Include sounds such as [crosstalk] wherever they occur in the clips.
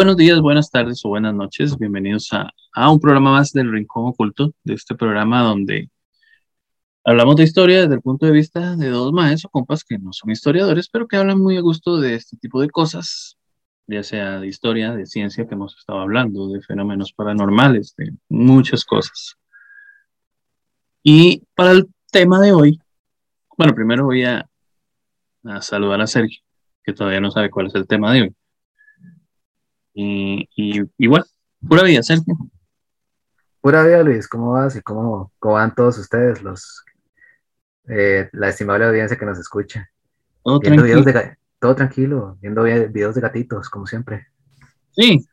Buenos días, buenas tardes o buenas noches. Bienvenidos a, a, un programa más del Rincón Oculto, de este programa donde hablamos de historia desde el punto de vista de dos maestros compas que no son historiadores, pero que hablan muy a gusto de este tipo de cosas, ya sea de historia, de ciencia que hemos estado hablando, de fenómenos paranormales, de muchas cosas. Y para el tema de hoy, bueno, primero voy a, a saludar a Sergio, que todavía no sabe cuál es el tema de hoy. Y, y igual, pura vida, Sergio. Pura vida, Luis, ¿cómo vas y cómo, cómo van todos ustedes, los eh, la estimable audiencia que nos escucha? Todo viendo tranquilo. videos de, todo tranquilo, viendo vi- videos de gatitos, como siempre. Sí,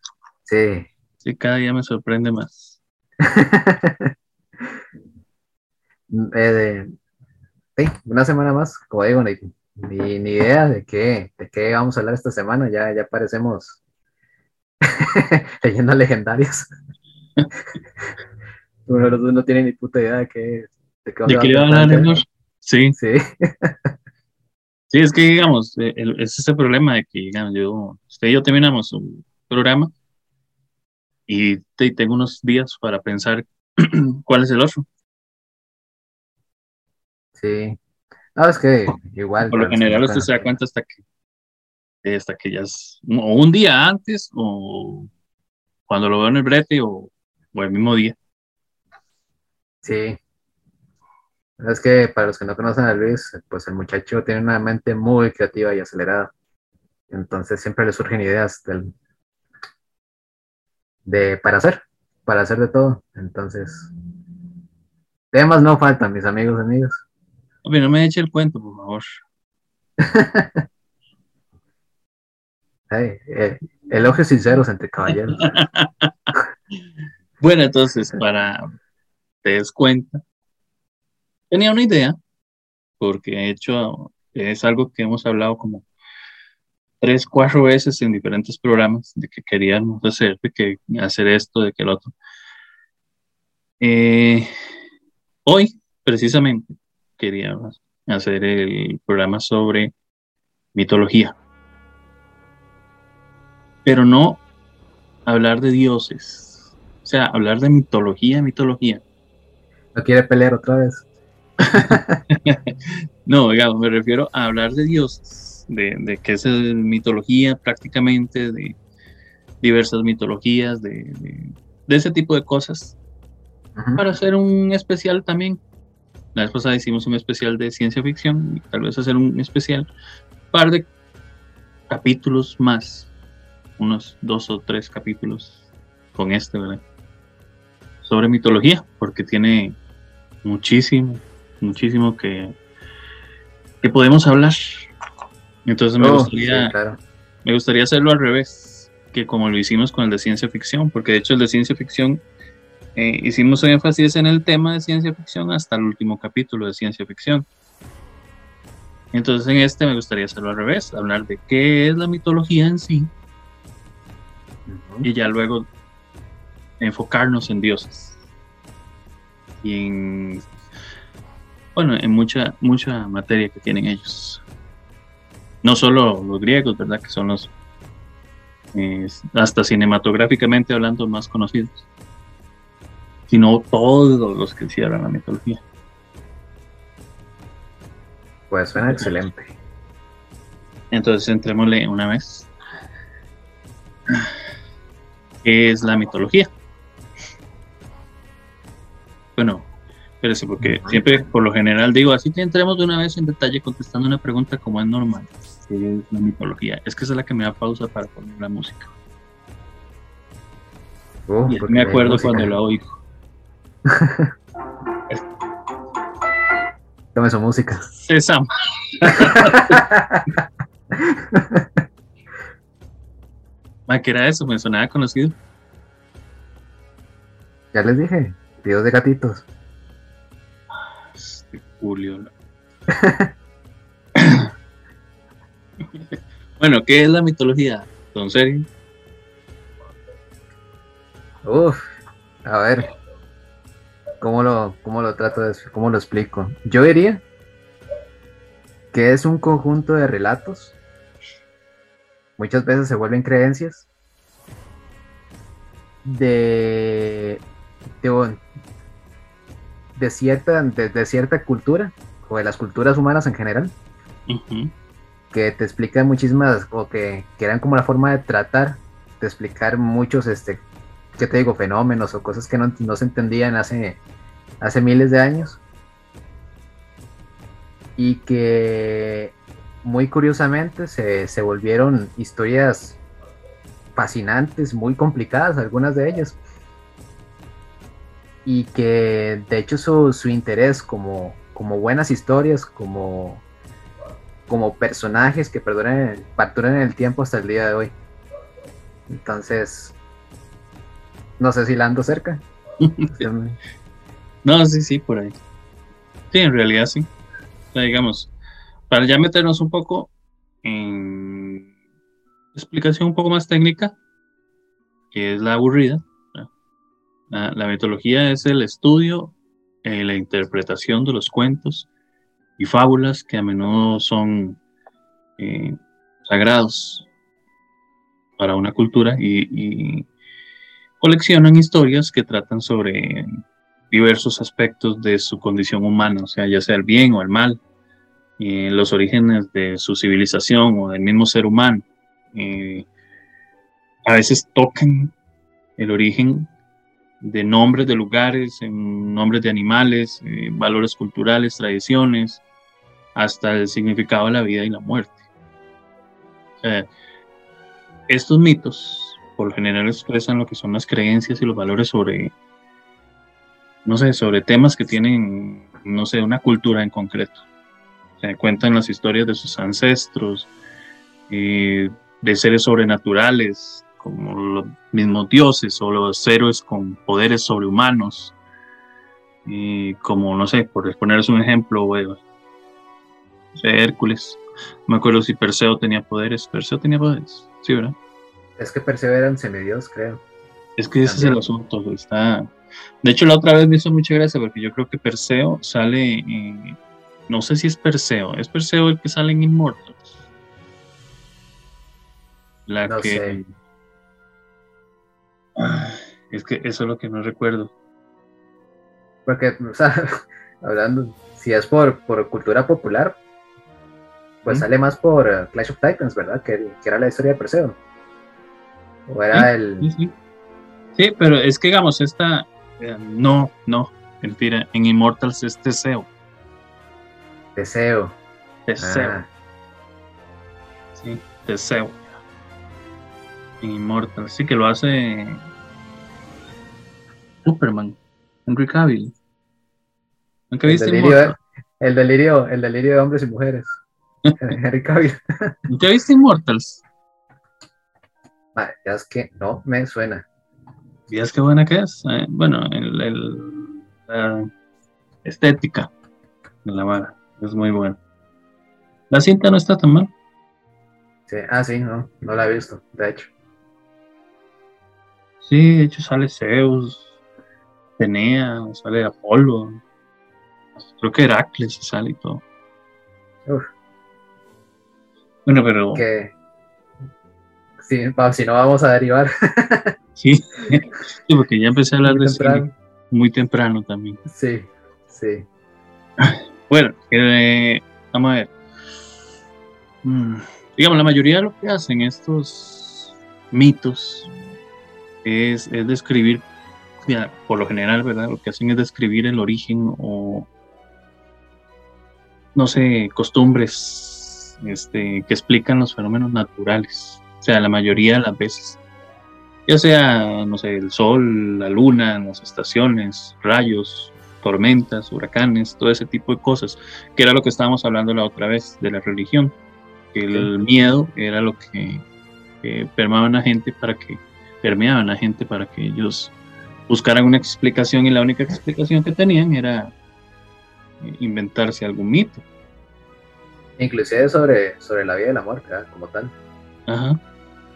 Sí. sí, cada día me sorprende más. [laughs] Eh, una semana más, como digo, ni, ni, ni idea de qué, de qué vamos a hablar esta semana, ya, ya parecemos [laughs] leyendas legendarias. [laughs] Uno de los dos no tiene ni puta idea de qué, de qué ¿De qué hablar? Sí, Sí, [laughs] sí, es que digamos, eh, el- es ese problema de que, digamos, yo, usted y yo terminamos un programa y te- tengo unos días para pensar [clears throat] cuál es el otro. sí. No, es que igual. Por lo que general usted se da cuenta hasta que, hasta que ya es, o un día antes, o cuando lo veo en el brete, o, o el mismo día. Sí. Es que para los que no conocen a Luis, pues el muchacho tiene una mente muy creativa y acelerada. Entonces siempre le surgen ideas del, de, para hacer, para hacer de todo. Entonces, temas no faltan, mis amigos, amigos. Hombre, no me eche el cuento, por favor. [laughs] Hey, eh, elogios sinceros entre caballeros. [laughs] Bueno, entonces, para te des cuenta, tenía una idea, porque de hecho es algo que hemos hablado como tres, cuatro veces en diferentes programas, de que queríamos hacer, de que hacer esto, de que el otro. Eh, hoy, precisamente, quería hacer el programa sobre mitología, pero no hablar de dioses, o sea, hablar de mitología, mitología. ¿No quiere pelear otra vez? [laughs] No, digamos, me refiero a hablar de dioses, de, de qué es mitología prácticamente, de diversas mitologías, de, de- de ese tipo de cosas, para hacer un especial también. La vez pasada hicimos un especial de ciencia ficción y tal vez hacer un especial, par de capítulos más, unos dos o tres capítulos con este, ¿verdad? Sobre mitología, porque tiene muchísimo, muchísimo que, que podemos hablar. Entonces me Oh, gustaría sí, claro. me gustaría hacerlo al revés, que como lo hicimos con el de ciencia ficción, porque de hecho el de ciencia ficción eh, hicimos énfasis en el tema de ciencia ficción hasta el último capítulo de ciencia ficción. Entonces en este me gustaría hacerlo al revés, hablar de qué es la mitología en sí. Y ya luego enfocarnos en dioses. Y en bueno en mucha mucha materia que tienen ellos. No solo los griegos verdad que son los eh, hasta cinematográficamente hablando más conocidos sino todos los que hicieron la mitología. Pues suena excelente. entonces entrémosle una vez ¿qué es la mitología? bueno espérese porque siempre por lo general digo así que entremos de una vez en detalle contestando una pregunta como es normal ¿qué es la mitología? es que esa es la que me da pausa para poner la música y así porque me acuerdo cuando la oigo [laughs] Tome su música. Sésamo [laughs] Ma, ¿qué era eso? Me sonaba conocido ya les dije, videos de gatitos. Este Julio. ¿no? [laughs] bueno, ¿qué es la mitología? Don Sergio. Uf, a ver, ¿cómo lo, cómo lo trato de, cómo lo explico? Yo diría que es un conjunto de relatos, muchas veces se vuelven creencias, de, de, de cierta, de, cierta cultura, o de las culturas humanas en general, que te explican muchísimas, o que, que, eran como la forma de tratar, de explicar muchos, este, ¿qué te digo?, fenómenos o cosas que no, no se entendían hace, hace miles de años. Y que muy curiosamente se, se volvieron historias fascinantes, muy complicadas, algunas de ellas y que de hecho su, su interés como, como buenas historias, como, como personajes que perduran, en el tiempo hasta el día de hoy. Entonces, no sé si la ando cerca. [laughs] no, sí, sí, por ahí. Sí, en realidad sí. digamos, para ya meternos un poco en explicación un poco más técnica, que es la aburrida, la, mitología es el estudio y eh, la interpretación de los cuentos y fábulas que a menudo son eh, sagrados para una cultura y, coleccionan historias que tratan sobre diversos aspectos de su condición humana, o sea, ya sea el bien o el mal, eh, los orígenes de su civilización o del mismo ser humano. a veces tocan el origen de nombres de lugares, nombres de animales, eh, valores culturales, tradiciones, hasta el significado de la vida y la muerte. estos mitos, por lo general, expresan lo que son las creencias y los valores sobre, no sé, sobre temas que tienen, no sé, una cultura en concreto. Se cuentan las historias de sus ancestros, eh, de seres sobrenaturales, como los mismos dioses o los héroes con poderes sobrehumanos. Y como, no sé, por ponerles un ejemplo, Hércules. No me acuerdo si Perseo tenía poderes. Perseo tenía poderes, sí, ¿verdad? Es que Perseo era un semidios, creo. Es que ese es el asunto. Está... De hecho, la otra vez me hizo mucha gracia porque yo creo que Perseo sale. No sé si es Perseo. ¿Es Perseo el que sale en Immortals? La que. Es que eso es lo que no recuerdo. Porque, o sea, [laughs] hablando, si es por, por cultura popular, pues sale más por eh, Clash of Titans, ¿verdad? Que, era la historia de Perseo. O era el. Sí, pero es que, digamos, esta. Eh, no, no, mentira. En Immortals es Teseo. Teseo. Teseo. Ah. Sí, Teseo. En. Sí, que lo hace Superman, Henry Cavill. el, delirio, el, delirio, el delirio de hombres y mujeres. [laughs] [laughs] Henry Cavill. [laughs] ¿Ya viste Immortals? ya es que no me suena. ¿Y es que buena que es? Eh, bueno, el, la estética de la vara es muy buena. La cinta no está tan mal. Sí, ah, sí, no, no la he visto, de hecho. Sí, de hecho sale Zeus, Tenea, sale Apolo, creo que Heracles sale y todo. Bueno, pero. Que... Sí, si no vamos a derivar. [laughs] sí, sí, porque ya empecé a hablar de cine muy temprano también. Sí, sí. [laughs] Bueno, eh, vamos a ver. Mm, digamos, la mayoría de lo que hacen estos mitos es, es describir por lo general, ¿verdad? Lo que hacen es describir el origen o, no sé, costumbres este, que explican los fenómenos naturales. O sea, la mayoría de las veces. Ya sea, no sé, el sol, la luna, las estaciones, rayos, tormentas, huracanes, todo ese tipo de cosas, que era lo que estábamos hablando la otra vez de la religión, el miedo era lo que, que permeaba a la gente para que permeaban a la gente para que ellos buscaran una explicación y la única explicación que tenían era eh, inventarse algún mito. Inclusive sobre, sobre la vida y la muerte, como tal. Ajá.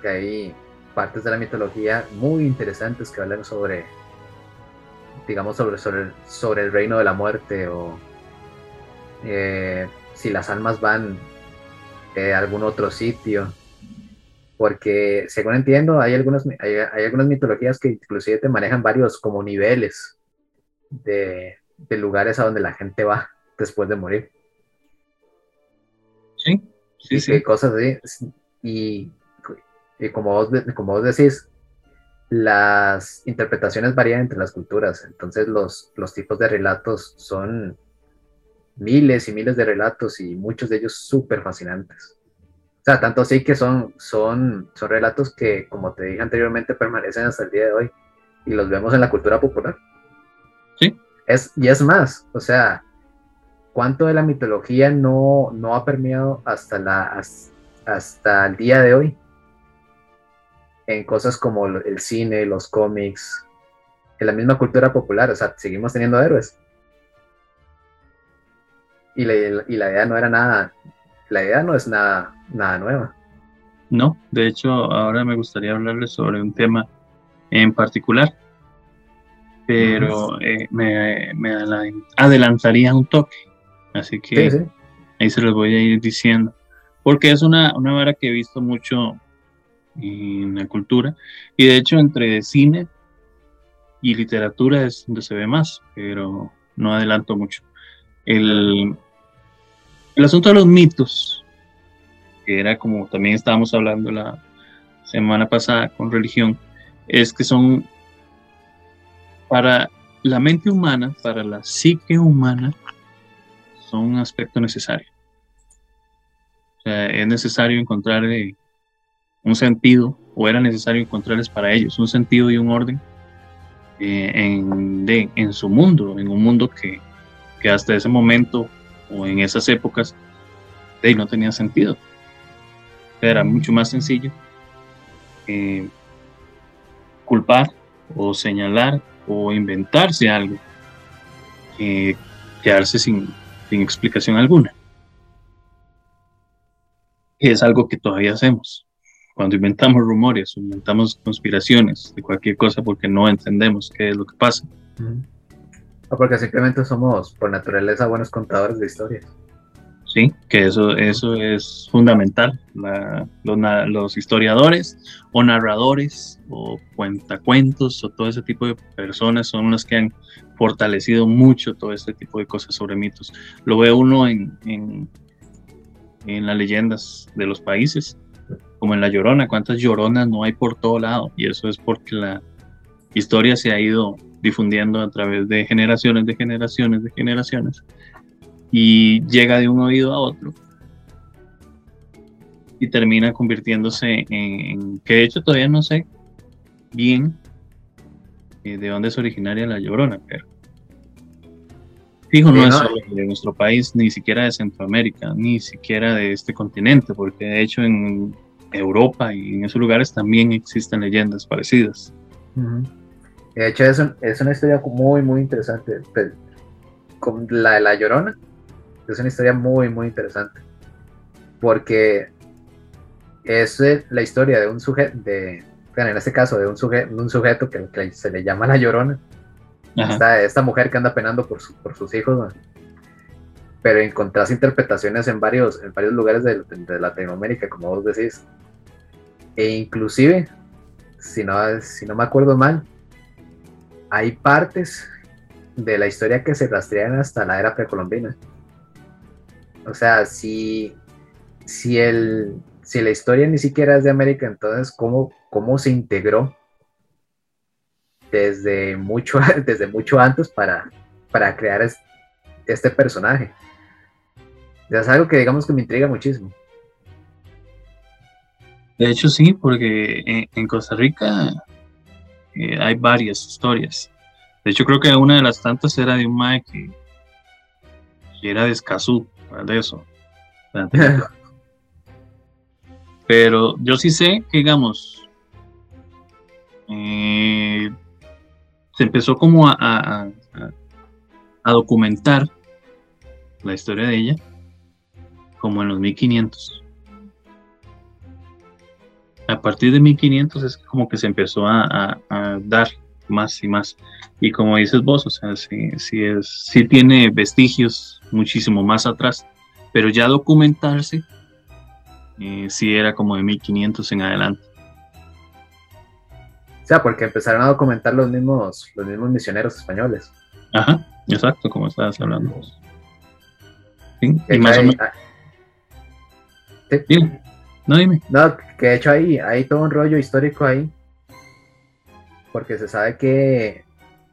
Que hay partes de la mitología muy interesantes que hablan sobre, digamos, sobre, sobre, sobre el reino de la muerte o eh, si las almas van a algún otro sitio porque según entiendo, hay, algunas, hay, algunas mitologías que inclusive te manejan varios como niveles de, lugares a donde la gente va [laughs] después de morir. Sí, sí, sí. cosas así. Y, como, vos, como vos decís, las interpretaciones varían entre las culturas, entonces los, los tipos de relatos son miles y miles de relatos y muchos de ellos súper fascinantes. O sea, tanto así que son, son, son relatos que, como te dije anteriormente, permanecen hasta el día de hoy y los vemos en la cultura popular. Sí. Es, y es más, o sea, ¿cuánto de la mitología no, no ha permeado hasta, la, hasta el día de hoy? En cosas como el cine, los cómics, en la misma cultura popular, o sea, seguimos teniendo héroes. Y la, y la idea no era nada, la idea no es nada, nada nueva. No, de hecho, ahora me gustaría hablarles sobre un tema en particular, pero eh, me, adelantaría un toque, así que ahí se los voy a ir diciendo, porque es una, una vara que he visto mucho en la cultura, y de hecho entre cine y literatura es donde se ve más, pero no adelanto mucho. El, el asunto de los mitos, que era como también estábamos hablando la semana pasada con religión, es que son para la mente humana, para la psique humana, son un aspecto necesario. O sea, es necesario encontrar un sentido, o era necesario encontrarles para ellos un sentido y un orden eh, en, en, su mundo, en un mundo que, que hasta ese momento o en esas épocas, de no tenía sentido. Era mucho más sencillo eh, culpar o señalar o inventarse algo que quedarse sin, sin explicación alguna. Y es algo que todavía hacemos. Cuando inventamos rumores, inventamos conspiraciones de cualquier cosa porque no entendemos qué es lo que pasa. O porque simplemente somos por naturaleza buenos contadores de historias. Sí, que eso, eso es fundamental. los, historiadores o narradores o cuentacuentos o todo ese tipo de personas son los que han fortalecido mucho todo este tipo de cosas sobre mitos. Lo ve uno en, en, en las leyendas de los países, como en La Llorona. ¿Cuántas lloronas no hay por todo lado? Y eso es porque la historia se ha ido difundiendo a través de generaciones, de generaciones, de generaciones, y llega de un oído a otro y termina convirtiéndose en, que de hecho todavía no sé bien eh, de dónde es originaria la llorona, pero fijo no es solo de nuestro país, ni siquiera de Centroamérica, ni siquiera de este continente, porque de hecho en Europa y en esos lugares también existen leyendas parecidas. De hecho, es, es una historia muy, muy interesante. Pues, con la de La Llorona, es una historia muy, muy interesante. Porque es la historia de un sujeto, de, en este caso, de un, sujeto, un sujeto que, se le llama La Llorona. Esta, esta, mujer que anda penando por, por sus hijos. Pero encontrás interpretaciones en varios, en varios lugares de, Latinoamérica, como vos decís. E inclusive, si no, si no me acuerdo mal, hay partes de la historia que se rastrean hasta la era precolombina. O sea, si, si, el, si la historia ni siquiera es de América, entonces, ¿cómo, cómo se integró desde mucho, [laughs] desde mucho antes para, para crear este personaje? Es algo que digamos que me intriga muchísimo. De hecho, sí, porque en Costa Rica eh, hay varias historias. De hecho, creo que una de las tantas era de un mae que, era de Escazú, de eso. [laughs] Pero yo sí sé que, digamos, eh, se empezó como a, a, documentar la historia de ella como en los 1500 a partir de 1500 es como que se empezó a, dar más y más. Y como dices vos, o sea, sí, sí, es, sí tiene vestigios muchísimo más atrás, pero ya documentarse eh, sí era como de 1500 en adelante. O sea, porque empezaron a documentar los mismos, los mismos misioneros españoles. Ajá, exacto, como estabas hablando. Sí, y más o menos. No, dime. No, que de hecho hay, hay todo un rollo histórico ahí. Porque se sabe que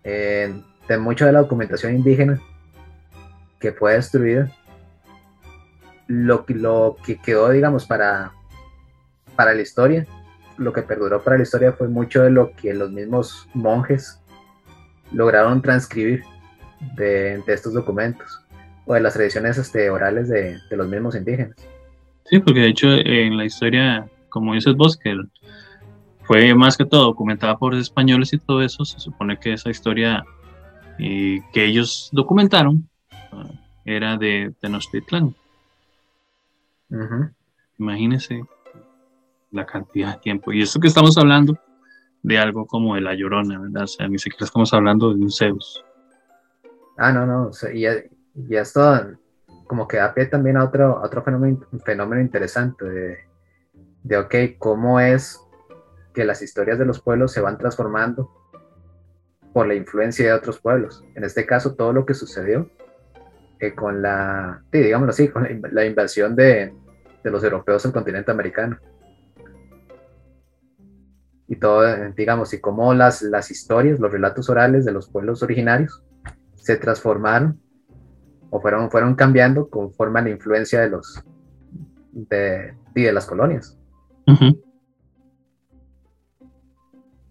eh, de mucha de la documentación indígena que fue destruida, lo, lo que quedó, digamos, para, para la historia, lo que perduró para la historia fue mucho de lo que los mismos monjes lograron transcribir de, estos documentos o de las tradiciones este, orales de, de los mismos indígenas. Sí, porque de hecho en la historia, como dices vos, que fue más que todo documentada por españoles y todo eso, se supone que esa historia eh, que ellos documentaron uh, era de Tenochtitlán. Imagínense la cantidad de tiempo. Y esto que estamos hablando de algo como de la llorona, ¿verdad? O sea, ni siquiera estamos hablando de un Zeus. Ah, no, no, y, y esto como que da pie también a otro, otro fenómeno, fenómeno interesante de, de, ok, cómo es que las historias de los pueblos se van transformando por la influencia de otros pueblos. En este caso, todo lo que sucedió eh, con la, sí, digámoslo así, con la, invasión de, de, los europeos al continente americano. Y todo, digamos, y cómo las, las historias, los relatos orales de los pueblos originarios se transformaron o fueron, fueron cambiando conforme a la influencia de los de, de las colonias.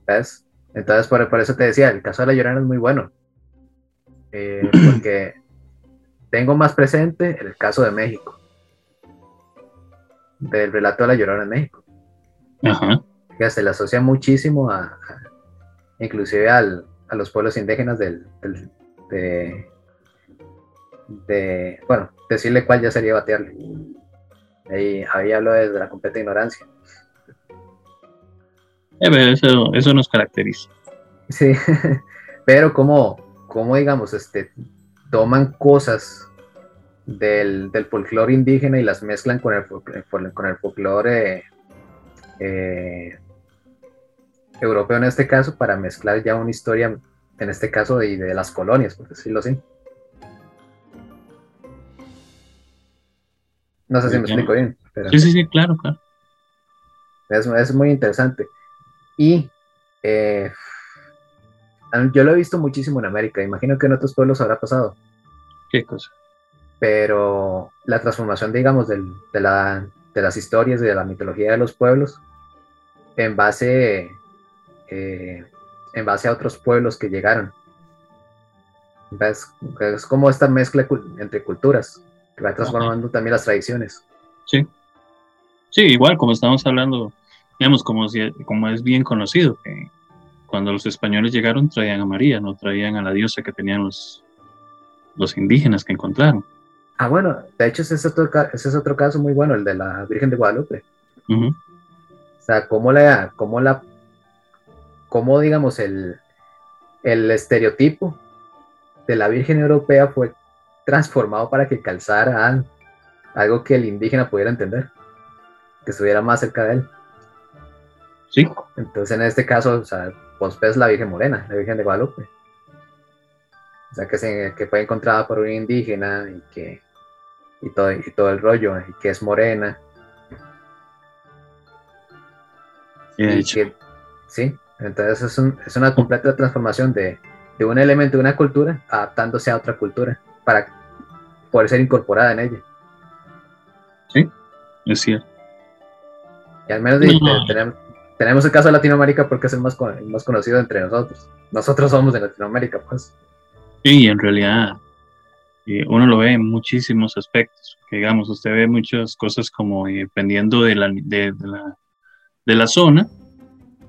¿Ves? Entonces, por, por, eso te decía, el caso de la Llorona es muy bueno. Eh, [clears throat] porque tengo más presente el caso de México. Del relato de la Llorona en México. Que se le asocia muchísimo a, inclusive al, a los pueblos indígenas del, del de, de, bueno, decirle cuál ya sería batearle. Ahí, ahí hablo desde la completa ignorancia. Eh, eso, eso nos caracteriza. Sí, [laughs] pero como, como digamos, este, toman cosas del, del folclore indígena y las mezclan con el, con el folclore eh, europeo en este caso para mezclar ya una historia, en este caso de, de las colonias, por decirlo así. No sé si me explico bien. Sí, sí, sí, claro, claro. Es, muy interesante. Y eh, yo lo he visto muchísimo en América. Imagino que en otros pueblos habrá pasado. ¿Qué cosa? Pero la transformación, digamos, de, la, de las historias y de la mitología de los pueblos en base, eh, en base a otros pueblos que llegaron. Es, es como esta mezcla entre culturas que va transformando también las tradiciones. Sí. Sí, igual como estamos hablando, digamos, como, como es bien conocido, que cuando los españoles llegaron traían a María, no traían a la diosa que tenían los, los indígenas que encontraron. Ah, bueno, de hecho ese es otro, ese es otro caso muy bueno, el de la Virgen de Guadalupe. O sea, cómo la, cómo la, cómo digamos el, el estereotipo de la Virgen Europea fue transformado para que calzara algo que el indígena pudiera entender, que estuviera más cerca de él. Sí. Entonces, en este caso, o sea, ves la Virgen Morena, la Virgen de Guadalupe. O sea, que, se, que fue encontrada por un indígena y que y todo, y todo el rollo, y que es morena. Y sí, entonces es, es, una completa transformación de, de un elemento de una cultura adaptándose a otra cultura para poder ser incorporada en ella. Sí, es cierto. Y al menos tenemos, el caso de Latinoamérica porque es el más, más conocido entre nosotros. Nosotros somos de Latinoamérica, pues. Sí, en realidad eh, uno lo ve en muchísimos aspectos. Que, digamos, usted ve muchas cosas como eh, dependiendo de la, de, la, de la zona,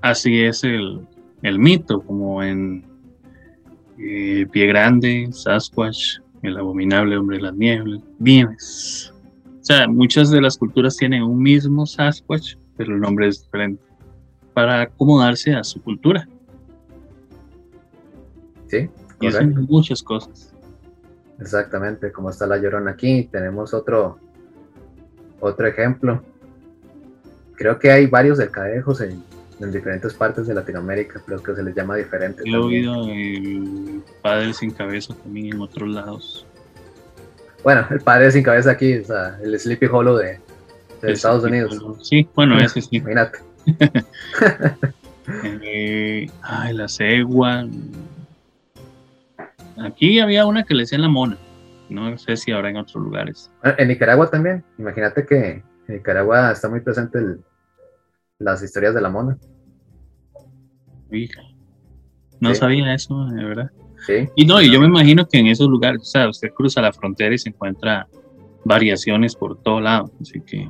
así es el, el mito, como en eh, Pie Grande, Sasquatch, el abominable hombre de las nieblas, Vives. O sea, muchas de las culturas tienen un mismo Sasquatch, pero el nombre es diferente, para acomodarse a su cultura. Sí, y hacen muchas cosas. Exactamente, como está la llorona aquí, tenemos otro, otro ejemplo creo que hay varios cadejos en, en diferentes partes de Latinoamérica, pero que se les llama diferente. He oído el padre sin cabeza también en otros lados. Bueno, el padre sin cabeza aquí, o sea, el Sleepy Hollow de, Estados Unidos. Sí, bueno, ese sí. Imagínate. [laughs] Eh, ay, la cegua. Aquí había una que le decían la mona. No sé si habrá en otros lugares. En Nicaragua también. Imagínate que en Nicaragua está muy presente las historias de la mona. No sabía eso, de verdad. Y no, y yo me imagino que en esos lugares, o sea, usted cruza la frontera y se encuentra variaciones por todo lado, así que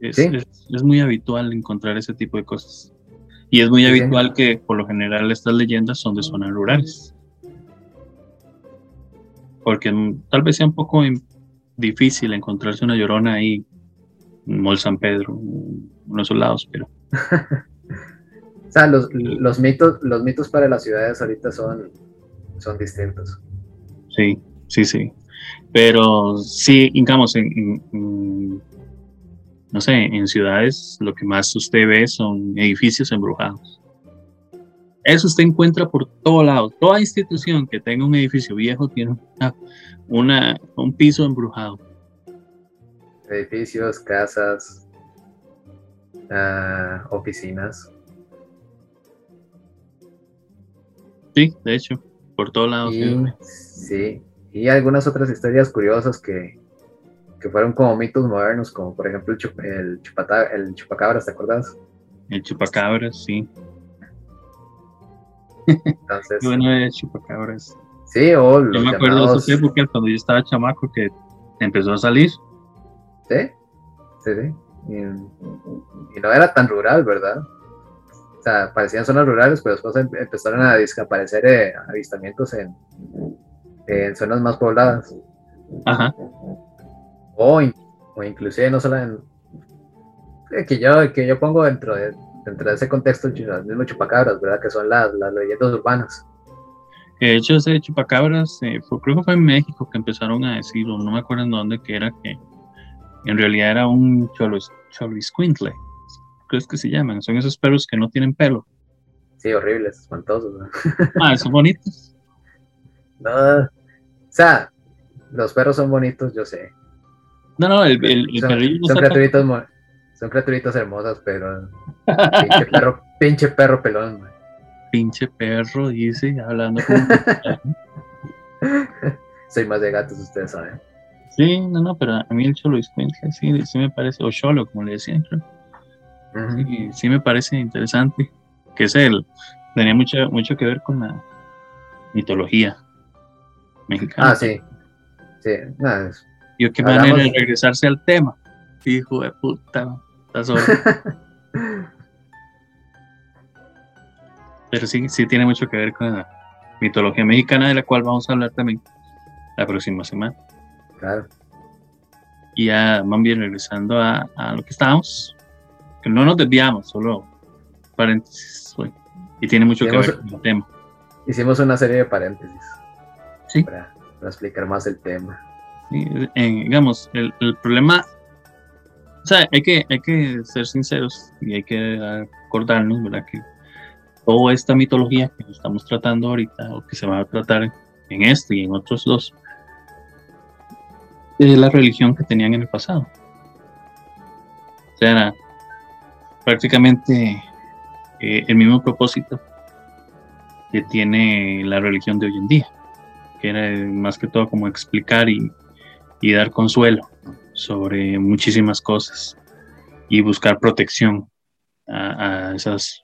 es, es, muy habitual encontrar ese tipo de cosas. Y es muy habitual que por lo general estas leyendas son de zonas rurales. Porque tal vez sea un poco difícil encontrarse una llorona ahí Mol San Pedro, en uno de esos lados, pero [laughs] O sea, los, los, mitos, los mitos para las ciudades ahorita son, son distintos. Sí, sí, sí. Pero sí, digamos, en, no sé, en ciudades lo que más usted ve son edificios embrujados. Eso usted encuentra por todo lado. Toda institución que tenga un edificio viejo tiene una, un piso embrujado. Edificios, casas, ah, oficinas. Sí, de hecho, por todos lados. sí, y algunas otras historias curiosas que, fueron como mitos modernos, como por ejemplo el, el, chupacabras, ¿te acuerdas? El chupacabras, sí. Entonces, [laughs] bueno, el chupacabras. Sí, o Yo me acuerdo de esas épocas cuando yo estaba chamaco que empezó a salir. Sí, sí, sí. y no era tan rural, ¿verdad? o sea, parecían zonas rurales, pero después em, empezaron a desaparecer eh, avistamientos en, en, zonas más pobladas. Ajá. O, o inclusive no solo en... Eh, que yo, que yo pongo dentro de, dentro de ese contexto el mismo chupacabras, ¿verdad? Que son las, las leyendas urbanas. De hecho, ese chupacabras, eh, creo que fue en México que empezaron a decir, o no me acuerdo en dónde, que era que en realidad era un cholo, cholo es que se llaman? Son esos perros que no tienen pelo. Sí, horribles, espantosos. [laughs] Ah, son bonitos. [laughs] No, o sea, los perros son bonitos, yo sé. No, no, el, el, son, son, criaturitas, son criaturitas hermosas, pero pinche [laughs] perro, pinche perro pelón, Pinche perro, dice, hablando Soy más de gatos, ustedes saben. Sí, no, no, pero a mí el cholo sí, sí me parece, o cholo, como le decían, creo sí, me parece interesante. Que es el, tenía mucho, mucho que ver con la mitología mexicana. Ah, sí. Sí, nada, Yo qué manera de regresarse al tema. Hijo de puta, [laughs] Pero sí, sí tiene mucho que ver con la mitología mexicana, de la cual vamos a hablar también la próxima semana. Claro. Y ya, más bien regresando a, a lo que estábamos, que no nos desviamos, solo paréntesis. Y tiene mucho que ver con el tema. Hicimos una serie de paréntesis. Sí. Para, explicar más el tema. digamos, el, el, problema. O sea, hay que, hay que ser sinceros y hay que acordarnos, ¿verdad? Que toda esta mitología que estamos tratando ahorita, o que se va a tratar en este y en otros dos, es la religión que tenían en el pasado. O sea, prácticamente eh, el mismo propósito que tiene la religión de hoy en día, que era más que todo como explicar y, dar consuelo sobre muchísimas cosas y buscar protección a, esas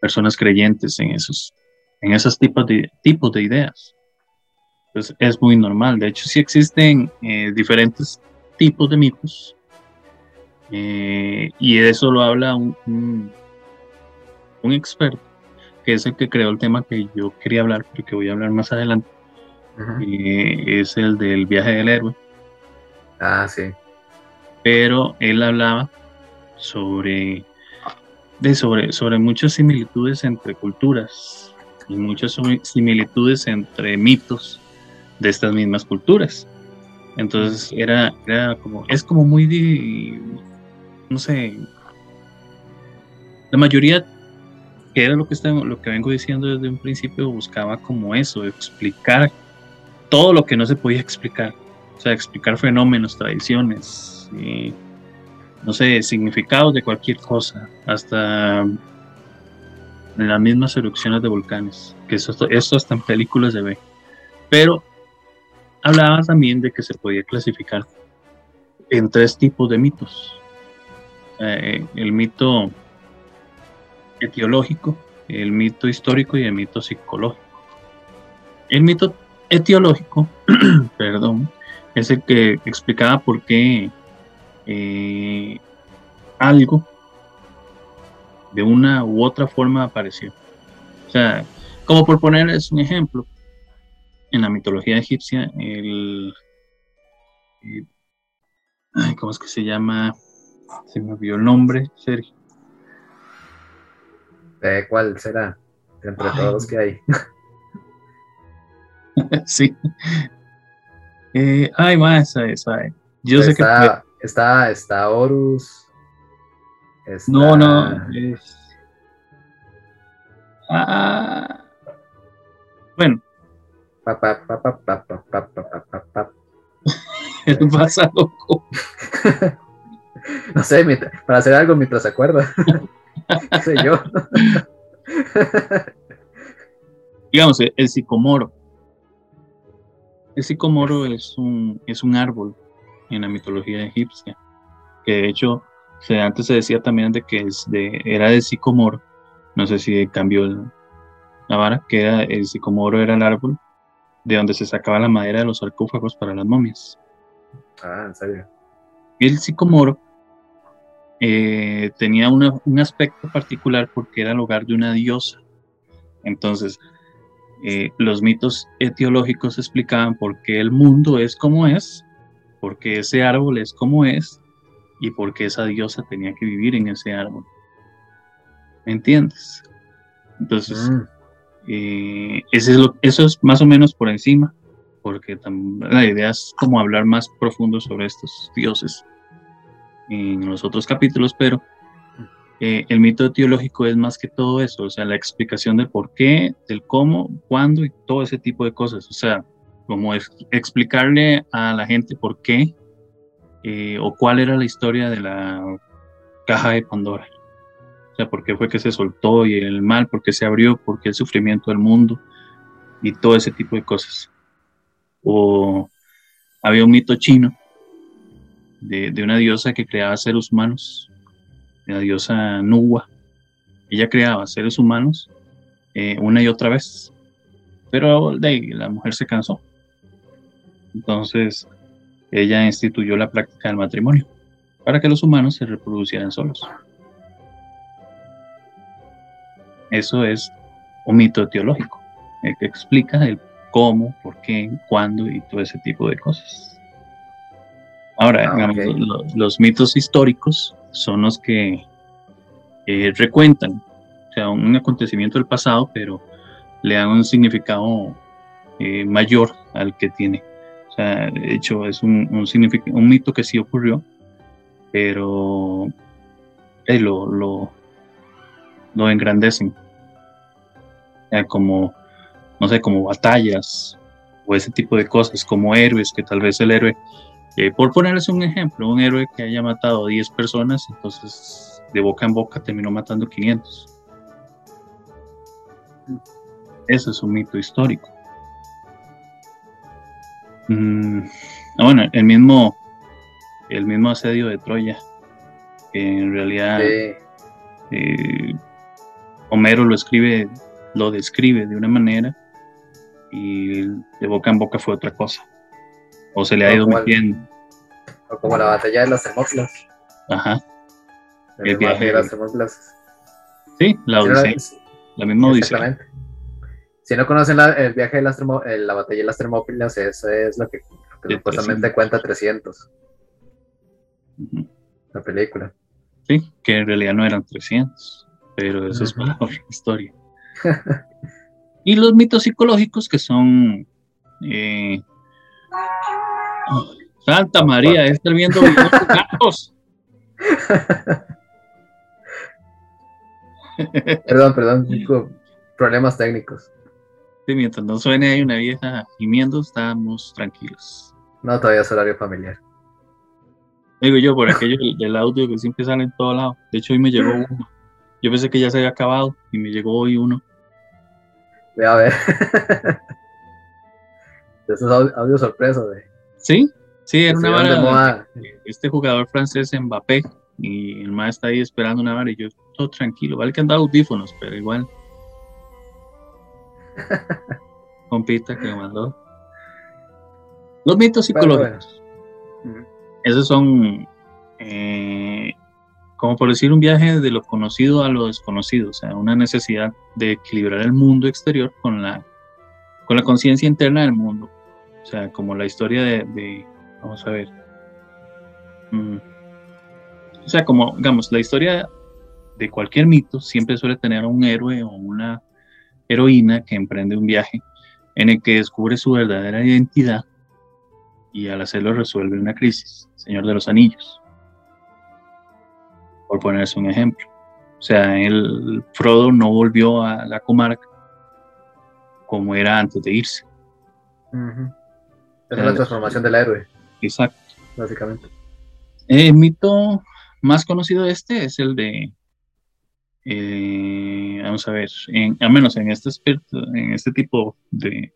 personas creyentes en esos, en esos tipos de, tipos de ideas. Pues es muy normal. De hecho, sí existen eh, diferentes tipos de mitos eh, y de eso lo habla un, un, experto, que es el que creó el tema que yo quería hablar, pero que voy a hablar más adelante. Eh, es el del viaje del héroe. Ah, sí. Pero él hablaba sobre, de sobre, sobre muchas similitudes entre culturas y muchas similitudes entre mitos de estas mismas culturas. Entonces era, era como, es como muy no sé, la mayoría, que era lo que, está, lo que vengo diciendo desde un principio, buscaba como eso, explicar todo lo que no se podía explicar. O sea, explicar fenómenos, tradiciones, y, no sé, significados de cualquier cosa, hasta las mismas erupciones de volcanes, que eso, esto hasta en películas se ve. Pero hablaba también de que se podía clasificar en tres tipos de mitos. Eh, el mito etiológico, el mito histórico y el mito psicológico. El mito etiológico, [clears throat] perdón, es el que explicaba por qué eh, algo de una u otra forma apareció. O sea, como por ponerles un ejemplo, en la mitología egipcia, el, ¿cómo es que se llama? Se me olvidó el nombre, Sergio. Eh, ¿Cuál será? Entre todos los que hay. [laughs] sí. Eh, ay, más, esa. Yo sé que. Está, está Horus. No, no. Es... Ah. Bueno. El pasa loco. no sé, para hacer algo mientras se acuerda. sé yo. Digamos, el sicomoro. El sicomoro es un, es un árbol en la mitología egipcia, que de hecho antes se decía también de que es de, era de sicomoro, no sé si cambió la vara, que era, el sicomoro era el árbol de donde se sacaba la madera de los sarcófagos para las momias. Ah, en serio. El sicomoro eh, tenía un aspecto particular porque era el hogar de una diosa. Entonces, eh, los mitos etiológicos explicaban por qué el mundo es como es, por qué ese árbol es como es y por qué esa diosa tenía que vivir en ese árbol. ¿Me entiendes? Entonces, mm. Eh, eso es más o menos por encima, porque la idea es como hablar más profundo sobre estos dioses en los otros capítulos, pero eh, el mito teológico es más que todo eso, o sea, la explicación del por qué, del cómo, cuándo y todo ese tipo de cosas. O sea, como explicarle a la gente por qué eh, o cuál era la historia de la caja de Pandora. Sea, por fue que se soltó y el mal, por qué se abrió, por qué el sufrimiento del mundo y todo ese tipo de cosas. O había un mito chino de, de una diosa que creaba seres humanos la diosa Nuwa. Ella creaba seres humanos eh, una y otra vez, pero de ahí la mujer se cansó. Entonces ella instituyó la práctica del matrimonio para que los humanos se reproducieran solos. Eso es un mito teológico que explica el cómo, por qué, cuándo y todo ese tipo de cosas. Ahora, ah, los, mitos históricos son los que eh, recuentan, o sea, un acontecimiento del pasado, pero le dan un significado eh, mayor al que tiene. O sea, de hecho, es un, un, mito que sí ocurrió, pero eh, lo, lo, lo engrandecen. Como, no sé, como batallas o ese tipo de cosas, como héroes, que tal vez el héroe por ponerles un ejemplo, un héroe que haya matado a 10 personas, entonces de boca en boca terminó matando 500. Eso es un mito histórico. Mm, ah, bueno, el mismo, el mismo asedio de Troya, que en realidad eh, Homero lo escribe, lo describe de una manera y de boca en boca fue otra cosa. O se le ha ido metiendo. O como la batalla de las Termópilas. Ajá. El, viaje de las Termópilas. Sí, la Odisea. La misma Odisea. Si no conocen el viaje de las la batalla de las Termópilas, eso es lo que, supuestamente cuenta 300. La película. Sí, que en realidad no eran 300, pero eso es [laughs] para otra historia. [laughs] y los mitos psicológicos que son eh, Santa María, estar viendo gatos. [laughs] perdón, perdón, problemas técnicos. Sí, mientras no suene ahí una vieja gimiendo, estamos tranquilos. No, todavía es horario familiar. Digo yo, por aquello del, audio que siempre sale en todo lado. De hecho, hoy me llegó uno. Yo pensé que ya se había acabado y me llegó hoy uno. Ve a ver. [laughs] Eso es audio, sorpresa. De... Sí, sí, era una vara. Este jugador francés Mbappé y el maestro está ahí esperando una vara y yo todo tranquilo. Vale que andaba audífonos, pero igual. [laughs] Compita que me mandó. Los mitos psicológicos. Esos son, eh, como por decir, un viaje de lo conocido a lo desconocido, o sea, una necesidad de equilibrar el mundo exterior con la, con la conciencia interna del mundo. O sea, como la historia de, vamos a ver. Mm, o sea, como, digamos, la historia de cualquier mito siempre suele tener un héroe o una heroína que emprende un viaje en el que descubre su verdadera identidad y al hacerlo resuelve una crisis. Señor de los Anillos, por ponerse un ejemplo. O sea, el Frodo no volvió a la comarca como era antes de irse. Es la transformación del héroe. Exacto. Básicamente. El mito más conocido de este es el de eh, vamos a ver, en, al menos en este en este tipo de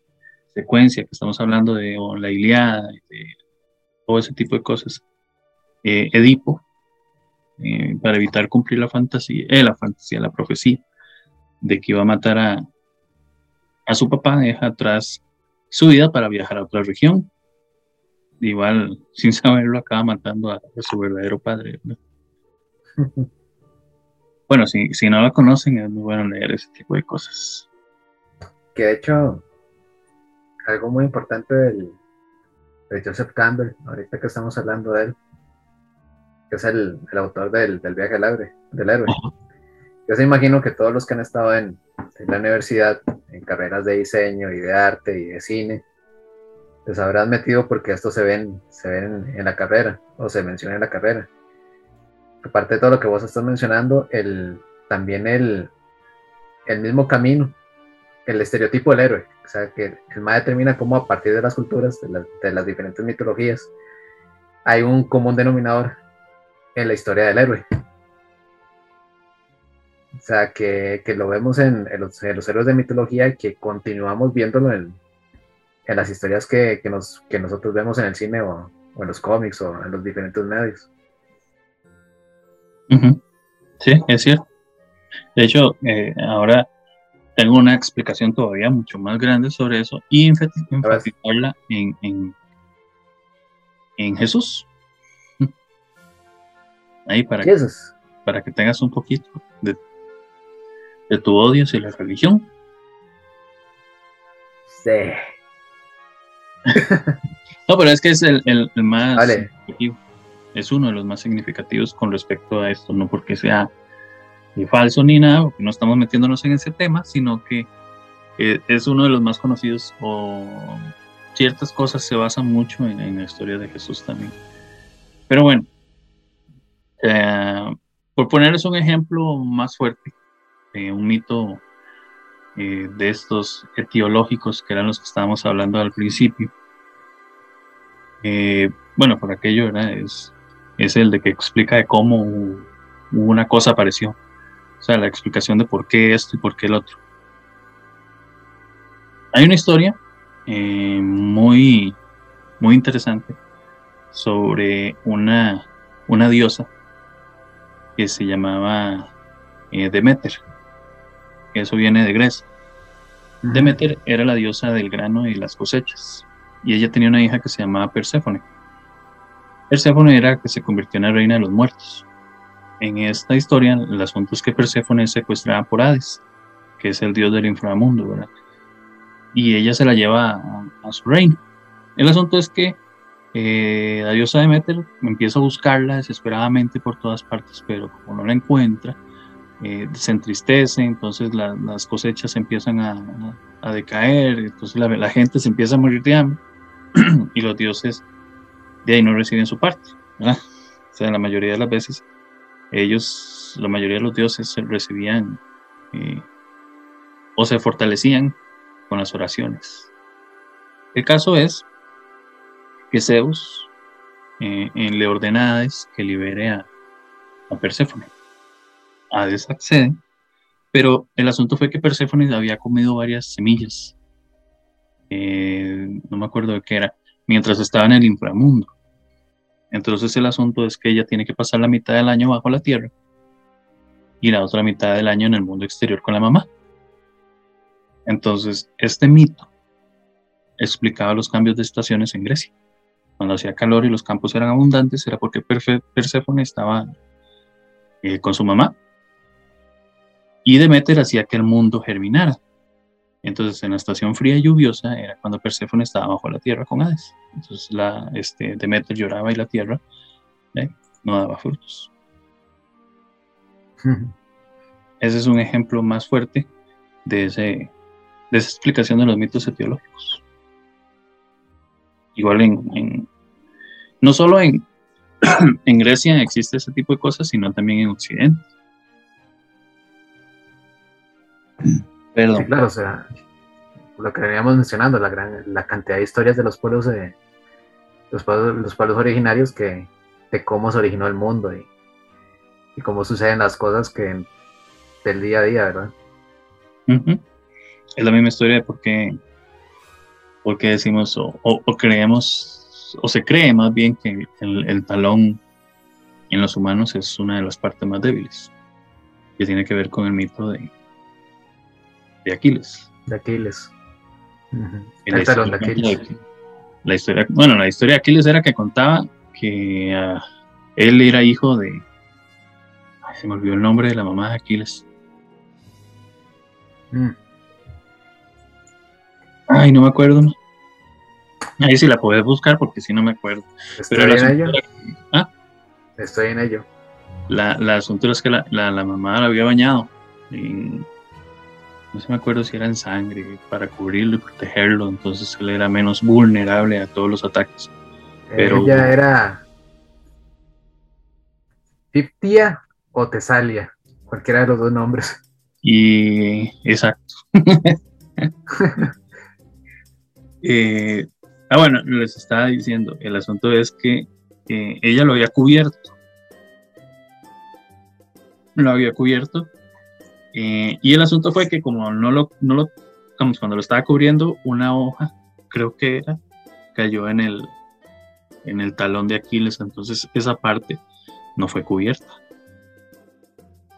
secuencia que estamos hablando de la Iliada, de todo ese tipo de cosas, eh, Edipo, eh, para evitar cumplir la fantasía, la fantasía, la profecía de que iba a matar a, a su papá, deja atrás su vida para viajar a otra región. Igual, [laughs] sin saberlo, acaba matando a, su verdadero padre. [laughs] bueno, si, si no la conocen, es muy bueno leer ese tipo de cosas. Que de hecho, algo muy importante del, de Joseph Campbell, ahorita que estamos hablando de él, que es el, el autor del, del, viaje al héroe, del héroe. Yo se imagino que todos los que han estado en, en, la universidad, en carreras de diseño y de arte y de cine, les habrán metido porque esto se ven, se ven en la carrera o se menciona en la carrera aparte de todo lo que vos estás mencionando, el, también el, el mismo camino, el estereotipo del héroe. O sea, que el MAE determina cómo a partir de las culturas, de, las diferentes mitologías, hay un común denominador en la historia del héroe. O sea, que, que lo vemos en, los, héroes de mitología y que continuamos viéndolo en, en las historias que, que, nos, que nosotros vemos en el cine o, o en los cómics o en los diferentes medios. Sí, es cierto. De hecho, eh, ahora tengo una explicación todavía mucho más grande sobre eso y enfatizarla en, en, en, Jesús. Ahí para, que, para que tengas un poquito de, de tu odio hacia la religión. Sí. [laughs] no, pero es que es el, el, más vale es uno de los más significativos con respecto a esto, no porque sea ni falso ni nada, porque no estamos metiéndonos en ese tema, sino que eh, es uno de los más conocidos o ciertas cosas se basan mucho en, la historia de Jesús también. Pero bueno, eh, por ponerles un ejemplo más fuerte, un mito eh, de estos etiológicos que eran los que estábamos hablando al principio. bueno, por aquello ¿verdad? es es el de que explica de cómo una cosa apareció. O sea, la explicación de por qué esto y por qué el otro. Hay una historia eh, muy, muy interesante sobre una, una diosa que se llamaba eh, Demeter. Eso viene de Grecia. Demeter era la diosa del grano y las cosechas. Y ella tenía una hija que se llamaba Perséfone. Perséfone era que se convirtió en la reina de los muertos. En esta historia, el asunto es que Perséfone es secuestrada por Hades, que es el dios del inframundo, ¿verdad? Y ella se la lleva a, su reino. El asunto es que eh, la diosa Demeter empieza a buscarla desesperadamente por todas partes, pero como no la encuentra, eh, se entristece, entonces las cosechas empiezan a, decaer, entonces la, la, gente se empieza a morir de hambre [clears throat] y los dioses de ahí no reciben su parte, ¿verdad? O sea, la mayoría de las veces ellos, la mayoría de los dioses recibían eh, o se fortalecían con las oraciones. El caso es que Zeus eh, le ordena a Hades que libere a, a Perséfone. Hades accede, pero el asunto fue que Perséfone había comido varias semillas. Eh, no me acuerdo de qué era, mientras estaba en el inframundo. Entonces el asunto es que ella tiene que pasar la mitad del año bajo la tierra y la otra mitad del año en el mundo exterior con la mamá. Entonces, este mito explicaba los cambios de estaciones en Grecia. Cuando hacía calor y los campos eran abundantes, era porque Perséfone estaba eh, con su mamá. Y Demeter hacía que el mundo germinara. Entonces, en la estación fría y lluviosa era cuando Perséfone estaba bajo la tierra con Hades. Entonces, la, este, Demeter lloraba y la tierra eh, no daba frutos. [laughs] Ese es un ejemplo más fuerte de, ese, de esa explicación de los mitos etiológicos. Igual en, no solo en, [clears throat] en Grecia existe ese tipo de cosas, sino también en Occidente. Perdón. claro, o sea, lo que veníamos mencionando, la, gran, la cantidad de historias de los pueblos, de, los pueblos, los pueblos originarios que, de cómo se originó el mundo y, y cómo suceden las cosas que del día a día, ¿verdad? Es la misma historia de por qué, decimos o, creemos, o se cree más bien que el, talón en los humanos es una de las partes más débiles, que tiene que ver con el mito de, de Aquiles. De Aquiles. El talón de Aquiles. La historia, bueno, la historia de Aquiles era que contaba que ah, él era hijo de. se me olvidó el nombre de la mamá de Aquiles. Mm. Ay, no me acuerdo. Ahí sí la puedes buscar porque si no me acuerdo. Estoy en ello. ¿Ah? Estoy en ello. La, la asunto es que la, la, mamá la había bañado. no se me acuerdo si era en sangre para cubrirlo y protegerlo. Entonces él era menos vulnerable a todos los ataques. Pero, Ella era Piptia o Tesalia. Cualquiera de los dos nombres. Y exacto. [laughs] Eh, ah, bueno, les estaba diciendo, el asunto es que ella lo había cubierto. Lo había cubierto. Eh, y el asunto fue que como no lo, no lo, cuando lo estaba cubriendo, una hoja, creo que era, cayó en el, en el talón de Aquiles, entonces esa parte no fue cubierta.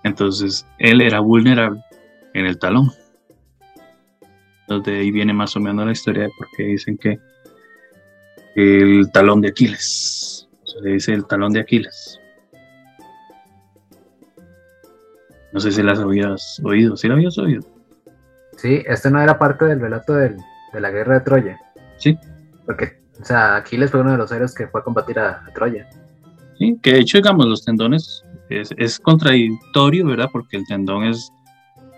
Entonces él era vulnerable en el talón. Entonces de ahí viene más o menos la historia de por qué dicen que el talón de Aquiles. Se le dice el talón de Aquiles. No sé si las habías oído. ¿Sí la habías oído? Sí, este no era parte del relato de la guerra de Troya. Sí. Porque, o sea, Aquiles fue uno de los héroes que fue a combatir a Troya. Sí, que de hecho, digamos, los tendones es, contradictorio, ¿verdad? Porque el tendón es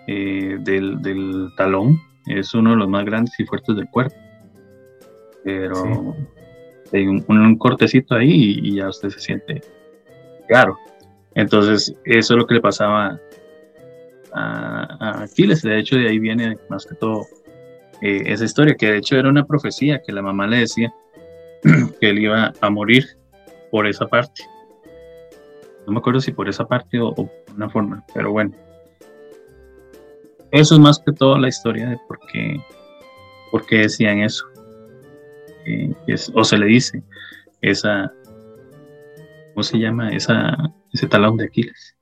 eh, del, talón, es uno de los más grandes y fuertes del cuerpo. Pero hay un, cortecito ahí y, ya usted se siente claro. Entonces, eso es lo que le pasaba a, Aquiles. De hecho, de ahí viene más que todo eh, esa historia, que de hecho era una profecía que la mamá le decía [clears throat] que él iba a morir por esa parte. No me acuerdo si por esa parte o, por una forma, pero bueno. Eso es más que todo la historia de por qué, por qué decían eso. Eh, o se le dice esa, ¿cómo se llama? Esa, ese talón de Aquiles.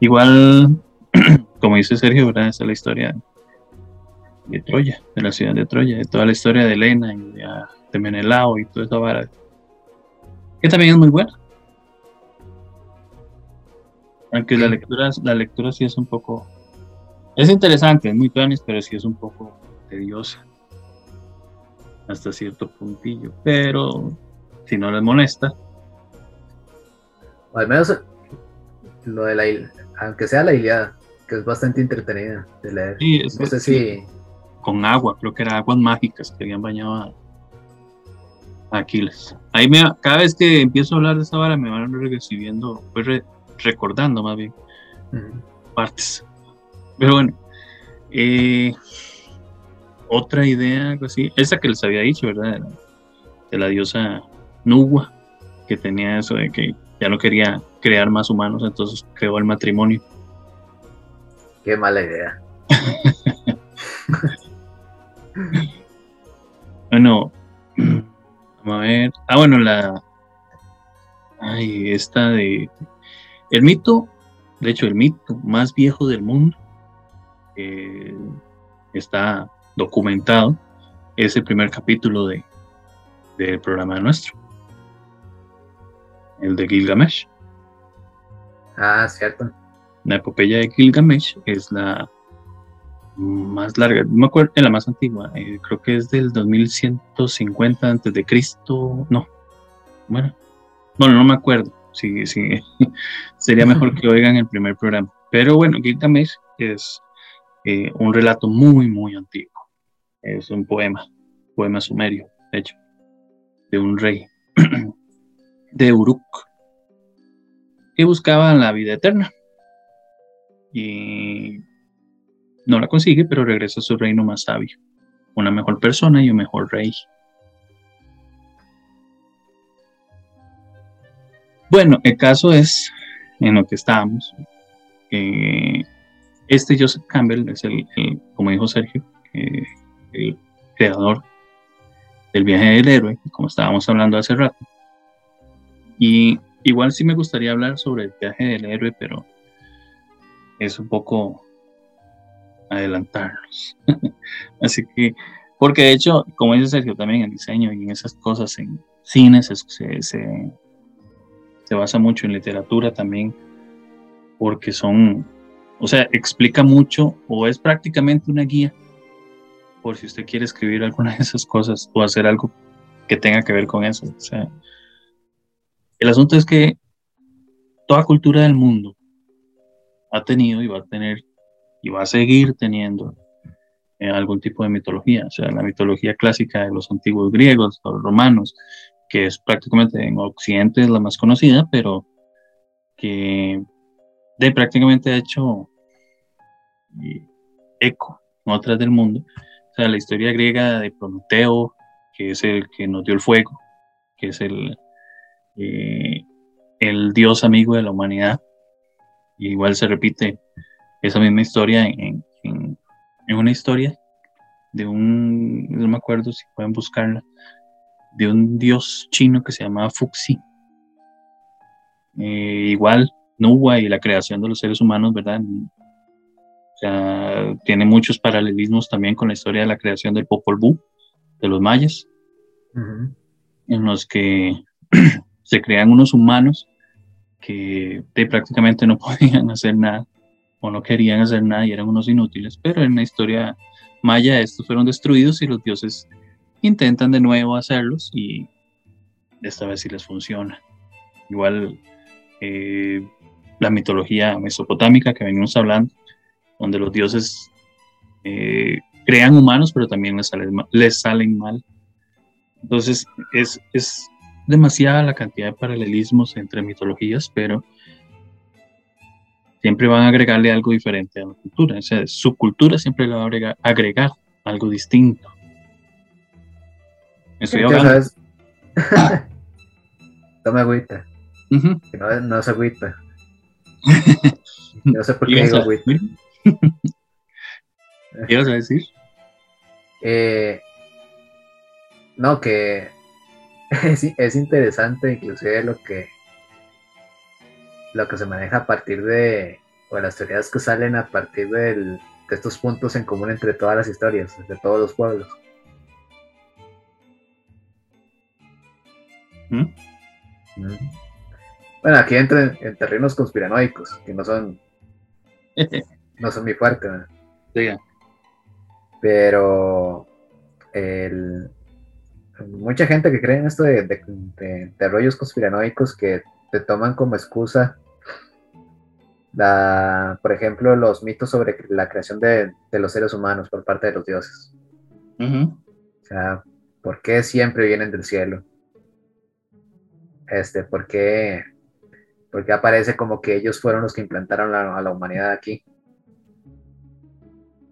Igual, [clears throat] como dice Sergio, ¿verdad? Esa es la historia de Troya, de la ciudad de Troya, de toda la historia de Elena y de, de Menelao y toda esa vara que también es muy buena. Aunque la lectura, la lectura sí es un poco, es interesante, es muy tuanis, pero sí es un poco tediosa hasta cierto puntillo. Pero si no les molesta. al menos lo de la aunque sea la Iliada, que es bastante entretenida de leer. Sí, no sé si... Con agua, creo que eran aguas mágicas que habían bañado Aquiles. Ahí me, cada vez que empiezo a hablar de esa vara me van recibiendo, pues recordando más bien partes. Pero bueno, eh, otra idea, algo así, esa que les había dicho, ¿verdad? De la, diosa Nuwa, que tenía eso de que ya no quería crear más humanos, entonces creó el matrimonio. Qué mala idea. [laughs] bueno, [clears throat] vamos a ver. Ah, bueno, la. Ay, esta de. El mito, de hecho, el mito más viejo del mundo eh, está documentado. Es el primer capítulo de, del programa nuestro. El de Gilgamesh. Ah, cierto. La epopeya de Gilgamesh es la más larga, no me acuerdo, es la más antigua, eh, creo que es del 2150 antes de Cristo, no, bueno, bueno, no me acuerdo, sí, sí, [laughs] sería mejor que oigan el primer programa, pero bueno, Gilgamesh es eh, un relato muy, muy antiguo, es un poema, poema sumerio, de hecho, de un rey, [clears throat] de Uruk, que buscaba la vida eterna, y no la consigue, pero regresa a su reino más sabio, una mejor persona y un mejor rey. Bueno, el caso es, en lo que estábamos, este Joseph Campbell es el, como dijo Sergio, el creador del viaje del héroe, como estábamos hablando hace rato. Y igual sí me gustaría hablar sobre el viaje del héroe, pero es un poco adelantarnos. [laughs] Así que, porque de hecho, como dice Sergio, también en diseño y esas cosas, en cines se, se, se basa mucho en literatura también, porque son, o sea, explica mucho o es prácticamente una guía por si usted quiere escribir alguna de esas cosas o hacer algo que tenga que ver con eso. O sea, el asunto es que toda cultura del mundo ha tenido y va a tener y va a seguir teniendo eh, algún tipo de mitología, o sea, la mitología clásica de los antiguos griegos, los romanos, que es prácticamente en Occidente es la más conocida, pero que de prácticamente ha hecho eh, eco en otras del mundo. O sea, la historia griega de Prometeo, que es el que nos dio el fuego, que es el, eh, el dios amigo de la humanidad, igual se repite esa misma historia en, una historia de un, no me acuerdo si pueden buscarla, de un dios chino que se llamaba Fuxi. Eh, igual, Nuwa y la creación de los seres humanos, ¿verdad? O sea, tiene muchos paralelismos también con la historia de la creación del Popol Vuh, de los mayas, en los que [clears throat] se crean unos humanos que prácticamente no [laughs] podían hacer nada o no querían hacer nada y eran unos inútiles, pero en la historia maya estos fueron destruidos y los dioses intentan de nuevo hacerlos y esta vez sí les funciona. Igual eh, la mitología mesopotámica que venimos hablando, donde los dioses eh, crean humanos, pero también les, les salen mal. Entonces es, es demasiada la cantidad de paralelismos entre mitologías, pero siempre van a agregarle algo diferente a la cultura. O sea, su cultura siempre le va a agregar, algo distinto. Estoy hablando. [laughs] Toma agüita. no, no es agüita. [laughs] no sé por qué digo agüita. [laughs] ¿Qué ibas a decir? Eh, no, que es, es interesante inclusive lo que lo que se maneja a partir de, o las teorías que salen a partir de estos puntos en común entre todas las historias, de todos los pueblos. ¿Mm? Mm. Bueno, aquí entran en terrenos conspiranoicos, que no son, [laughs] no son mi fuerte. Pero mucha gente que cree en esto de, de rollos conspiranoicos que te toman como excusa la, por ejemplo, los mitos sobre la creación de, los seres humanos por parte de los dioses. O sea, ¿por qué siempre vienen del cielo? Este, ¿por porque aparece como que ellos fueron los que implantaron a la humanidad aquí?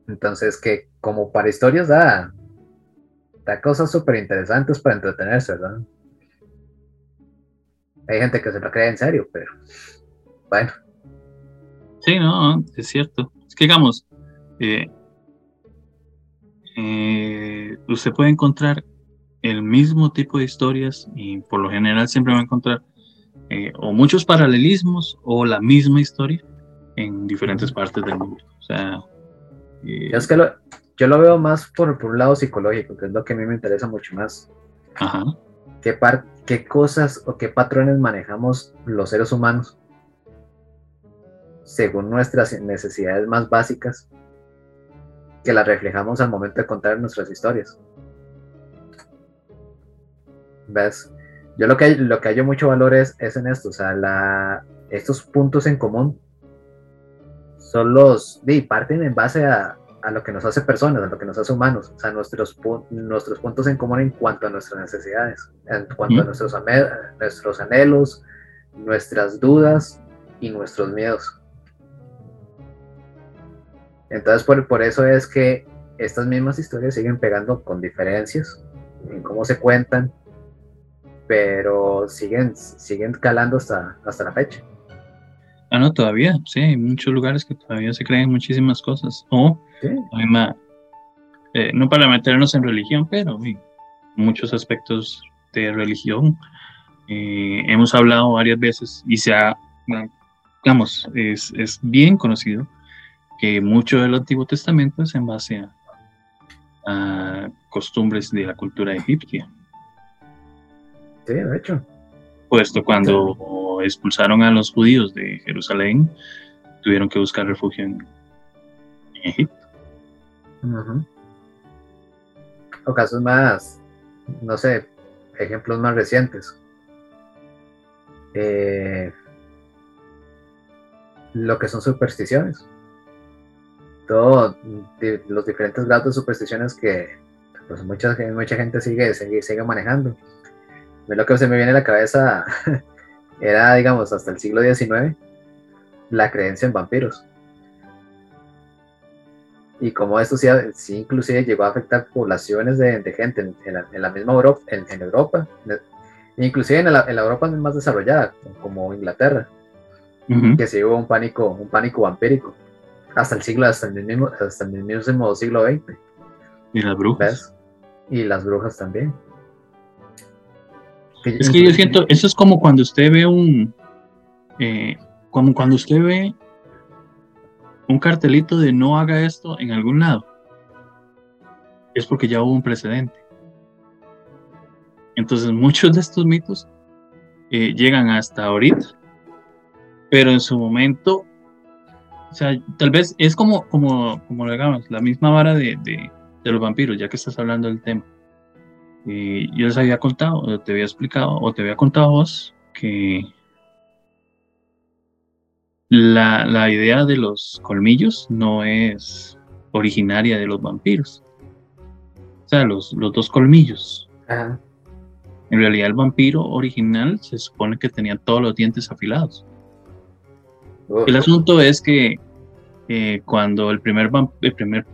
Entonces, que como para historias da, da cosas súper interesantes para entretenerse, ¿verdad? Hay gente que se lo cree en serio, pero bueno. Sí, no, es cierto. Es que digamos, eh, eh, usted puede encontrar el mismo tipo de historias y por lo general siempre va a encontrar eh, o muchos paralelismos o la misma historia en diferentes partes del mundo. O sea, yo, es que lo, yo lo veo más por, por un lado psicológico, que es lo que a mí me interesa mucho más. Ajá. ¿Qué, par, ¿Qué cosas o qué patrones manejamos los seres humanos según nuestras necesidades más básicas que las reflejamos al momento de contar nuestras historias? ¿Ves? Yo lo que, lo que hallo mucho valor es, es en esto, o sea, la, estos puntos en común son los, y parten en base a, a, lo que nos hace personas, a lo que nos hace humanos, o sea, nuestros, nuestros puntos en común en cuanto a nuestras necesidades, en cuanto a nuestros, nuestros anhelos, nuestras dudas y nuestros miedos. Entonces, por, por eso es que estas mismas historias siguen pegando con diferencias en cómo se cuentan, pero siguen, siguen calando hasta, hasta la fecha. Ah, no, todavía, sí, hay muchos lugares que todavía se creen muchísimas cosas. O, eh, no para meternos en religión, pero muchos aspectos de religión. Eh, hemos hablado varias veces y se ha, digamos, es, es, bien conocido que mucho del Antiguo Testamento es en base a, a costumbres de la cultura egipcia. Sí, de hecho. Puesto cuando expulsaron a los judíos de Jerusalén, tuvieron que buscar refugio en, Egipto. O casos más, no sé, ejemplos más recientes. Eh, lo que son supersticiones. Todos los diferentes grados de supersticiones que pues, mucha, mucha gente sigue, sigue, sigue manejando lo que se me viene a la cabeza [laughs] era, digamos, hasta el siglo XIX, la creencia en vampiros. Y como esto sí, sí inclusive llegó a afectar poblaciones de, gente en, la, misma Europa, en, Europa, inclusive en la, Europa más desarrollada, como Inglaterra, que sí hubo un pánico, un pánico vampírico, hasta el siglo, hasta el mismo, hasta el mismo siglo XX. Y las brujas. Y las brujas también. Es que yo siento, eso es como cuando usted ve un, eh, como cuando usted ve un cartelito de no haga esto en algún lado, es porque ya hubo un precedente. Entonces muchos de estos mitos eh, llegan hasta ahorita, pero en su momento, o sea, tal vez es como, como, como digamos, la misma vara de, de, de los vampiros, ya que estás hablando del tema y yo les había contado, te había explicado, o te había contado vos que la, la idea de los colmillos no es originaria de los vampiros. O sea, los, los dos colmillos. En realidad el vampiro original se supone que tenía todos los dientes afilados. El asunto es que eh, cuando el primer, el primer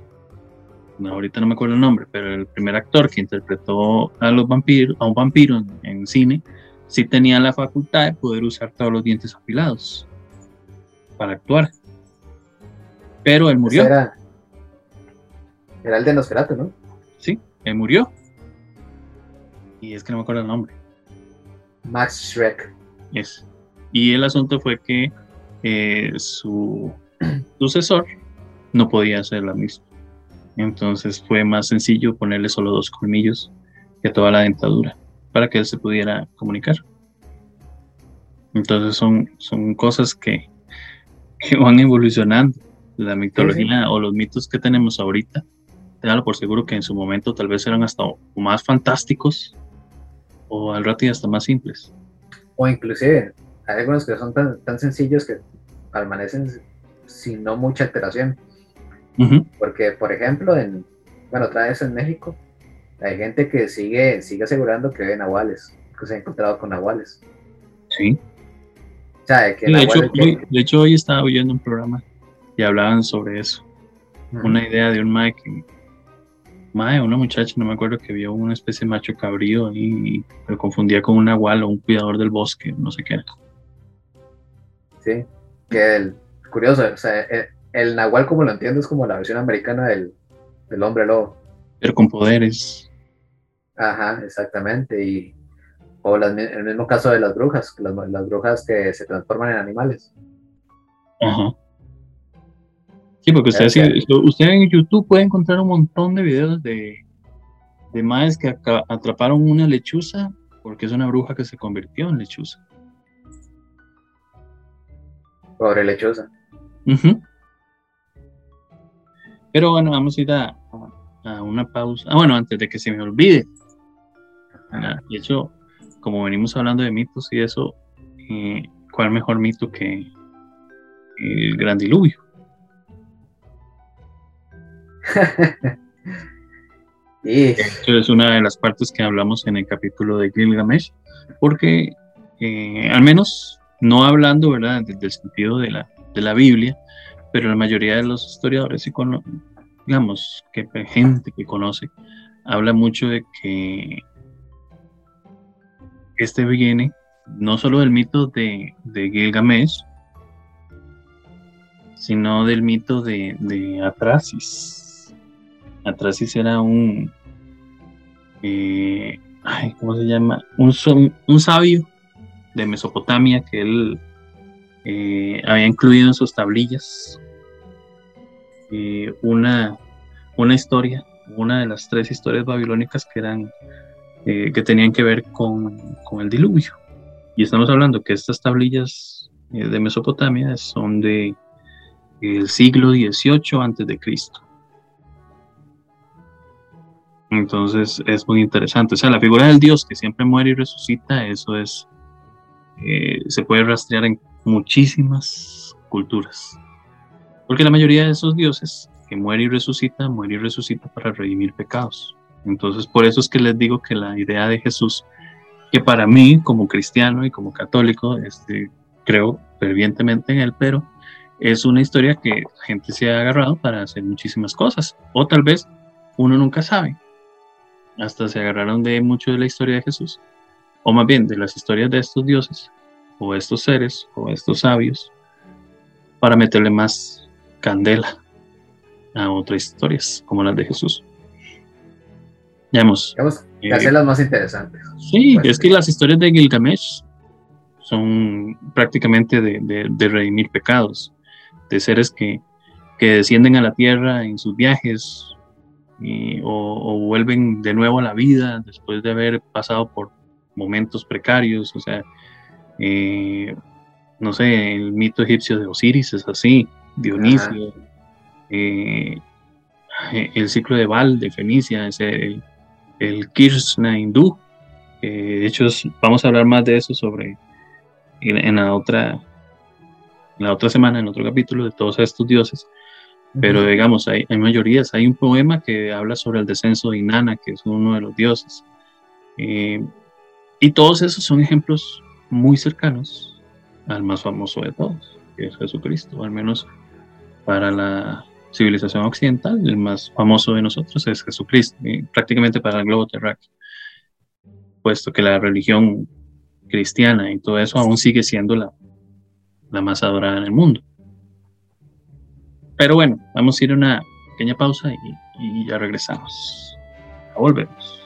ahorita no me acuerdo el nombre, pero el primer actor que interpretó a los vampiros, a un vampiro en, cine, sí tenía la facultad de poder usar todos los dientes afilados para actuar. Pero él murió. Era, era, el de Nosferatu, ¿no? Sí, él murió. Y es que no me acuerdo el nombre. Max Schreck. Es. Y el asunto fue que eh, su [clears throat] sucesor no podía hacer la misma. Entonces fue más sencillo ponerle solo dos colmillos que toda la dentadura para que él se pudiera comunicar. Entonces son, son cosas que, van evolucionando. La mitología o los mitos que tenemos ahorita, tenganlo por seguro que en su momento tal vez eran hasta más fantásticos o al rato y hasta más simples. O inclusive hay algunos que son tan, tan sencillos que permanecen sin no mucha alteración. Porque, por ejemplo, en, bueno, otra vez en México, hay gente que sigue, sigue asegurando que ve nahuales, que se ha encontrado con nahuales. Sí. de, hecho, hoy, estaba oyendo un programa y hablaban sobre eso. Una idea de un mae que. Mae, una muchacha, no me acuerdo, que vio una especie de macho cabrío y lo confundía con un nahual o un cuidador del bosque, no sé qué era. Sí, que el, curioso, o sea, el, nahual, como lo entiendo, es como la versión americana del, del hombre lobo. Pero con poderes. Ajá, exactamente. Y o el mismo caso de las brujas, las, las, brujas que se transforman en animales. Ajá. Sí, porque usted, usted en YouTube puede encontrar un montón de videos de, de madres que atraparon una lechuza porque es una bruja que se convirtió en lechuza. Pobre lechuza. Pero bueno, vamos a ir a, a, una pausa. Ah, bueno, antes de que se me olvide. de hecho, como venimos hablando de mitos y eso, eh, ¿cuál mejor mito que el gran diluvio? [laughs] Esto es una de las partes que hablamos en el capítulo de Gilgamesh, porque eh, al menos no hablando, ¿verdad?, desde el sentido de la, de la Biblia, pero la mayoría de los historiadores, y digamos, que gente que conoce, habla mucho de que este viene no solo del mito de, de Gilgamesh, sino del mito de, de Atrasis. Atrasis era un, eh, ¿cómo se llama? Un, un, sabio de Mesopotamia que él eh, había incluido en sus tablillas una, una historia, una de las tres historias babilónicas que eran eh, que tenían que ver con, con, el diluvio. Y estamos hablando que estas tablillas eh, de Mesopotamia son de el siglo XVIII antes de Cristo. Entonces es muy interesante. O sea, la figura del Dios que siempre muere y resucita, eso es, eh, se puede rastrear en muchísimas culturas. Porque la mayoría de esos dioses que muere y resucita, muere y resucita para redimir pecados. Entonces, por eso es que les digo que la idea de Jesús, que para mí, como cristiano y como católico, este, creo fervientemente en él, pero es una historia que la gente se ha agarrado para hacer muchísimas cosas. O tal vez uno nunca sabe. Hasta se agarraron de mucho de la historia de Jesús. O más bien de las historias de estos dioses, o estos seres, o estos sabios, para meterle más candela a otras historias, como las de Jesús. Digamos, eh, hacerlas más interesantes. Sí, pues es que las historias de Gilgamesh son prácticamente de, de, redimir pecados, de seres que, que, descienden a la tierra en sus viajes o, vuelven de nuevo a la vida después de haber pasado por momentos precarios, o sea, eh, no sé, el mito egipcio de Osiris es así, Dionisio, eh, el ciclo de Val de Fenicia, es el, el hindú. de hecho, vamos a hablar más de eso sobre en, la otra la otra semana, en otro capítulo, de todos estos dioses. Pero digamos, hay, hay, mayorías. Hay un poema que habla sobre el descenso de Inanna, que es uno de los dioses. Eh, y todos esos son ejemplos muy cercanos al más famoso de todos, que es Jesucristo, al menos para la civilización occidental, el más famoso de nosotros es Jesucristo, prácticamente para el globo terráqueo, puesto que la religión cristiana y todo eso aún sigue siendo la, más adorada en el mundo. Pero bueno, vamos a ir a una pequeña pausa y, y ya regresamos. Volvemos.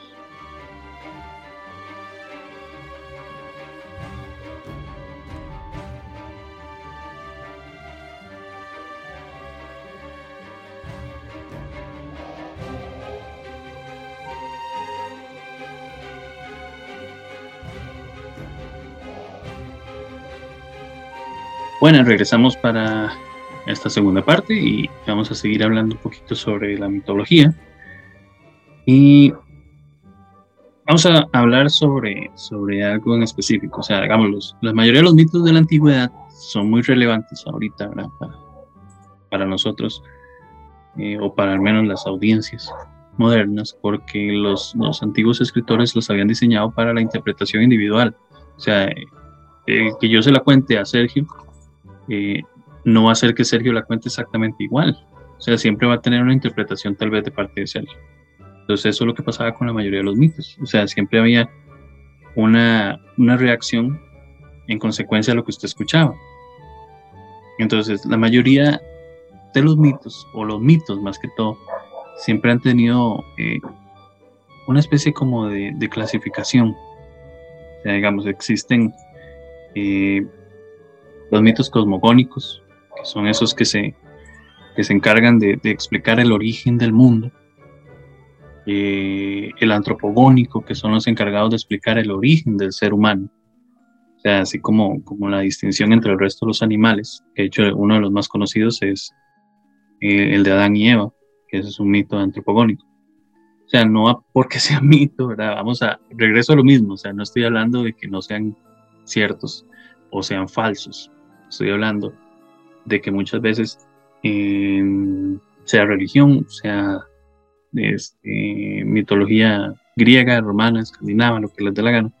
Regresamos para esta segunda parte y vamos a seguir hablando un poquito sobre la mitología. Y vamos a hablar sobre, sobre algo en específico. O sea, digamos, la mayoría de los mitos de la antigüedad son muy relevantes ahorita para, nosotros, eh, o para al menos las audiencias modernas, porque los, los antiguos escritores los habían diseñado para la interpretación individual. O sea, eh, que yo se la cuente a Sergio, eh, no va a ser que Sergio la cuente exactamente igual. O sea, siempre va a tener una interpretación tal vez de parte de Sergio. Entonces eso es lo que pasaba con la mayoría de los mitos. O sea, siempre había una, una reacción en consecuencia de lo que usted escuchaba. Entonces, la mayoría de los mitos, o los mitos más que todo, siempre han tenido eh, una especie como de, clasificación. O sea, digamos, existen eh, los mitos cosmogónicos, que son esos que se, que se encargan de, explicar el origen del mundo. Eh, el antropogónico, que son los encargados de explicar el origen del ser humano. O sea, así como, como la distinción entre el resto de los animales, de hecho uno de los más conocidos es eh, el de Adán y Eva, que ese es un mito antropogónico. O sea, no porque sea [laughs] mito, ¿verdad? Vamos a, regreso a lo mismo, o sea, no estoy hablando de que no sean ciertos o sean falsos, estoy hablando de que muchas veces, sea religión, sea este, mitología griega, romana, escandinava, lo que les dé la gana,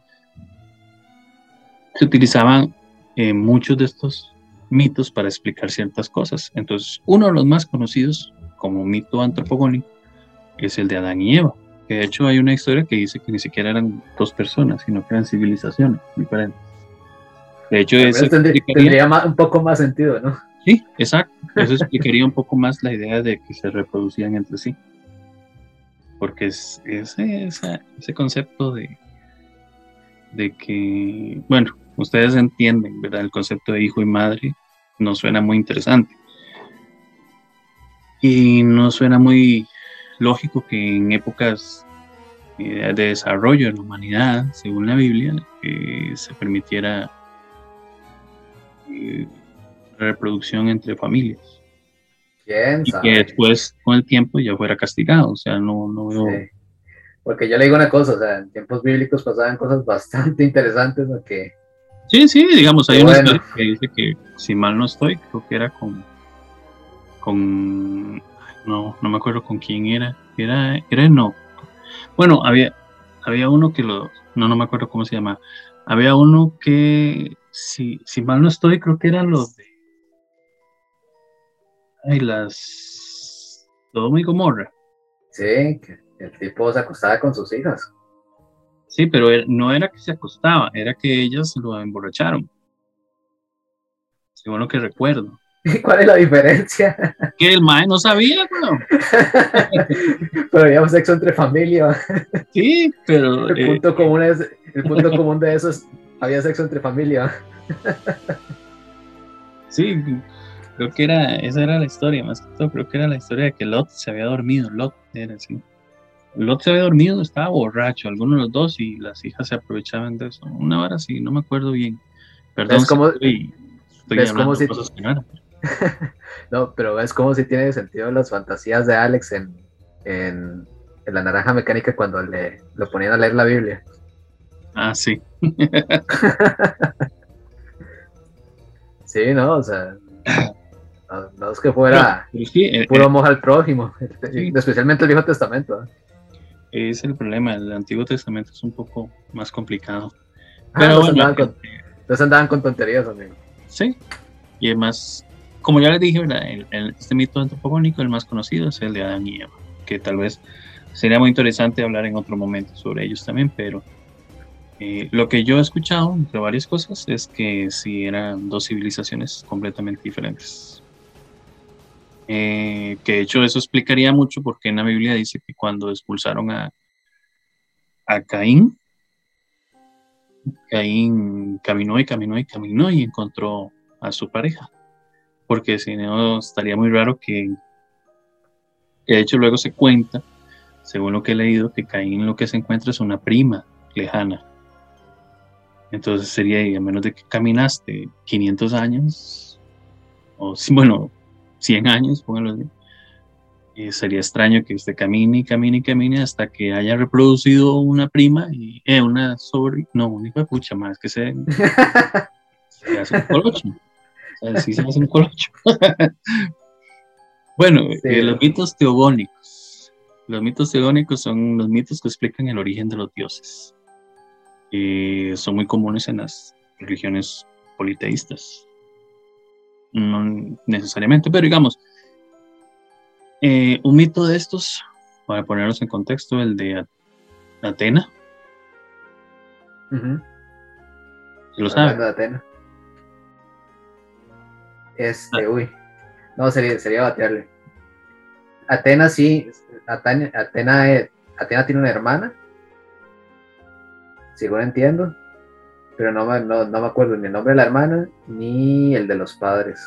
se utilizaban eh, muchos de estos mitos para explicar ciertas cosas. Entonces, uno de los más conocidos como mito antropogónico es el de Adán y Eva. De hecho hay una historia que dice que ni siquiera eran dos personas, sino que eran civilizaciones diferentes. De hecho, eso tendría, un poco más sentido, ¿no? Sí, exacto. Eso explicaría un poco más la idea de que se reproducían entre sí. Porque es, ese, ese concepto de, de que, bueno, ustedes entienden, ¿verdad? El concepto de hijo y madre no suena muy interesante. Y no suena muy lógico que en épocas eh, de desarrollo de la humanidad, según la Biblia, eh, se permitiera eh, reproducción entre familias. y que después, con el tiempo, ya fuera castigado. O sea, no, no veo. Porque yo le digo una cosa, o sea, en tiempos bíblicos pasaban cosas [laughs] bastante interesantes, ¿no? que Sí, sí, digamos, hay una historia que dice que, si mal no estoy, creo que era con. con. No, no me acuerdo con quién era. Era, era no. Bueno, había, había uno que lo. No, no me acuerdo cómo se llama. Había uno que, si, si mal no estoy, creo que eran los de. Ay, las. Todo muy Gomorra. Sí, que el tipo se acostaba con sus hijas. Sí, pero no era que se acostaba, era que ellas lo emborracharon. Según lo que recuerdo. [laughs] ¿Cuál es la diferencia? Que el mae no sabía, ¿no? [laughs] pero había sexo entre familia. Sí, pero. El punto, eh, común es, el punto [laughs] común de eso es: había sexo entre familia. Sí, creo que era, esa era la historia, más que todo, creo que era la historia de que Lot se había dormido. Lot era así. Lot se había dormido, estaba borracho, alguno de los dos, y las hijas se aprovechaban de eso. Una hora sí, no me acuerdo bien. Perdón, es como, estoy, si... [laughs] no, pero es como si tiene sentido las fantasías de Alex en, en, la naranja mecánica cuando le lo ponían a leer la Biblia. Ah, sí. [laughs] sí, no, o sea, no, es que fuera eh, puro eh, amor al prójimo, [laughs] especialmente el Viejo Testamento. ¿eh? es el problema. El Antiguo Testamento es un poco más complicado. Ah, Pero bueno, andaban con, andaban con tonterías, amigo. Sí, y además, como ya les dije, este mito antropogónico, el más conocido es el de Adán y Eva, que tal vez sería muy interesante hablar en otro momento sobre ellos también, pero eh, lo que yo he escuchado, entre varias cosas, es que sí eran dos civilizaciones completamente diferentes. Eh, que de hecho eso explicaría mucho porque en la Biblia dice que cuando expulsaron a, a Caín, Caín caminó y caminó y caminó y encontró a su pareja. Porque si no, estaría muy raro que, que, de hecho luego se cuenta, según lo que he leído, que Caín lo que se encuentra es una prima lejana. Entonces sería, a menos de que caminaste 500 años, o [laughs] bueno, 100 años, póngalo así. Y sería extraño que usted camine y camine y camine hasta que haya reproducido una prima y eh, una sobre, no, una pucha más que se, [laughs] se hace un colocho. O sea, sí se hace un colocho. [laughs] bueno, eh, los mitos teogónicos. Los mitos teogónicos son los mitos que explican el origen de los dioses. Eh, son muy comunes en las religiones politeístas. No necesariamente, pero digamos, eh, un mito de estos, para ponernos en contexto, el de Atena. lo sabe? De Atena. Este, ah. uy. No, sería, sería batearle. Atena sí, Atena, Atena, eh, Atena tiene una hermana. Según entiendo. Pero no, no, no me acuerdo ni el nombre de la hermana ni el de los padres.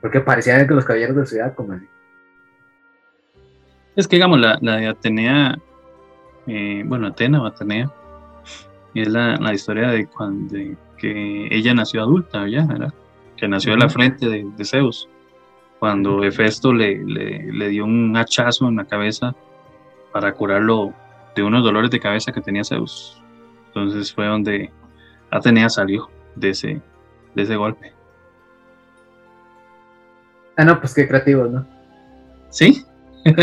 Porque parecían que los caballeros de la ciudad como Es que digamos, la, la de Atenea, eh, bueno, Atena o Atenea, es la, la historia de cuando que ella nació adulta, ya, ¿verdad? Que nació de la frente de, de Zeus cuando Hefesto le, le, dio un hachazo en la cabeza para curarlo de unos dolores de cabeza que tenía Zeus. Entonces fue donde Atenea salió de ese, de ese golpe. Ah, no, pues qué creativo, ¿no? Sí. [laughs]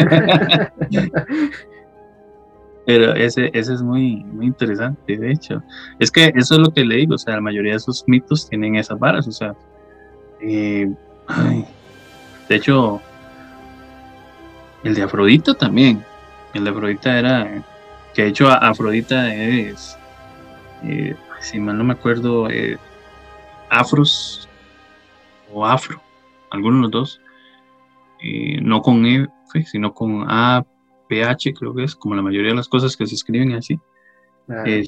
Pero ese, ese es muy, muy interesante, de hecho. Es que eso es lo que le digo, o sea, la mayoría de esos mitos tienen esas varas, o sea, eh, de hecho, el de Afrodita también. El de Afrodita era. Que de hecho, Afrodita es. Eh, si mal no me acuerdo, eh, Afros o Afro, algunos de los dos. Eh, no con F, sino con A, PH, creo que es, como la mayoría de las cosas que se escriben así.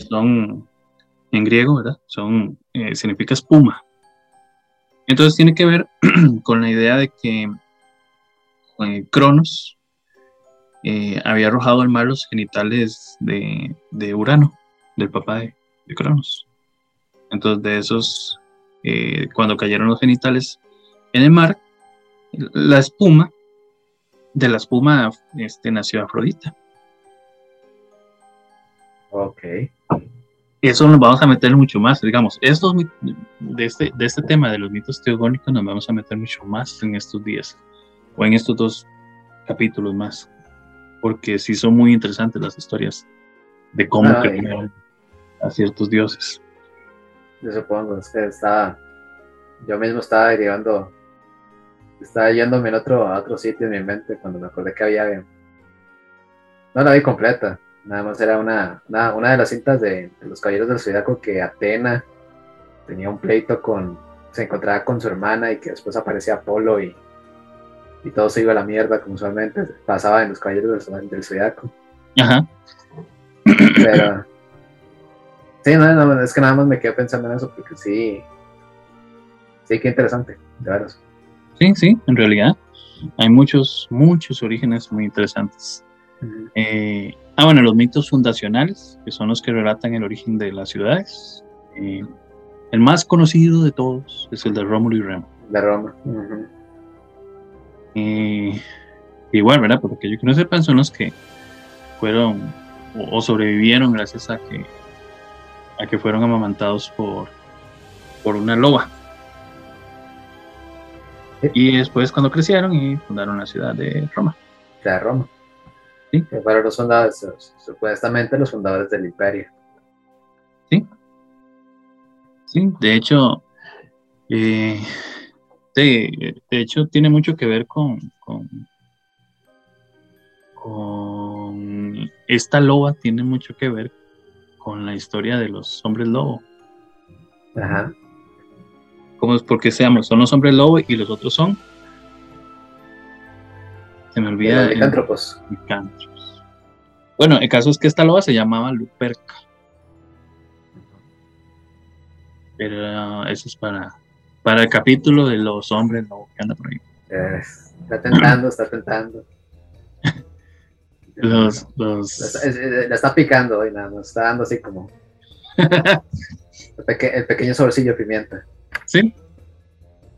Son en griego, ¿verdad? Son, significa espuma. Entonces tiene que ver [clears throat] con la idea de que eh, Cronos eh, había arrojado al mar los genitales de, Urano, del papá de, Cronos. Entonces de esos, eh, cuando cayeron los genitales en el mar, la espuma, de la espuma este, nació Afrodita. Ok eso nos vamos a meter mucho más, digamos, estos de este, de este tema de los mitos teogónicos nos vamos a meter mucho más en estos días, o en estos dos capítulos más, porque sí son muy interesantes las historias de cómo crearon a ciertos dioses. Yo supongo, es que estaba, yo mismo estaba derivando, estaba yéndome en otro, a otro sitio en mi mente cuando me acordé que había, no la vi completa, Nada más era una, una, de las cintas de, los Caballeros del Zodiaco que Atena tenía un pleito con, se encontraba con su hermana y que después aparecía Apolo y, y todo se iba a la mierda, como usualmente pasaba en los Caballeros del, del Zodiaco. Ajá. Pero, sí, no, es que nada más me quedé pensando en eso porque sí, sí, qué interesante, de verdad. Sí, sí, en realidad hay muchos, muchos orígenes muy interesantes. eh, Ah, bueno, los mitos fundacionales, que son los que relatan el origen de las ciudades. Eh, el más conocido de todos es el de Rómulo y Remo. De Roma. Eh, igual, ¿verdad? Porque yo que no sepan son los que fueron o, sobrevivieron gracias a que, a que fueron amamantados por, por una loba. Y después cuando crecieron y fundaron la ciudad de Roma. De Roma. Que fueron los fundadores, supuestamente los fundadores del imperio. Sí. Sí, de hecho, eh, de, hecho tiene mucho que ver con, con, esta loba, tiene mucho que ver con la historia de los hombres lobo. Ajá. ¿Cómo es? Porque seamos, son los hombres lobo y los otros son se me olvida. Licántropos. Bueno, el caso es que esta loba se llamaba Luperca. Pero eso es para, para el capítulo de los hombres lobo que anda por ahí. está tentando, está tentando. los, los... La, está, picando hoy nada más, está dando así como [laughs] el, pequeño sobrecillo de pimienta. Sí.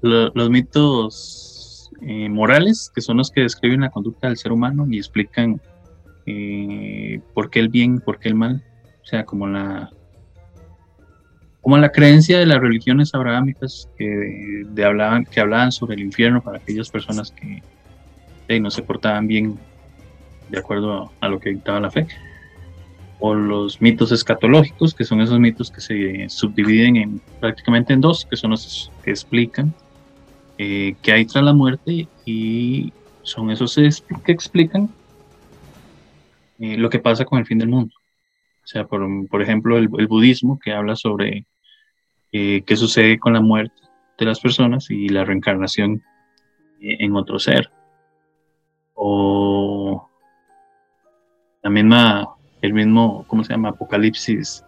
los mitos eh, morales, que son los que describen la conducta del ser humano y explican eh, por qué el bien, por qué el mal. O sea, como la, como la creencia de las religiones abrahámicas que, hablaban, que hablaban sobre el infierno para aquellas personas que no se portaban bien de acuerdo a, lo que dictaba la fe. o los mitos escatológicos, que son esos mitos que se subdividen en, prácticamente en dos, que son los que explican eh, qué hay tras la muerte y son esos que explican eh, lo que pasa con el fin del mundo. O sea, por, por ejemplo, el, budismo que habla sobre eh, qué sucede con la muerte de las personas y la reencarnación en otro ser. O la misma el mismo, ¿cómo se llama? Apocalipsis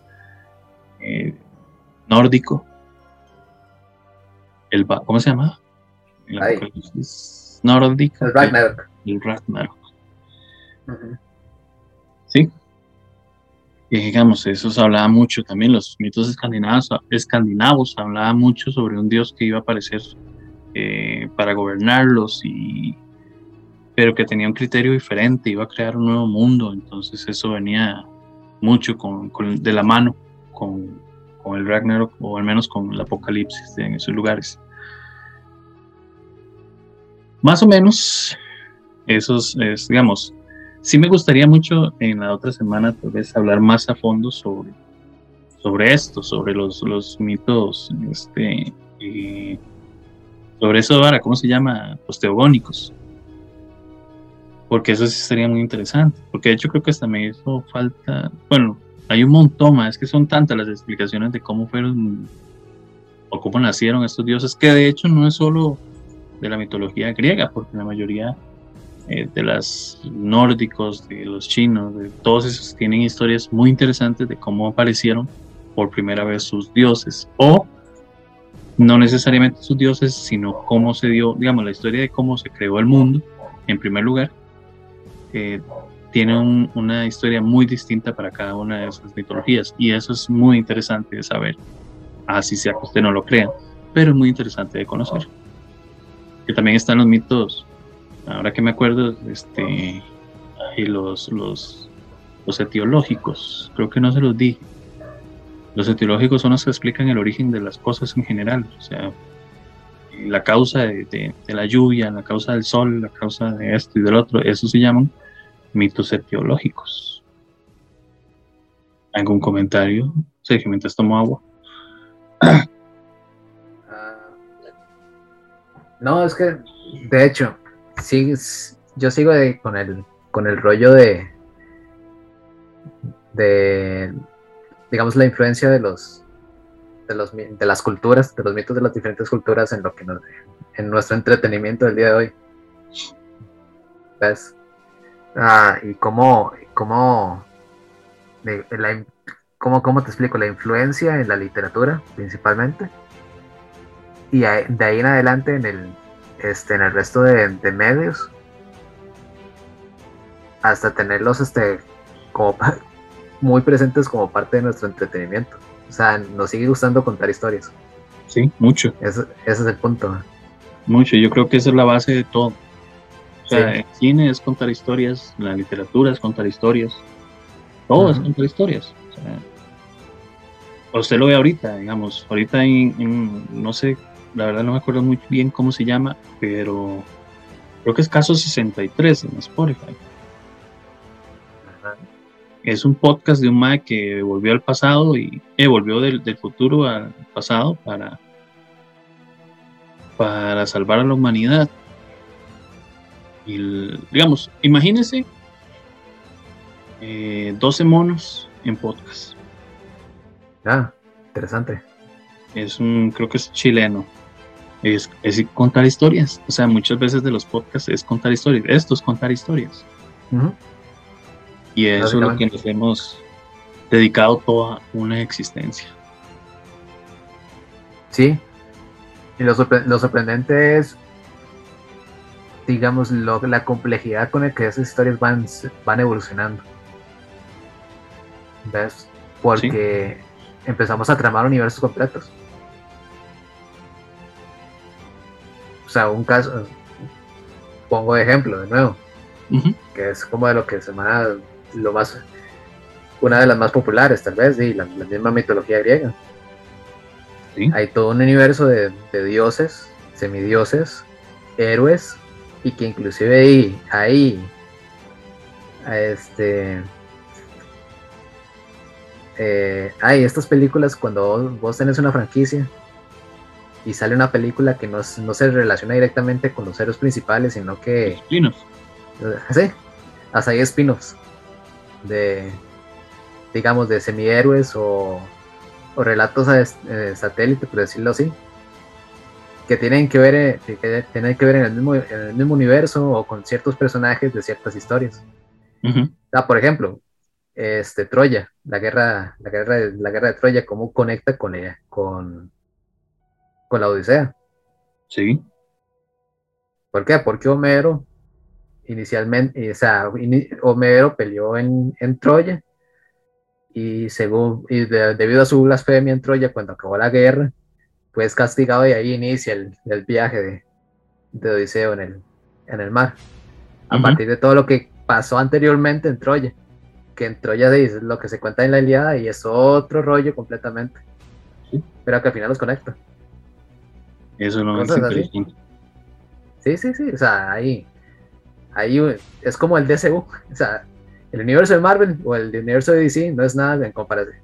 eh, nórdico. El, ¿Cómo se llama? El Apocalipsis nórdico. El Ragnarok. El Ragnarok. Sí. Y digamos, eso se hablaba mucho también, los mitos escandinavos, escandinavos hablaban mucho sobre un dios que iba a aparecer eh, para gobernarlos y pero que tenía un criterio diferente, iba a crear un nuevo mundo, entonces eso venía mucho con, de la mano con, con, el Ragnarok, o al menos con el Apocalipsis en esos lugares. Más o menos, esos, es, digamos, sí me gustaría mucho en la otra semana tal vez hablar más a fondo sobre, sobre esto, sobre los, los mitos, este, sobre eso ahora, ¿cómo se llama? Los teogónicos porque eso sí sería muy interesante, porque de hecho creo que hasta me hizo falta, bueno, hay un montón más, es que son tantas las explicaciones de cómo fueron o cómo nacieron estos dioses, que de hecho no es solo de la mitología griega, porque la mayoría eh, de los nórdicos, de los chinos, de todos esos tienen historias muy interesantes de cómo aparecieron por primera vez sus dioses, o no necesariamente sus dioses, sino cómo se dio, digamos, la historia de cómo se creó el mundo, en primer lugar, tiene una historia muy distinta para cada una de esas mitologías. Y eso es muy interesante de saber, así sea que usted no lo crea, pero es muy interesante de conocer. Que también están los mitos, ahora que me acuerdo, este, y los, los, los etiológicos, creo que no se los dije. Los etiológicos son los que explican el origen de las cosas en general, o sea, la causa de, de, la lluvia, la causa del sol, la causa de esto y del otro, eso se llaman mitos etiológicos. ¿Algún comentario? Sí, que mientras tomo agua. Ah, no, es que, de hecho, sí, yo sigo con, el, con el rollo de, de, digamos, la influencia de los, de los, de las culturas, de los mitos de las diferentes culturas en lo que en nuestro entretenimiento del día de hoy. ¿Ves? Ah, y cómo, cómo, cómo, cómo, te explico, la influencia en la literatura principalmente. Y de ahí en adelante en el, este, en el resto de, medios. Hasta tenerlos este, como [laughs] muy presentes como parte de nuestro entretenimiento. O sea, nos sigue gustando contar historias. Sí, mucho. ese es el punto. Mucho, yo creo que esa es la base de todo el cine es contar historias, la literatura es contar historias, todo es contar historias. usted lo ve ahorita, digamos, ahorita en, no sé, la verdad no me acuerdo muy bien cómo se llama, pero creo que es caso 63 en Spotify. Es un podcast de un mae que volvió al pasado y eh, volvió del, del, futuro al pasado para, para salvar a la humanidad digamos, imagínense 12 eh, monos en podcast. Ah, interesante. Es un, creo que es chileno. Es, contar historias. O sea, muchas veces de los podcasts es contar historias. Esto es contar historias. Y eso es lo que nos hemos dedicado toda una existencia. Sí. Y lo, lo sorprendente es digamos, la complejidad con la que esas historias van, van evolucionando. ¿Ves? Porque empezamos a tramar universos completos. Sea, un caso, pongo de ejemplo de nuevo, que es como de lo que se llama lo más, una de las más populares tal vez, y la, misma mitología griega. Hay todo un universo de, de dioses, semidioses, héroes y que inclusive ahí, ahí este, eh, hay estas películas cuando vos, tenés una franquicia y sale una película que no, se relaciona directamente con los héroes principales, sino que... spin Sí, hasta hay spin-offs de, digamos, de semihéroes o, o relatos a eh, satélite, por decirlo así, que tienen que ver, eh, que tienen que ver en el, mismo, en el mismo universo o con ciertos personajes de ciertas historias. por ejemplo, este, Troya, la guerra, la guerra, de, la guerra de Troya, cómo conecta con, ella, con, con la Odisea. Sí. ¿Por qué? Porque Homero inicialmente, o sea, Homero peleó en, en Troya y según y debido a su blasfemia en Troya cuando acabó la guerra, pues castigado y ahí inicia el, el viaje de, de, Odiseo en el, en el mar. A partir de todo lo que pasó anteriormente en Troya que en Troya es lo que se cuenta en la Iliada y es otro rollo completamente. Pero que al final los conecta. Eso no es interesante. Sí, sí, sí. O sea, ahí, ahí es como el DCU. O sea, el universo de Marvel o el universo de DC no es nada en comparación.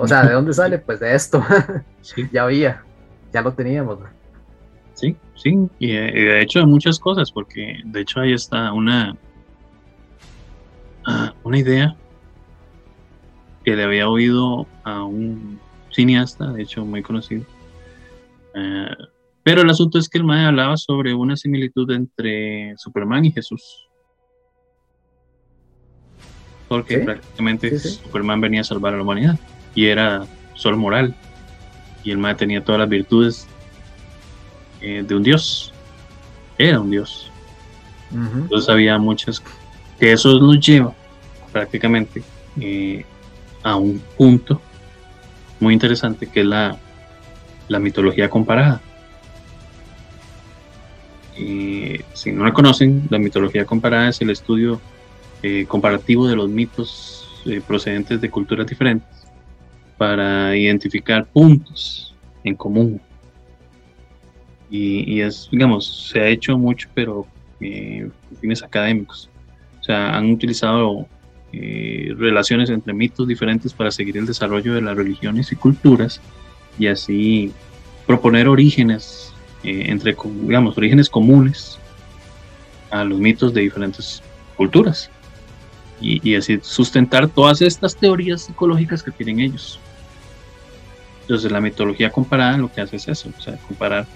O sea, ¿de dónde [laughs] sale? Pues de esto. [laughs] ya había, ya lo teníamos. Sí, sí. Y, de hecho de muchas cosas, porque de hecho ahí está una, ah, una idea que le había oído a un cineasta, de hecho muy conocido. Pero el asunto es que el mae hablaba sobre una similitud entre Superman y Jesús. Porque prácticamente Superman venía a salvar a la humanidad y era solo moral. Y el mae tenía todas las virtudes eh, de un dios. Era un dios. Entonces había muchas que eso nos lleva prácticamente eh, a un punto muy interesante que es la, la mitología comparada. Y si no la conocen, la mitología comparada es el estudio eh, comparativo de los mitos eh, procedentes de culturas diferentes para identificar puntos en común. Y, es, digamos, se ha hecho mucho, pero eh, fines académicos. O sea, han utilizado eh, relaciones entre mitos diferentes para seguir el desarrollo de las religiones y culturas y así proponer orígenes, entre, digamos, orígenes comunes a los mitos de diferentes culturas y, así sustentar todas estas teorías psicológicas que tienen ellos. Entonces la mitología comparada lo que hace es eso, comparar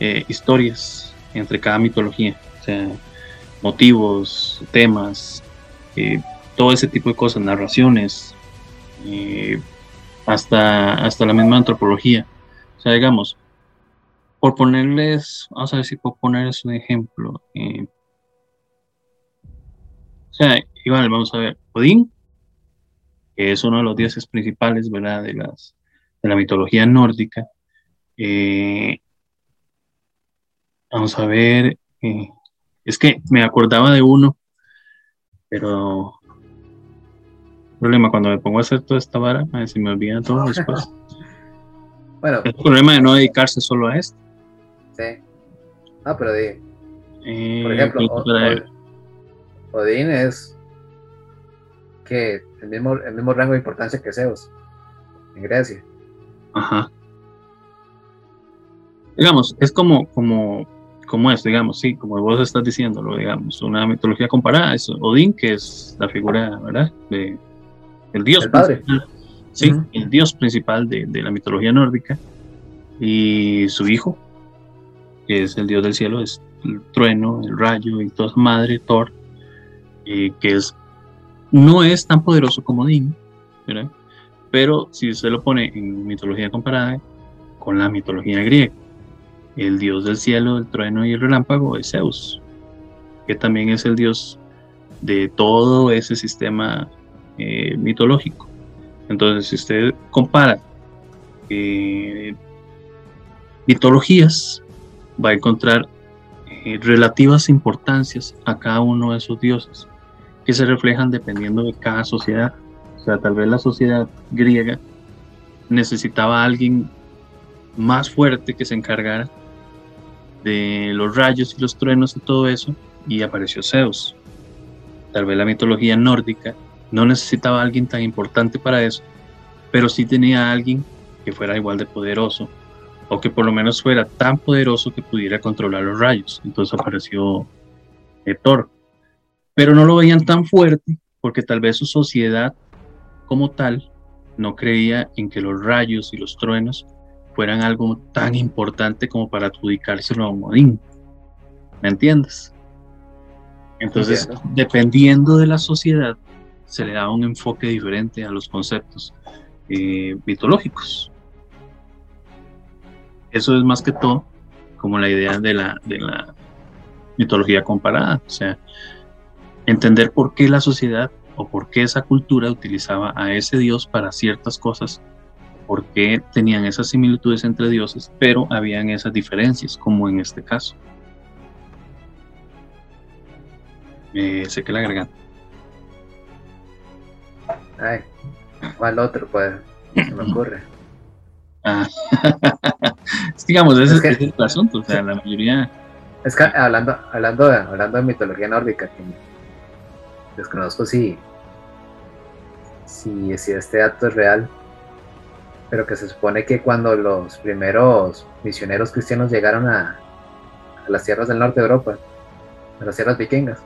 eh, historias entre cada mitología, o sea, motivos, temas, eh, todo ese tipo de cosas, narraciones, eh, hasta, hasta la misma antropología. O sea, digamos, por ponerles, vamos a ver si puedo ponerles un ejemplo. Eh, o sea, igual vamos a ver, Odín, que es uno de los dioses principales, ¿verdad? De, las, de la mitología nórdica. Eh, vamos a ver, es que me acordaba de uno, pero problema cuando me pongo a hacer toda esta vara, si me olvida todo después. [laughs] bueno. Es el problema de no dedicarse solo a esto. Sí. Ah, pero. Eh, por ejemplo, Odín es que el mismo, el mismo rango de importancia que Zeus en Grecia. Ajá. Digamos, es como, como, como esto, digamos, sí, como vos estás diciéndolo, digamos, una mitología comparada es Odín, que es la figura, ¿verdad? De, el dios principal, sí, el dios principal de, la mitología nórdica, y su hijo, que es el dios del cielo, es el trueno, el rayo y toda madre, Thor, que es, no es tan poderoso como Odín, pero si usted lo pone en mitología comparada con la mitología griega, el dios del cielo, el trueno y el relámpago es Zeus, que también es el dios de todo ese sistema eh, mitológico. Entonces, si usted compara eh, mitologías, va a encontrar eh, relativas importancias a cada uno de esos dioses, que se reflejan dependiendo de cada sociedad. O sea, tal vez la sociedad griega necesitaba alguien más fuerte que se encargara de los rayos y los truenos y todo eso, y apareció Zeus. Tal vez la mitología nórdica no necesitaba alguien tan importante para eso pero sí tenía alguien que fuera igual de poderoso, o que por lo menos fuera tan poderoso que pudiera controlar los rayos. Entonces apareció eh, Thor. Pero no lo veían tan fuerte porque tal vez su sociedad como tal no creía en que los rayos y los truenos fueran algo tan importante como para adjudicárselo a un Odín. ¿Me entiendes? Entonces, dependiendo de la sociedad, se le daba un enfoque diferente a los conceptos eh, mitológicos. Eso es más que todo como la idea de la, de la mitología comparada, o sea, entender por qué la sociedad o por qué esa cultura utilizaba a ese dios para ciertas cosas, por qué tenían esas similitudes entre dioses, pero habían esas diferencias, como en este caso. Eh, sé que la garganta. Ay, ¿cuál otro? Pues, se me [clears throat] ocurre. Ah. [laughs] digamos, ese es, el asunto, o sea, la mayoría... Es que hablando, hablando, de, hablando de mitología nórdica, desconozco si, si, si este dato es real, pero que se supone que cuando los primeros misioneros cristianos llegaron a, a las tierras del norte de Europa, a las tierras vikingas,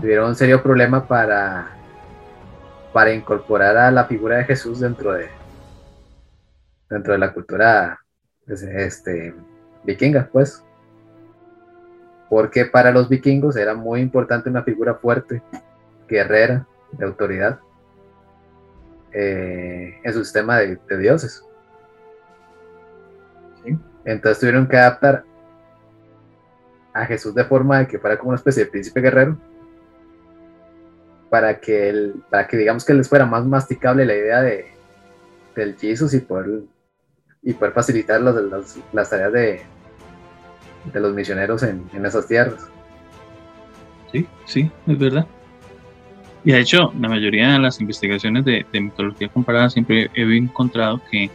tuvieron un serio problema para, para incorporar a la figura de Jesús dentro de, dentro de la cultura pues, este, vikinga, pues. Porque para los vikingos era muy importante una figura fuerte, guerrera, de autoridad, eh, en su sistema de, dioses. Entonces tuvieron que adaptar a Jesús de forma de que fuera como una especie de príncipe guerrero para que el, para que digamos que les fuera más masticable la idea de del Jesus y poder y poder facilitar las, las, tareas de, de los misioneros en, en, esas tierras. Sí, sí, es verdad. Y de hecho, la mayoría de las investigaciones de, mitología comparada siempre he encontrado que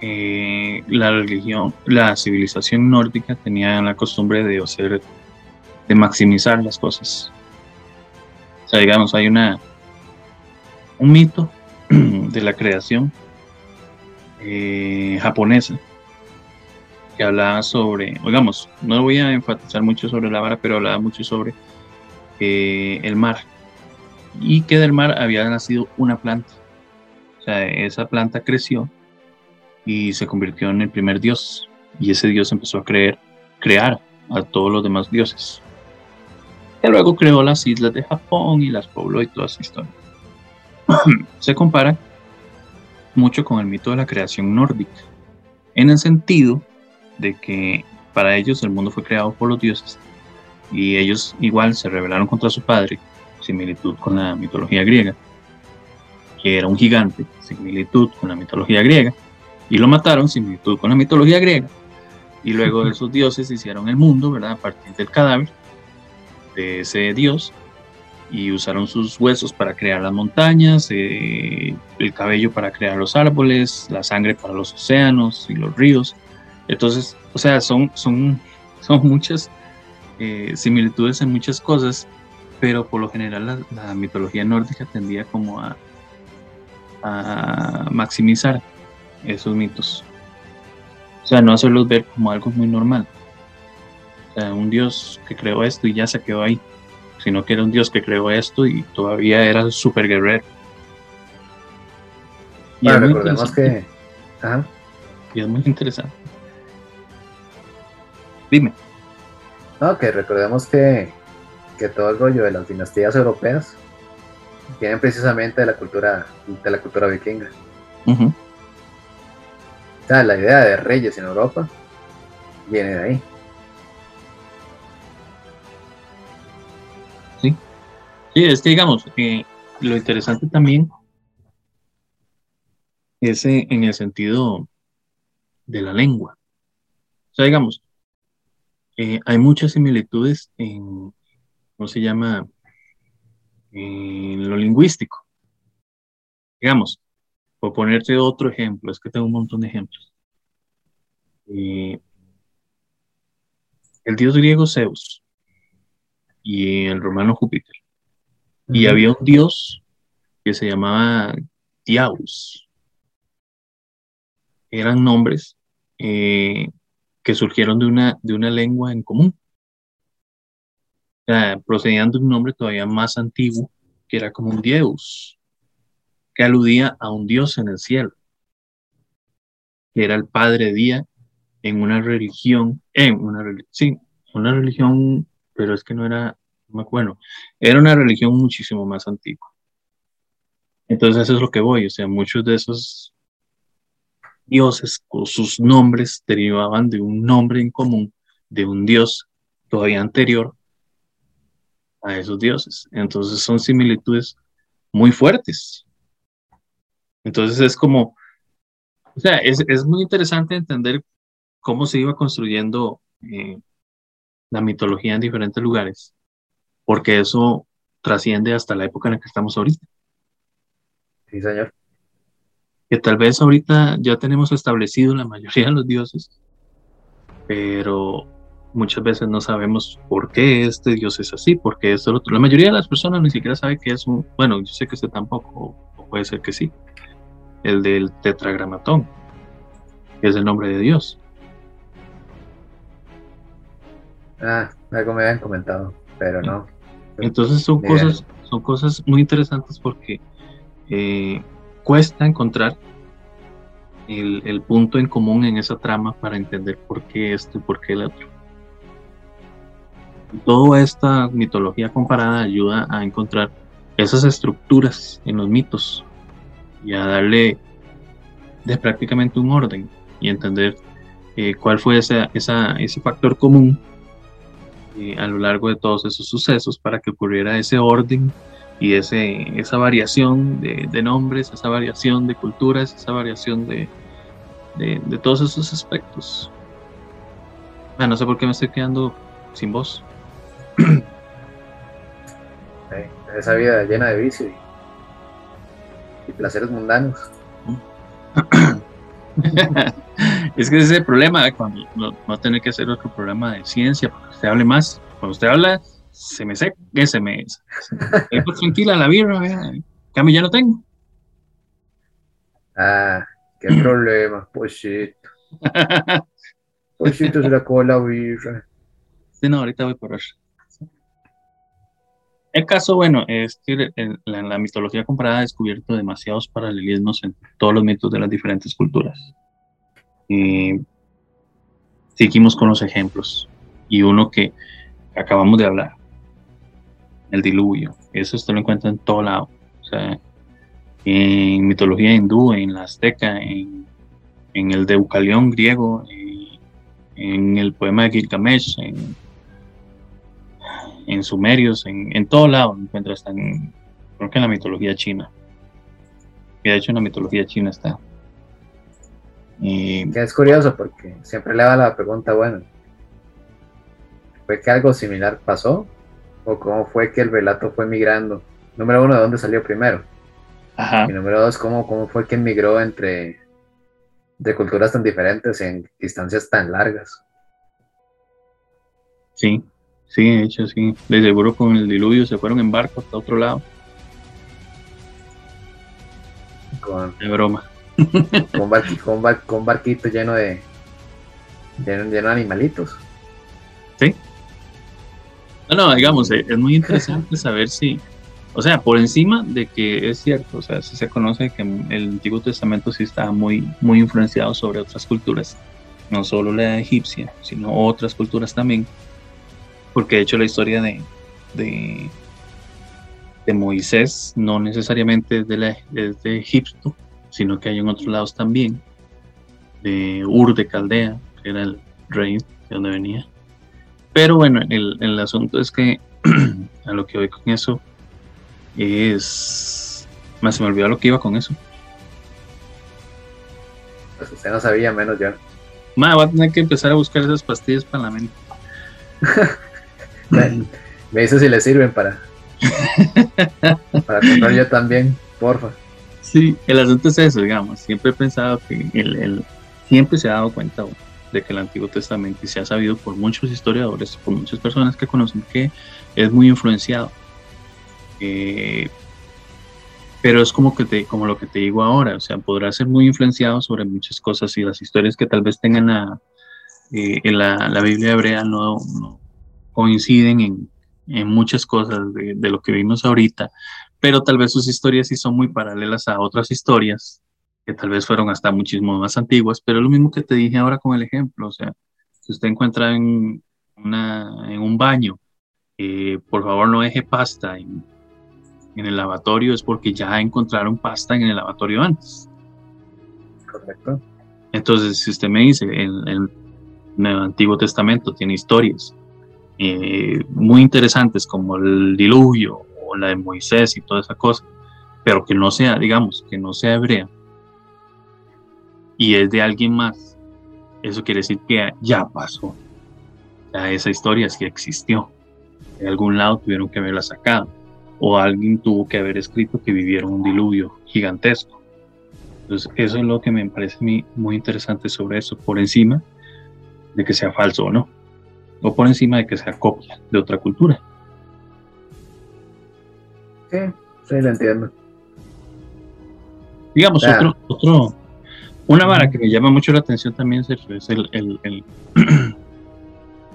eh, la religión, la civilización nórdica tenía la costumbre de hacer, de maximizar las cosas. O sea, digamos, hay una un mito [clears throat] de la creación eh, japonesa que hablaba sobre, digamos, no voy a enfatizar mucho sobre la vara, pero hablaba mucho sobre eh, el mar y que del mar había nacido una planta. O sea, esa planta creció y se convirtió en el primer dios y ese dios empezó a creer, crear a todos los demás dioses. Y luego creó las islas de Japón y las pobló y toda esa historia. [clears throat] se compara mucho con el mito de la creación nórdica, en el sentido de que para ellos el mundo fue creado por los dioses y ellos igual se rebelaron contra su padre, similitud con la mitología griega, que era un gigante, similitud con la mitología griega, y lo mataron, similitud con la mitología griega, y luego [laughs] esos dioses hicieron el mundo, ¿verdad? A partir del cadáver de ese dios, y usaron sus huesos para crear las montañas, eh, el cabello para crear los árboles, la sangre para los océanos y los ríos. Entonces, o sea, son, son, [laughs] son muchas eh, similitudes en muchas cosas, pero por lo general la, mitología nórdica tendía como a, a maximizar esos mitos. O sea, no hacerlos ver como algo muy normal. O sea, un dios que creó esto y ya se quedó ahí sino que era un dios que creó esto y todavía era super guerrero. Y es recordemos que. Y es muy interesante. Dime. No, que recordemos que, que todo el rollo de las dinastías europeas vienen precisamente de la cultura, de la cultura vikinga. O sea, la idea de reyes en Europa viene de ahí. Sí, es que digamos, eh, lo interesante también es eh, en el sentido de la lengua. O sea, digamos, eh, hay muchas similitudes en, ¿cómo se llama? En lo lingüístico. Digamos, por ponerte otro ejemplo, es que tengo un montón de ejemplos. el dios griego Zeus y el romano Júpiter y había un dios que se llamaba Diaus. Eran nombres eh, que surgieron de una, de una lengua en común. procedían de un nombre todavía más antiguo, que era como un Dios, que aludía a un dios en el cielo, que era el padre Día en una religión, en una, sí, una religión, pero es que no era, bueno, era una religión muchísimo más antigua. Entonces eso es lo que voy, o sea, muchos de esos dioses o sus nombres derivaban de un nombre en común de un dios todavía anterior a esos dioses. Entonces son similitudes muy fuertes. Entonces es como, o sea, es, es muy interesante entender cómo se iba construyendo eh, la mitología en diferentes lugares, porque eso trasciende hasta la época en la que estamos ahorita. Sí, señor. Que tal vez ahorita ya tenemos establecido la mayoría de los dioses, pero muchas veces no sabemos por qué este dios es así, por qué es el otro. La mayoría de las personas ni siquiera sabe que es un, bueno, yo sé que este tampoco, o puede ser que sí, el del tetragramatón, que es el nombre de Dios. Ah, algo me habían comentado, pero no. Entonces son cosas, son cosas muy interesantes porque eh, cuesta encontrar el, punto en común en esa trama para entender por qué esto y por qué el otro. Toda esta mitología comparada ayuda a encontrar esas estructuras en los mitos y a darle de prácticamente un orden y entender eh, cuál fue ese, ese factor común eh, a lo largo de todos esos sucesos para que ocurriera ese orden y ese, esa variación de, nombres, esa variación de culturas, esa variación de, de, todos esos aspectos. Ah, no sé por qué me estoy quedando sin voz. [clears throat] esa vida llena de vicio y, placeres mundanos. [clears throat] [laughs] es que ese es el problema cuando no, va a tener que hacer otro programa de ciencia, porque usted hable más. Cuando usted habla, se me seca, se me. Se pues, tranquila la birra, cambio ya no tengo. Ah, qué problema, pochito. [laughs] Pochito se la cola birra. Sí, no, ahorita voy por eso. El caso, bueno, es que la, la, mitología comparada ha descubierto demasiados paralelismos en todos los mitos de las diferentes culturas. Y seguimos con los ejemplos. Y uno que acabamos de hablar, el diluvio. Eso usted lo encuentra en todo lado. O sea, en mitología hindú, en la azteca, en, en el Deucalión griego, en, el poema de Gilgamesh, en, sumerios, en, en todo lado encuentra hasta en, creo que en la mitología china. Y de hecho en la mitología china está. Y, que es curioso porque siempre le da la pregunta, bueno, ¿fue que algo similar pasó? ¿O cómo fue que el relato fue migrando? Número uno, ¿de dónde salió primero? Y número dos, ¿cómo, cómo fue que migró entre de culturas tan diferentes en distancias tan largas? Sí, sí, de hecho, sí. De seguro con el diluvio se fueron en barco hasta otro lado. Con, de broma. [laughs] Con, con, barquito lleno de, lleno, de animalitos. Sí. No, no, digamos, eh, es muy interesante saber si, o sea, por encima de que es cierto, o sea, si se conoce que el Antiguo Testamento sí está muy, muy influenciado sobre otras culturas, no solo la egipcia, sino otras culturas también, porque de hecho la historia de, de, Moisés no necesariamente es de, es de Egipto, sino que hay en otros lados también, de Ur de Caldea, que era el rey de donde venía. Pero bueno, el, el asunto es que [clears throat] a lo que voy con eso es... Más se me olvidó lo que iba con eso. Pues usted no sabía, menos yo. Ma, voy a tener que empezar a buscar esas pastillas para la mente. me, dice si le sirven para... [laughs] para comprar yo también, porfa. Sí, el asunto es eso, digamos. Siempre he pensado que el, siempre se ha dado cuenta de que el Antiguo Testamento y se ha sabido por muchos historiadores, por muchas personas que conocen que es muy influenciado. pero es como, que te, como lo que te digo ahora, o sea, podrá ser muy influenciado sobre muchas cosas y las historias que tal vez tengan la, eh, en la, Biblia hebrea no, coinciden en, en, muchas cosas de, lo que vimos ahorita, pero tal vez sus historias sí son muy paralelas a otras historias que tal vez fueron hasta muchísimo más antiguas, pero es lo mismo que te dije ahora con el ejemplo, o sea, si usted encuentra en, una, en un baño, eh, por favor no deje pasta en, en el lavatorio es porque ya encontraron pasta en el lavatorio antes. Correcto. Entonces, si usted me dice, el, el, Antiguo Testamento tiene historias eh, muy interesantes como el diluvio o la de Moisés y toda esa cosa, pero que no sea, digamos, que no sea hebrea y es de alguien más, eso quiere decir que ya pasó. Esa historia sí existió. De algún lado tuvieron que haberla sacado o alguien tuvo que haber escrito que vivieron un diluvio gigantesco. Entonces, eso es lo que me parece muy interesante sobre eso, por encima de que sea falso o no, o por encima de que sea copia de otra cultura. Sí, sí, lo entiendo. Digamos, otro, otro, una vara que me llama mucho la atención también es el, el, el [clears throat]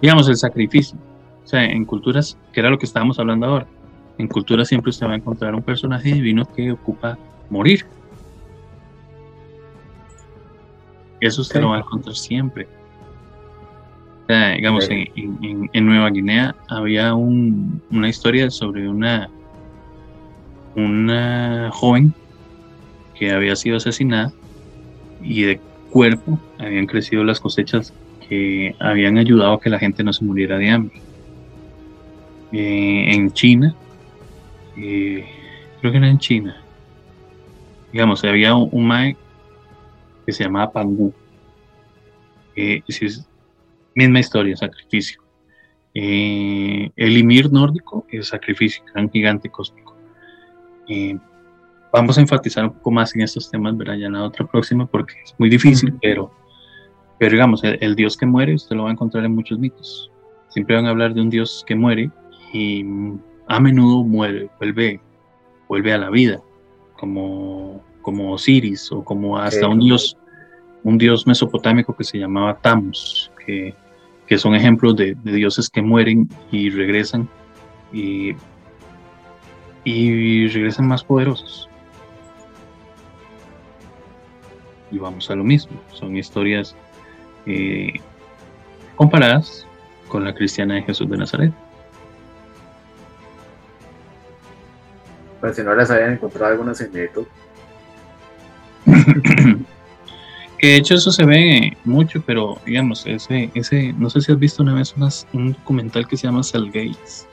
digamos, el sacrificio. O sea, en culturas, que era lo que estábamos hablando ahora, en cultura siempre usted va a encontrar un personaje divino que ocupa morir. Eso usted lo va a encontrar siempre. digamos, en, Nueva Guinea había una historia sobre una, una joven que había sido asesinada y de cuerpo habían crecido las cosechas que habían ayudado a que la gente no se muriera de hambre. Eh, en China creo que era en China. Digamos, había un, un que se llamaba Pangu. misma historia, sacrificio. Eh, el Ymir nórdico es sacrificio, gran gigante cósmico. Eh, vamos a enfatizar un poco más en estos temas, verá ya en la otra próxima, porque es muy difícil, pero, pero digamos, el, el, dios que muere, usted lo va a encontrar en muchos mitos. Siempre van a hablar de un dios que muere y a menudo muere, vuelve, vuelve a la vida, como, como Osiris o como hasta un dios, un dios mesopotámico que se llamaba Tamus, que, que son ejemplos de, dioses que mueren y regresan y, y regresan más poderosos. Y vamos a lo mismo, son historias eh, comparadas con la cristiana de Jesús de Nazaret. Pero si no les habían encontrado alguna similitud. [coughs] que de hecho eso se ve mucho, pero digamos, ese, ese, no sé si has visto una vez un documental que se llama Cell Gates.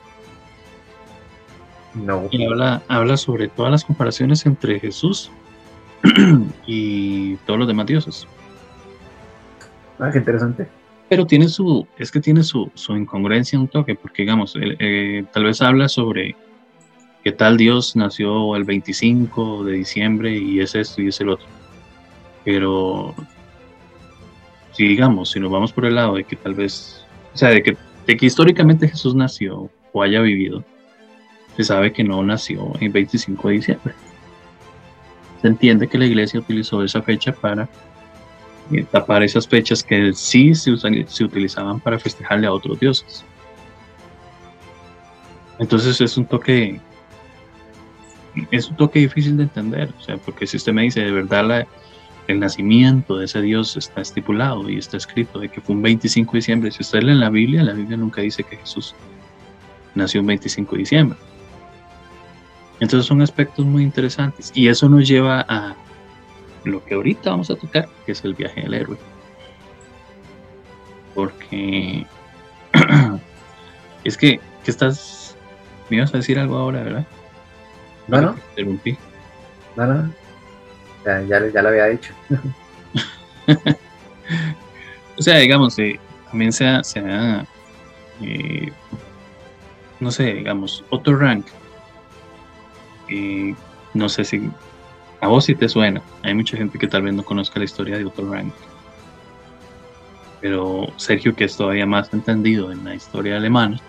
No. Y habla, habla sobre todas las comparaciones entre Jesús [clears throat] y todos los demás dioses. Ah, qué interesante. Pero tiene su, es que tiene su, su incongruencia un toque, porque digamos, eh, tal vez habla sobre que tal Dios nació el 25 de diciembre y es esto y es el otro. Pero si digamos, si nos vamos por el lado de que tal vez, o sea, de que, de que históricamente Jesús nació o haya vivido, se sabe que no nació el 25 de diciembre. Se entiende que la iglesia utilizó esa fecha para eh, tapar esas fechas que sí se, se utilizaban para festejarle a otros dioses. Entonces es un toque es un toque difícil de entender, o sea, porque si usted me dice de verdad el nacimiento de ese Dios está estipulado y está escrito de que fue un 25 de diciembre, si usted lee en la Biblia, la Biblia nunca dice que Jesús nació un 25 de diciembre. Entonces son aspectos muy interesantes y eso nos lleva a lo que ahorita vamos a tocar, que es el viaje del héroe. Porque [clears throat] es que, que estás, me ibas a decir algo ahora, ¿verdad? No, no. Interrumpí. No, no. Ya, ya, lo había dicho. [laughs] o sea, digamos, eh, también se ha, se eh, no sé, digamos, otro rank. Eh, no sé si a vos sí te suena. Hay mucha gente que tal vez no conozca la historia de otro rank. Pero Sergio, que es todavía más entendido en la historia alemana,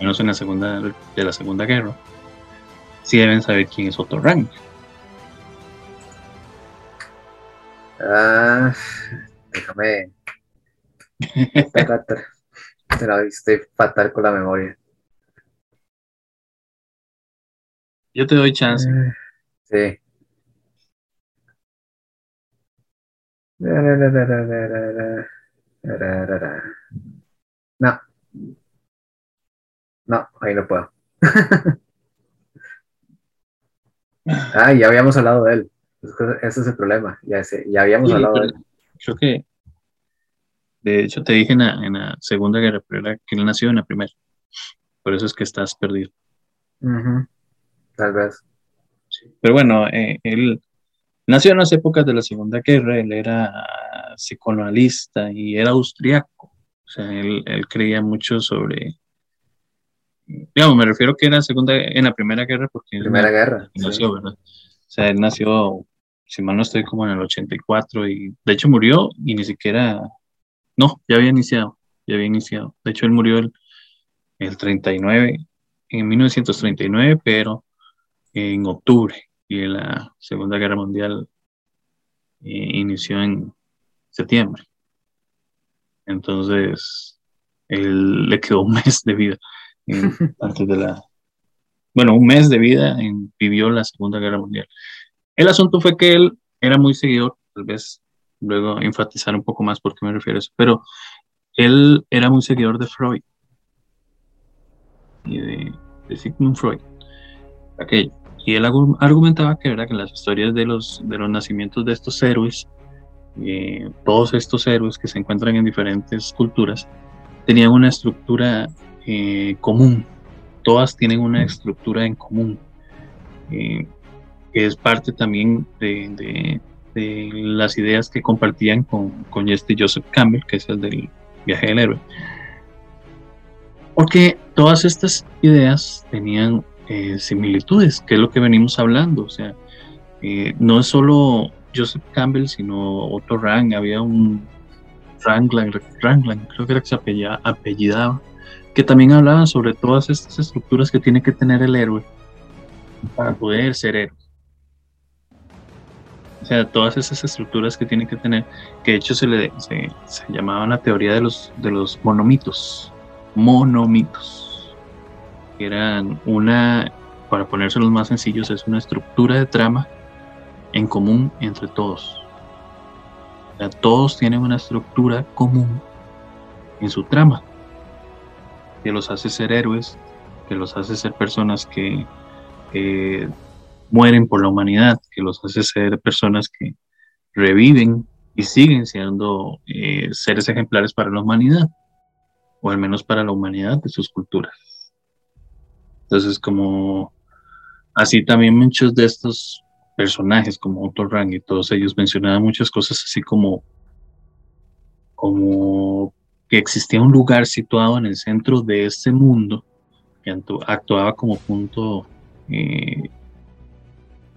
menos en la segunda de la Segunda Guerra, sí deben saber quién es Otto Rank. Ah, déjame. [laughs] Pero estoy fatal con la memoria. Yo te doy chance. Eh, sí. No. No, ahí no puedo. [laughs] ah, ya habíamos hablado de él. Ese es el problema. Ya, ya habíamos hablado de él. Creo que, de hecho, te dije en la, Segunda Guerra, pero era que él nació en la Primera. Por eso es que estás perdido. Tal vez. Pero bueno, eh, él nació en las épocas de la Segunda Guerra, él era psicoanalista y era austriaco. O sea, él, él creía mucho sobre digamos, me refiero que era segunda, en la Primera Guerra, porque... Primera Guerra. Nació, ¿verdad? O sea, él nació, si mal no estoy, como en el 84 y de hecho murió y ni siquiera... No, ya había iniciado, ya había iniciado. De hecho, él murió el, el 39, en 1939, pero en octubre y la Segunda Guerra Mundial eh, inició en septiembre. Entonces, él le quedó un [laughs] mes de vida [laughs] antes de la, bueno, un mes de vida en, vivió la Segunda Guerra Mundial. El asunto fue que él era muy seguidor, tal vez luego enfatizar un poco más por qué me refiero a eso, pero él era muy seguidor de Freud y de, Sigmund Freud, aquello. Y él argumentaba que, era que las historias de los, de los nacimientos de estos héroes, eh, todos estos héroes que se encuentran en diferentes culturas, tenían una estructura eh, común. Todas tienen una estructura en común, eh, que es parte también de, las ideas que compartían con, con este Joseph Campbell, que es el del viaje del héroe. Porque todas estas ideas tenían eh, similitudes, que es lo que venimos hablando. O sea, no es solo Joseph Campbell, sino otro Rang. Había un Ranglan, Ranglan creo que era que se apellidaba, que también hablaban sobre todas estas estructuras que tiene que tener el héroe para poder ser héroe. O sea, todas esas estructuras que tiene que tener, que de hecho se le se, llamaban la teoría de los, de los monomitos, monomitos, eran una, para ponérselos más sencillos, es una estructura de trama en común entre todos. Todos tienen una estructura común en su trama que los hace ser héroes, que los hace ser personas que mueren por la humanidad, que los hace ser personas que reviven y siguen siendo eh, seres ejemplares para la humanidad, o al menos para la humanidad de sus culturas. Entonces, como así también muchos de estos personajes, como Otto Rang y todos ellos mencionaban muchas cosas así como, como que existía un lugar situado en el centro de este mundo que actuaba como punto, eh,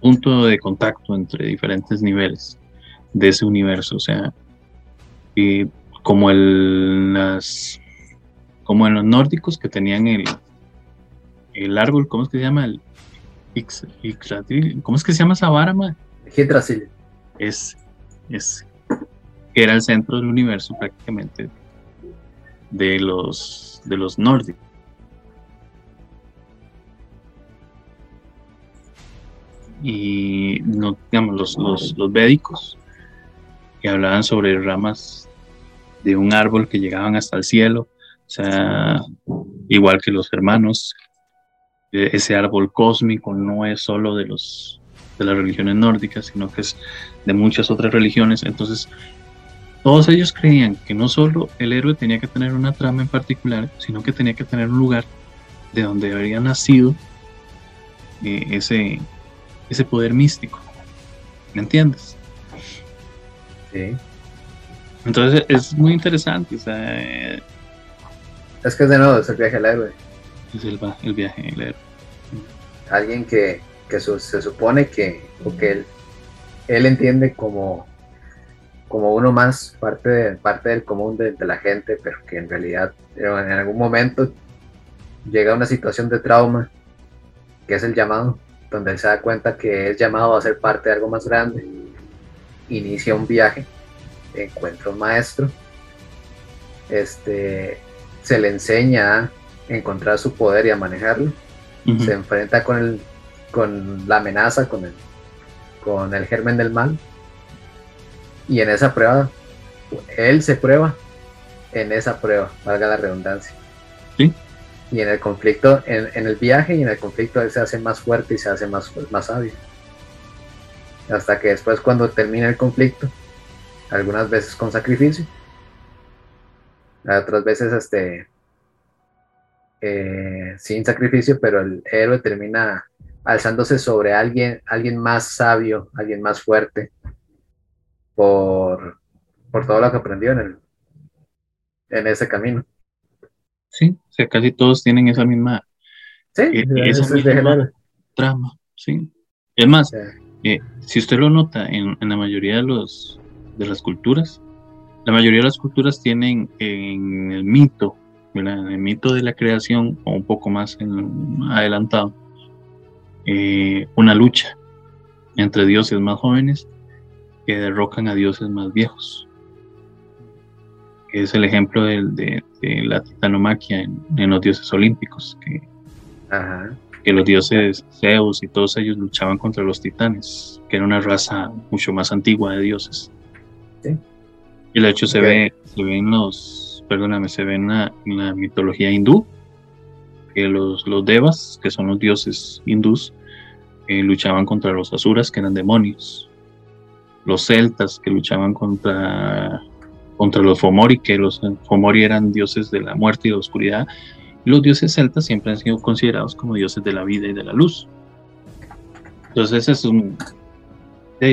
punto de contacto entre diferentes niveles de ese universo. O sea, como, el, las, como en los nórdicos que tenían el, el árbol, ¿cómo es que se llama? El ¿Cómo es que se llama esa vara, Es, es, era el centro del universo prácticamente de los, de los nórdicos. Y no, digamos, los, los, los védicos, que hablaban sobre ramas de un árbol que llegaban hasta el cielo, o sea, igual que los hermanos, ese árbol cósmico no es solo de los de las religiones nórdicas, sino que es de muchas otras religiones. Entonces, todos ellos creían que no solo el héroe tenía que tener una trama en particular, sino que tenía que tener un lugar de donde habría nacido eh, ese, ese poder místico. ¿Me entiendes? Sí. Entonces es muy interesante. Eh, es que de nuevo es el viaje del héroe. Es el, viaje del héroe. Alguien que, se supone que, él, él entiende como como uno más, parte, parte del común de, la gente, pero que en realidad en algún momento llega a una situación de trauma, que es el llamado, donde él se da cuenta que es llamado a ser parte de algo más grande, inicia un viaje, encuentra un maestro, este, se le enseña a encontrar su poder y a manejarlo, se enfrenta con, el, con la amenaza, con el, con el germen del mal, y en esa prueba, él se prueba en esa prueba, valga la redundancia. ¿Sí? Y en el conflicto, en, el viaje y en el conflicto él se hace más fuerte y se hace más, más sabio. Hasta que después cuando termina el conflicto, algunas veces con sacrificio, otras veces este eh, sin sacrificio, pero el héroe termina alzándose sobre alguien, alguien más sabio, alguien más fuerte, por, por todo lo que aprendió en, el, en ese camino. Sí, o sea, casi todos tienen esa misma, sí, eh, esa misma trama, sí. Es más, eh, si usted lo nota en, en, la mayoría de, los, de las culturas, la mayoría de las culturas tienen en el mito, en el mito de la creación, o un poco más adelantado, eh, una lucha entre dioses más jóvenes que derrocan a dioses más viejos. Es el ejemplo de, la titanomaquia en, los dioses olímpicos, que, que los dioses Zeus y todos ellos luchaban contra los titanes, que era una raza mucho más antigua de dioses. Y de hecho se ve, se ve en los, perdóname, se ve en la, mitología hindú, que los, los devas, que son los dioses hindús, eh, luchaban contra los asuras, que eran demonios los celtas que luchaban contra, contra los Fomori, que los Fomori eran dioses de la muerte y la oscuridad. los dioses celtas siempre han sido considerados como dioses de la vida y de la luz. Entonces es un,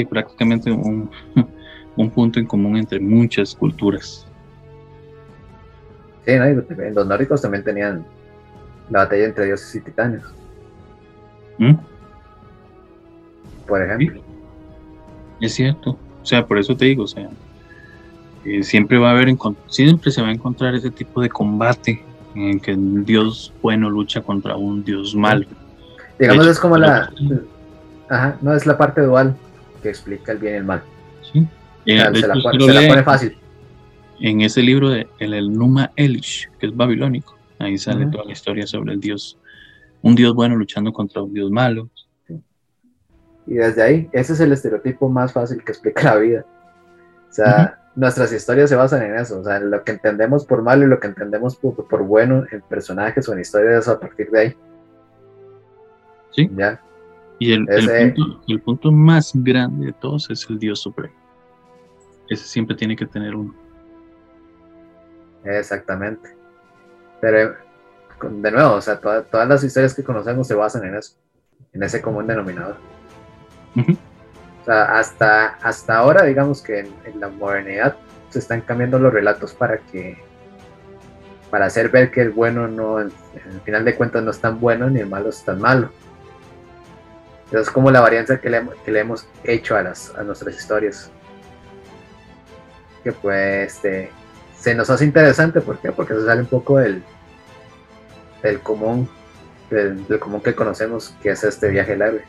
prácticamente un, [laughs] un punto en común entre muchas culturas. Sí, los nórdicos también tenían la batalla entre dioses y titanes. ¿Mm? Por ejemplo. Es cierto. O sea, por eso te digo, o sea, siempre va a haber, siempre se va a encontrar ese tipo de combate en que un dios bueno lucha contra un dios malo. Digamos, es como la. Ajá, no es la parte dual que explica el bien y el mal. Sí. se, la, pone fácil. En ese libro de el, Numa Elish, que es babilónico, ahí sale toda la historia sobre el dios, un dios bueno luchando contra un dios malo. Y desde ahí, ese es el estereotipo más fácil que explica la vida. O sea, nuestras historias se basan en eso, o sea, en lo que entendemos por malo y lo que entendemos por, bueno en personajes o en historias a partir de ahí. Sí. ¿Ya? Y el, punto, el punto más grande de todos es el Dios Supremo. Ese siempre tiene que tener uno. Exactamente. Pero, de nuevo, o sea, todas las historias que conocemos se basan en eso, en ese común denominador. O sea, hasta, hasta ahora, digamos que en, la modernidad se están cambiando los relatos para que para hacer ver que el bueno no, al final de cuentas no es tan bueno ni el malo es tan malo. es como la varianza que le, que le hemos hecho a, las, a nuestras historias. Que pues este, se nos hace interesante, ¿por qué? Porque se sale un poco del, del común, del, del común que conocemos, que es este viaje largo.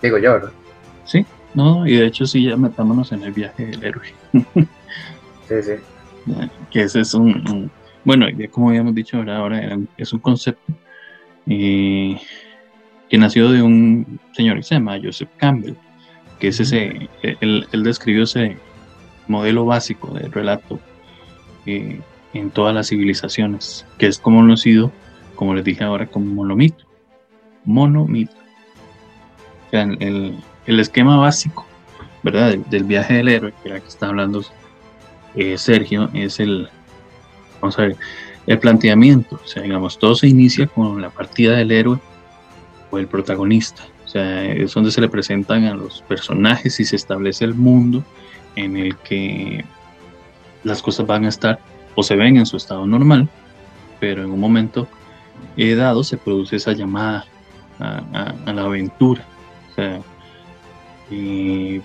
Digo yo, ¿verdad? Sí, no, y de hecho sí, ya metámonos en el viaje del héroe. [laughs] sí, sí. Que ese es un, bueno, ya como habíamos dicho ahora, es un concepto eh, que nació de un señor que se llama Joseph Campbell, que es ese, él, describió ese modelo básico de relato eh, en todas las civilizaciones, que es conocido, como les dije ahora, como monomito. Monomito el, esquema básico, ¿verdad? Del, viaje del héroe, que era que está hablando eh, Sergio, es el, vamos a ver, el planteamiento. O sea, digamos, todo se inicia con la partida del héroe o el protagonista. O sea, es donde se le presentan a los personajes y se establece el mundo en el que las cosas van a estar o se ven en su estado normal, pero en un momento dado se produce esa llamada a la aventura y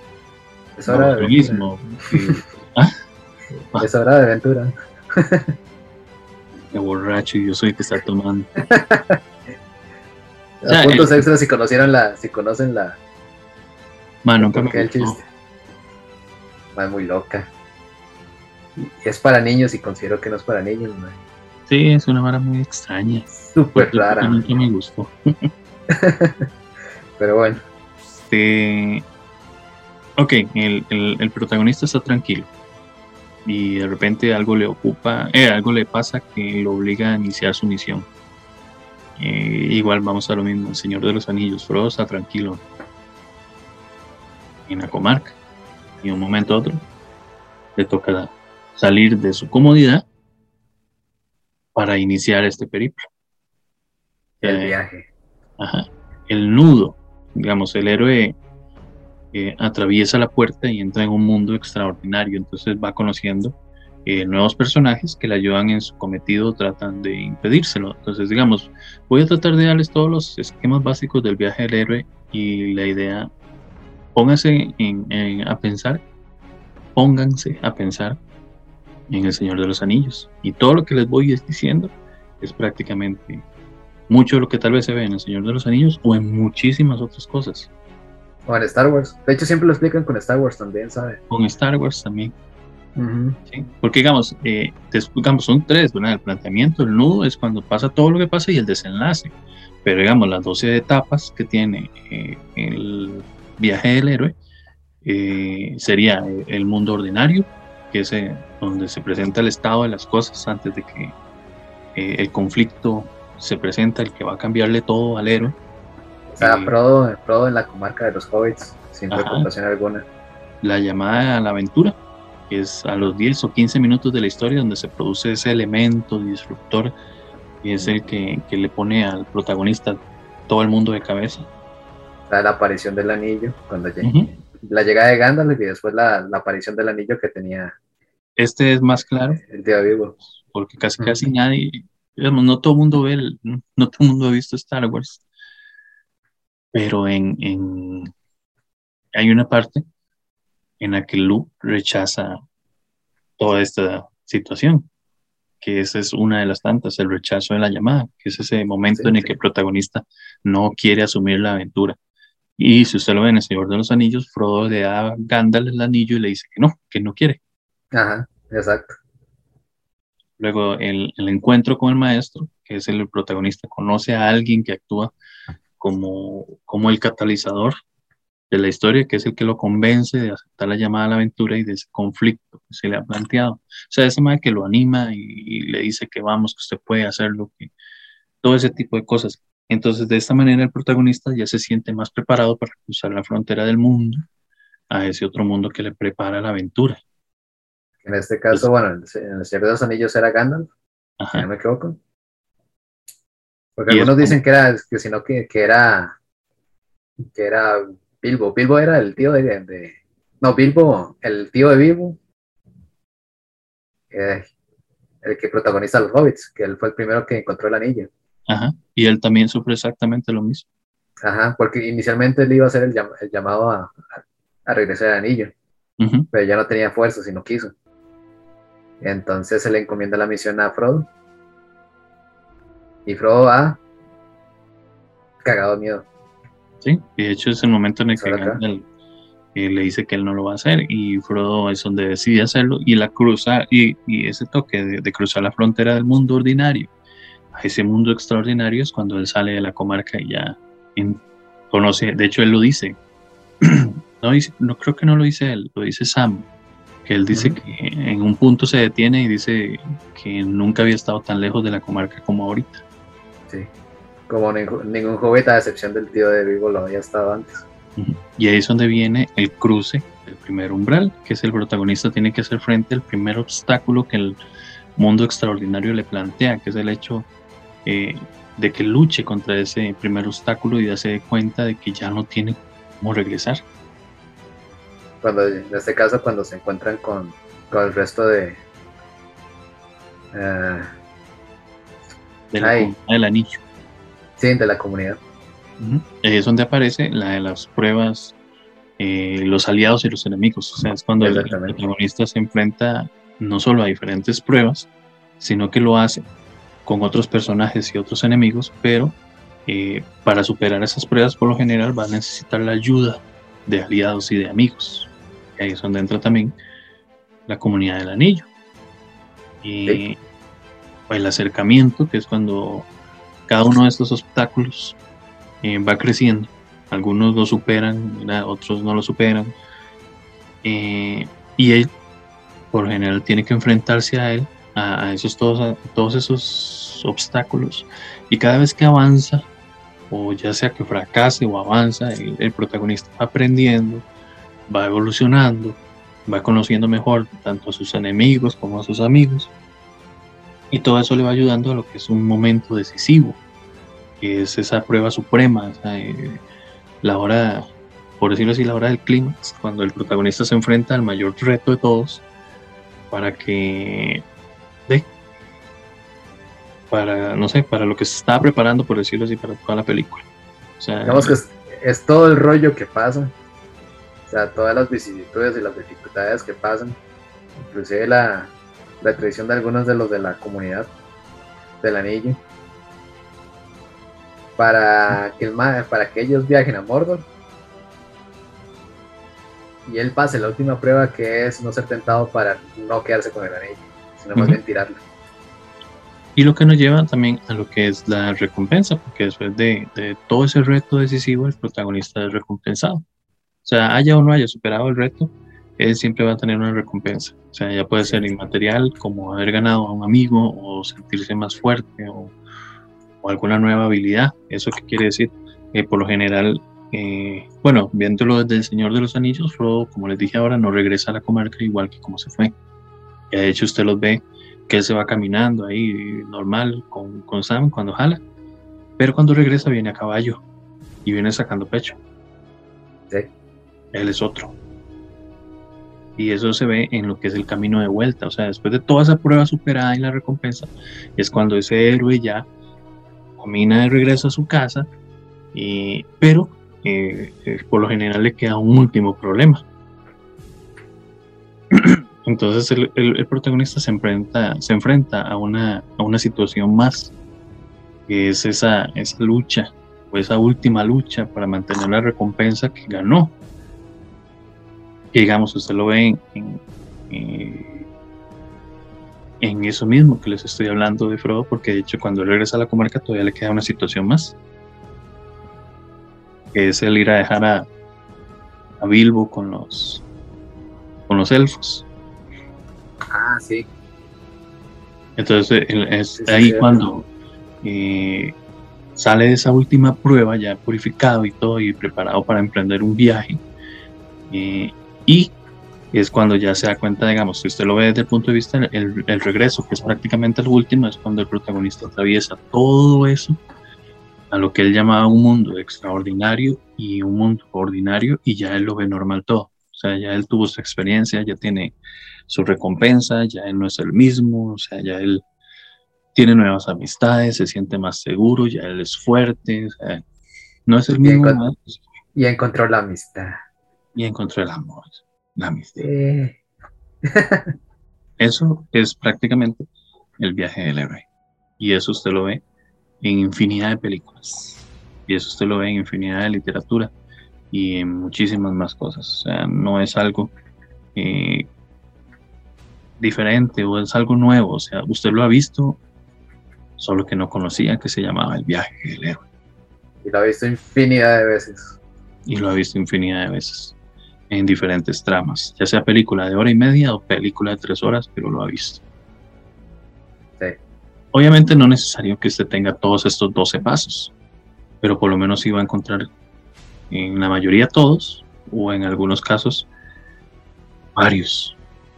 es hora de mismo. [laughs] ¿Ah? Es hora de aventura. [laughs] De borracho y yo soy el que está tomando. [laughs] puntos extras si conocieron la, si conocen la. Mano, nunca el chiste. Es muy loca. es para niños y considero que no es para niños. Sí, es una vara muy extraña. Súper rara. Nunca me gustó. [laughs] Pero bueno. Este. Ok, el, el, protagonista está tranquilo. Y de repente algo le ocupa, eh, algo le pasa que lo obliga a iniciar su misión. Eh, igual vamos a lo mismo, el Señor de los Anillos, Frodo está tranquilo en la comarca. Y de un momento a otro le toca salir de su comodidad para iniciar este periplo. El eh, viaje. Ajá. El nudo, digamos, el héroe eh, atraviesa la puerta y entra en un mundo extraordinario, entonces va conociendo eh, nuevos personajes que le ayudan en su cometido, tratan de impedírselo. Entonces, digamos, voy a tratar de darles todos los esquemas básicos del viaje del héroe y la idea, pónganse a pensar, pónganse a pensar en El Señor de los Anillos. Y todo lo que les voy diciendo es prácticamente mucho de lo que tal vez se ve en El Señor de los Anillos o en muchísimas otras cosas. O en Star Wars. De hecho, siempre lo explican con Star Wars también, ¿sabes? Con Star Wars también. Porque, digamos, eh, digamos, son tres, ¿verdad? El planteamiento, el nudo es cuando pasa todo lo que pasa y el desenlace. Pero, digamos, las 12 etapas que tiene eh, el viaje del héroe eh, sería el mundo ordinario, que es eh, donde se presenta el estado de las cosas antes de que eh, el conflicto se presenta, el que va a cambiarle todo al héroe. O sea, eh, Frodo, en la comarca de los hobbits, sin preocupación alguna. La llamada a la aventura, que es a los 10 o 15 minutos de la historia donde se produce ese elemento disruptor y es el que, que le pone al protagonista todo el mundo de cabeza. La aparición del anillo, cuando llega la llegada de Gandalf y después la, aparición del anillo que tenía. Este es más claro. El tío vivo. Porque casi casi nadie, digamos, no todo el mundo ve, no, todo el mundo ha visto Star Wars. Pero en, en, hay una parte en la que Luke rechaza toda esta situación, que esa es una de las tantas, el rechazo de la llamada, que es ese momento en el que el protagonista no quiere asumir la aventura y si usted lo ve en El Señor de los Anillos, Frodo le da a Gandalf el anillo y le dice que no, que no quiere. Ajá, exacto. Luego el, el, encuentro con el maestro, que es el protagonista, conoce a alguien que actúa como, como el catalizador de la historia, que es el que lo convence de aceptar la llamada a la aventura y de ese conflicto que se le ha planteado. O sea, ese madre que lo anima y, y, le dice que vamos, que usted puede hacerlo, que todo ese tipo de cosas. Entonces, de esta manera, el protagonista ya se siente más preparado para cruzar la frontera del mundo a ese otro mundo que le prepara la aventura. En este caso, bueno, en el Señor de los Anillos era Gandalf, si no me equivoco. Porque algunos dicen que era, que sino que, que era, que era Bilbo. Bilbo era el tío de, no, Bilbo, el tío de Bilbo, eh, el que protagoniza los hobbits, que él fue el primero que encontró el anillo. Ajá. Y él también sufre exactamente lo mismo. Ajá, porque inicialmente él iba a hacer el, llamado a, regresar al anillo, pero ya no tenía fuerza si no quiso. Entonces se le encomienda la misión a Frodo. Y Frodo va cagado de miedo. Sí, y de hecho es el momento en el que eh, le dice que él no lo va a hacer y Frodo es donde decide hacerlo y la cruza y, ese toque de, cruzar la frontera del mundo ordinario ese mundo extraordinario es cuando él sale de la comarca y ya conoce, de hecho él lo dice, [clears throat] no, no creo que no lo dice él, lo dice Sam, que él dice que en un punto se detiene y dice que nunca había estado tan lejos de la comarca como ahorita. Sí, como ningún, joven a excepción del tío de Vivo lo había estado antes. Y ahí es donde viene el cruce el primer umbral, que es el protagonista tiene que hacer frente al primer obstáculo que el mundo extraordinario le plantea, que es el hecho eh, de que luche contra ese primer obstáculo y ya se dé cuenta de que ya no tiene cómo regresar. Cuando, en este caso, cuando se encuentran con, con el resto de... Uh, del anillo. Sí, de la comunidad. Es donde aparece la de las pruebas, eh, los aliados y los enemigos. O sea, es cuando el protagonista se enfrenta no solo a diferentes pruebas, sino que lo hace con otros personajes y otros enemigos, pero eh, para superar esas pruebas por lo general va a necesitar la ayuda de aliados y de amigos. Y ahí es donde entra también la comunidad del anillo. Y el acercamiento, que es cuando cada uno de estos obstáculos eh, va creciendo. Algunos lo superan, otros no lo superan. Eh, y él, por general, tiene que enfrentarse a él, a, esos, todos, todos esos obstáculos. Y cada vez que avanza, o ya sea que fracase o avanza, el, protagonista va aprendiendo, va evolucionando, va conociendo mejor tanto a sus enemigos como a sus amigos. Y todo eso le va ayudando a lo que es un momento decisivo, que es esa prueba suprema, eh, la hora, por decirlo así, la hora del clímax, cuando el protagonista se enfrenta al mayor reto de todos para que para, no sé, para lo que se estaba preparando, por decirlo así, para toda la película. O sea, Digamos que es, todo el rollo que pasa, o sea, todas las vicisitudes y las dificultades que pasan, inclusive la, la tradición de algunos de los de la comunidad del anillo, para que, el, para que ellos viajen a Mordor. Y él pase la última prueba que es no ser tentado para no quedarse con el anillo, sino más bien tirarlo. Y lo que nos lleva también a lo que es la recompensa, porque después de, todo ese reto decisivo, el protagonista es recompensado. O sea, haya o no haya superado el reto, él siempre va a tener una recompensa. O sea, ya puede ser inmaterial, como haber ganado a un amigo, o sentirse más fuerte, o, alguna nueva habilidad. ¿Eso qué quiere decir? que por lo general, eh, bueno, viéndolo desde el Señor de los Anillos, Frodo, como les dije ahora, no regresa a la comarca igual que como se fue. de hecho, usted los ve que él se va caminando ahí normal con, con Sam cuando jala, pero cuando regresa viene a caballo y viene sacando pecho. Sí. Él es otro. Y eso se ve en lo que es el camino de vuelta. O sea, después de toda esa prueba superada y la recompensa, es cuando ese héroe ya camina de regreso a su casa, y, pero eh, eh, por lo general le queda un último problema. [clears throat] Entonces el, protagonista se enfrenta, se enfrenta a, una, a una situación más, que es esa, esa lucha, o esa última lucha para mantener la recompensa que ganó. Digamos, usted lo ve en, en, eso mismo que les estoy hablando de Frodo, porque de hecho cuando regresa a la comarca todavía le queda una situación más, que es el ir a dejar a, a Bilbo con los, con los elfos. Ah, sí. Entonces es ahí cuando eh, sale de esa última prueba ya purificado y todo y preparado para emprender un viaje. Eh, y es cuando ya se da cuenta, digamos, si usted lo ve desde el punto de vista el, el regreso, que es prácticamente el último, es cuando el protagonista atraviesa todo eso a lo que él llamaba un mundo extraordinario y un mundo ordinario y ya él lo ve normal todo. O sea, ya él tuvo su experiencia, ya tiene su recompensa, ya él no es el mismo, o sea, ya él tiene nuevas amistades, se siente más seguro, ya él es fuerte, o sea, no es el mismo. y encontró la amistad. Y encontró el amor, la amistad. [laughs] eso es prácticamente el viaje del héroe. Y eso usted lo ve en infinidad de películas. Y eso usted lo ve en infinidad de literatura y en muchísimas más cosas. O sea, no es algo eh, diferente o es algo nuevo. O sea, usted lo ha visto, solo que no conocía que se llamaba El viaje del héroe. Y lo ha visto infinidad de veces. Y lo ha visto infinidad de veces en diferentes tramas, ya sea película de hora y media o película de tres horas, pero lo ha visto. Sí. Obviamente no es necesario que usted tenga todos estos 12 pasos, pero por lo menos iba a encontrar en la mayoría todos, o en algunos casos varios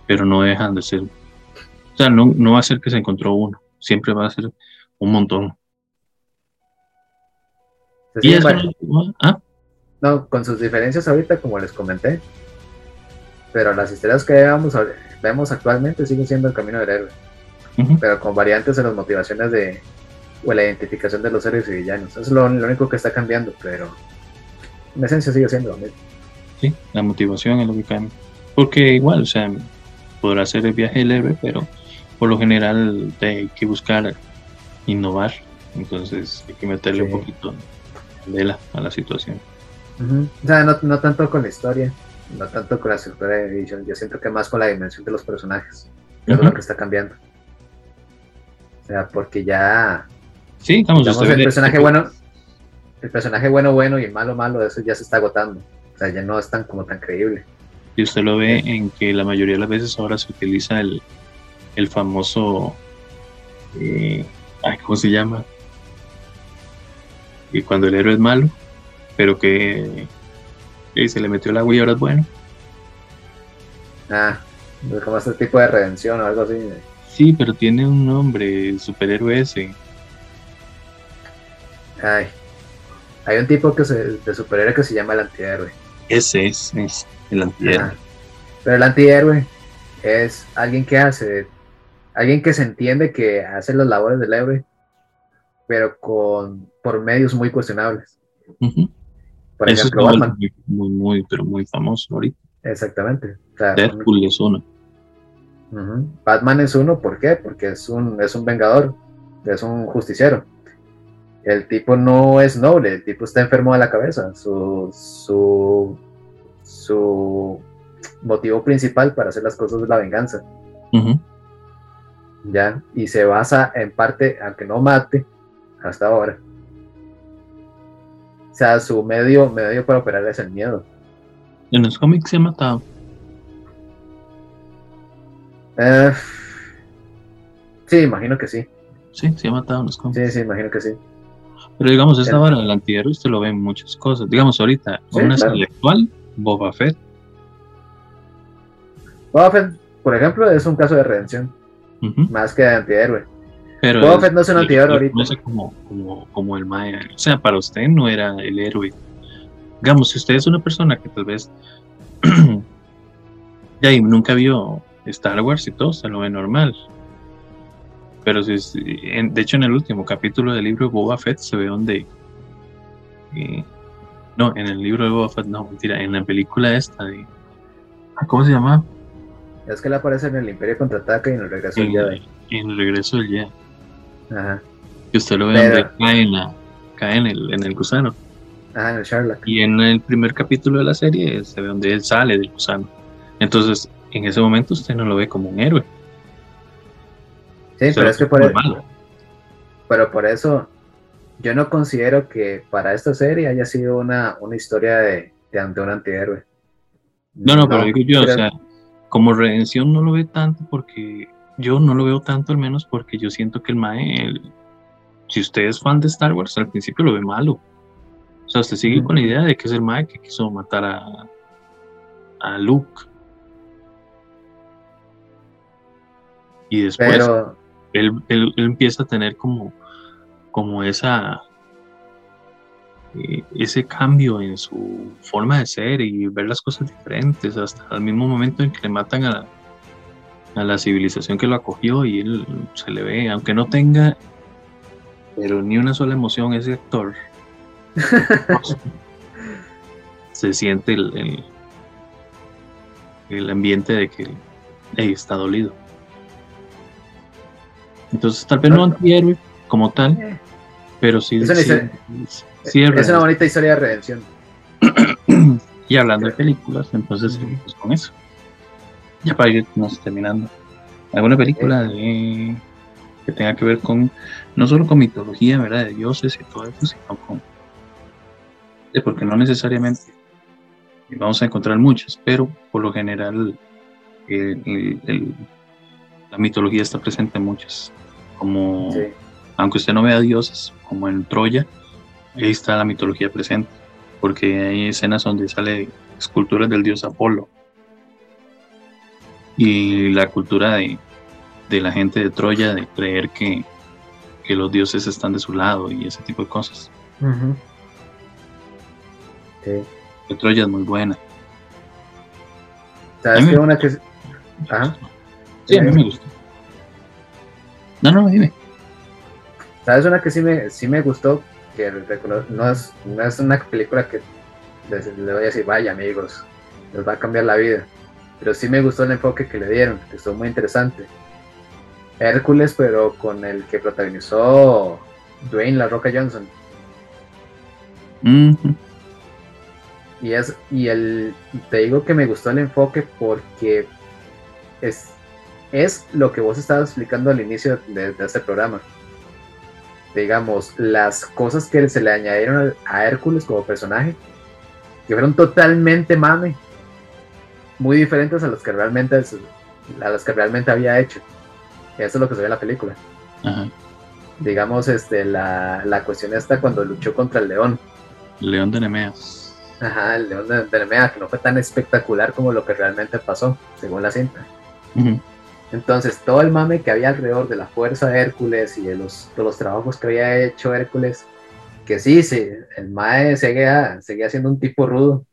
pero no dejan de ser, o sea, no, no va a ser que se encontró uno, siempre va a ser un montón. y ¿ah? No, con sus diferencias ahorita, como les comenté, pero las historias que vemos, vemos actualmente siguen siendo el camino del héroe, pero con variantes en las motivaciones de, o la identificación de los héroes y villanos. Eso es lo, único que está cambiando, pero en esencia sigue siendo lo mismo. Sí, la motivación es lo que cambia. Porque igual, o sea, podrá ser el viaje leve, pero por lo general hay que buscar innovar Entonces hay que meterle un poquito de la, a la situación. O sea, no, no, tanto con la historia, no tanto con la estructura de edición, yo siento que más con la dimensión de los personajes, que es lo que está cambiando. O sea, porque ya... Sí, digamos, el personaje bueno, el personaje bueno, bueno y el malo, malo, eso ya se está agotando. O sea, ya no es tan como tan creíble. Y usted lo ve en que la mayoría de las veces ahora se utiliza el, el famoso... Eh, ¿Cómo se llama? Y cuando el héroe es malo, pero que se le metió el agua y ahora es bueno. Ah, como este tipo de redención o algo así. Sí, pero tiene un nombre, superhéroe ese. Ay, hay un tipo que se, de superhéroe que se llama el antihéroe. Ese es, el antihéroe. Pero el antihéroe es alguien que hace, alguien que se entiende que hace las labores del héroe, pero con por medios muy cuestionables. Por ejemplo, Batman. Muy, muy, pero muy famoso ahorita. Exactamente. Deadpool es uno. Batman es uno, ¿por qué? Porque es un, es un vengador, es un justiciero. El tipo no es noble, el tipo está enfermo de la cabeza. Su, su, su motivo principal para hacer las cosas es la venganza. ¿Ya? Y se basa en parte, aunque no mate, hasta ahora, o sea, su medio, medio para operar es el miedo. En los cómics se ha matado. Eh, sí, imagino que sí. Sí, se ha matado en los cómics. Sí, sí, imagino que sí. Pero digamos, esta vara del antihéroe usted lo ve en muchas cosas. Digamos, ahorita, una serie actual, Boba Fett. Boba Fett, por ejemplo, es un caso de redención. Más que de antihéroe. Pero no es un antihéroe ahorita. No sé como, como, el Maya. O sea, para usted no era el héroe. Digamos, si usted es una persona que tal vez [clears throat] ya nunca vio Star Wars y todo, se lo ve normal. Pero si de hecho en el último capítulo del libro de Boba Fett se ve donde eh, no, en el libro de Boba Fett, no, mentira, en la película esta de ¿cómo se llama? Es que él aparece en el Imperio contraataca y en el regreso del Jedi. En el regreso del Jedi. Ajá. Y usted lo ve donde cae, en, cae en, el, en el gusano. Ajá, en el Sherlock. Y en el primer capítulo de la serie se ve donde él sale del gusano. Entonces, en ese momento usted no lo ve como un héroe. Sí, pero es que por eso. E- pero por eso yo no considero que para esta serie haya sido una, una historia de, de ante un antihéroe. No, no, pero digo yo, o sea, como redención no lo ve tanto porque yo no lo veo tanto al menos porque yo siento que el Mae, si usted es fan de Star Wars, al principio lo ve malo. O sea, usted sigue con la idea de que es el Mae que quiso matar a, a Luke. Y después él, empieza a tener como, como esa eh, ese cambio en su forma de ser y ver las cosas diferentes hasta el mismo momento en que le matan a, a la civilización que lo acogió y él se le ve, aunque no tenga, pero ni una sola emoción ese actor, [laughs] se siente el, el, ambiente de que está dolido. Entonces tal vez no antihéroe como tal, eh. pero sí, es, una bonita historia de redención. [clears throat] y hablando de películas, entonces seguimos con eso. Ya para irnos terminando. ¿Alguna película de, que tenga que ver con, no solo con mitología, ¿verdad? De dioses y todo eso, sino con... De porque no necesariamente vamos a encontrar muchas, pero por lo general la mitología está presente en muchas. Como, aunque usted no vea dioses, como en Troya, ahí está la mitología presente, porque hay escenas donde sale esculturas del dios Apolo y la cultura de, la gente de Troya de creer que, los dioses están de su lado y ese tipo de cosas. Troya es muy buena. ¿Sabes qué una que Sí, a mí me gustó. No, no, dime. ¿Sabes una que sí me, sí me gustó? Que no es, no es una película que le voy a decir, vaya amigos, les va a cambiar la vida pero sí me gustó el enfoque que le dieron, que estuvo muy interesante. Hércules, pero con el que protagonizó Dwayne La Roca Johnson. Y es, y el, te digo que me gustó el enfoque porque es, es lo que vos estabas explicando al inicio de, este programa. Digamos, las cosas que se le añadieron a Hércules como personaje, que fueron totalmente mame, muy diferentes a las que realmente, a las que realmente había hecho. Eso es lo que se ve en la película. Digamos, este, la, la cuestión está cuando luchó contra el león. León de Nemeas Ajá, el León de, Nemea, que no fue tan espectacular como lo que realmente pasó, según la cinta. Entonces, todo el mame que había alrededor de la fuerza de Hércules y de los, los trabajos que había hecho Hércules, que sí, sí, el Mae seguía, seguía siendo un tipo rudo,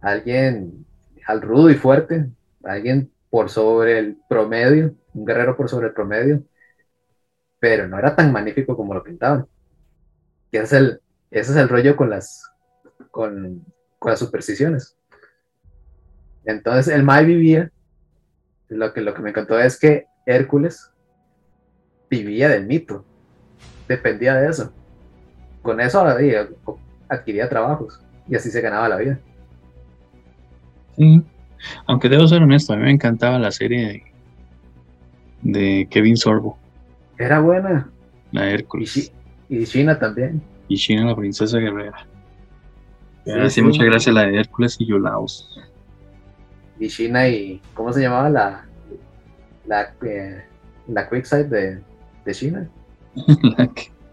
alguien al rudo y fuerte, alguien por sobre el promedio, un guerrero por sobre el promedio, pero no era tan magnífico como lo pintaban. Y ese es el, ese es el rollo con las, con, las supersticiones. Entonces el Mai vivía, lo que, lo que me encantó es que Hércules vivía del mito, dependía de eso. Con eso adquiría trabajos y así se ganaba la vida. Sí, aunque debo ser honesto, a mí me encantaba la serie de, Kevin Sorbo. Era buena. La Hércules. Y, y China también. Y China la princesa guerrera. Sí, muchas gracias la de Hércules y Yolaos. Y China y. ¿Cómo se llamaba la. La, eh, la Quickside de, de China? [laughs]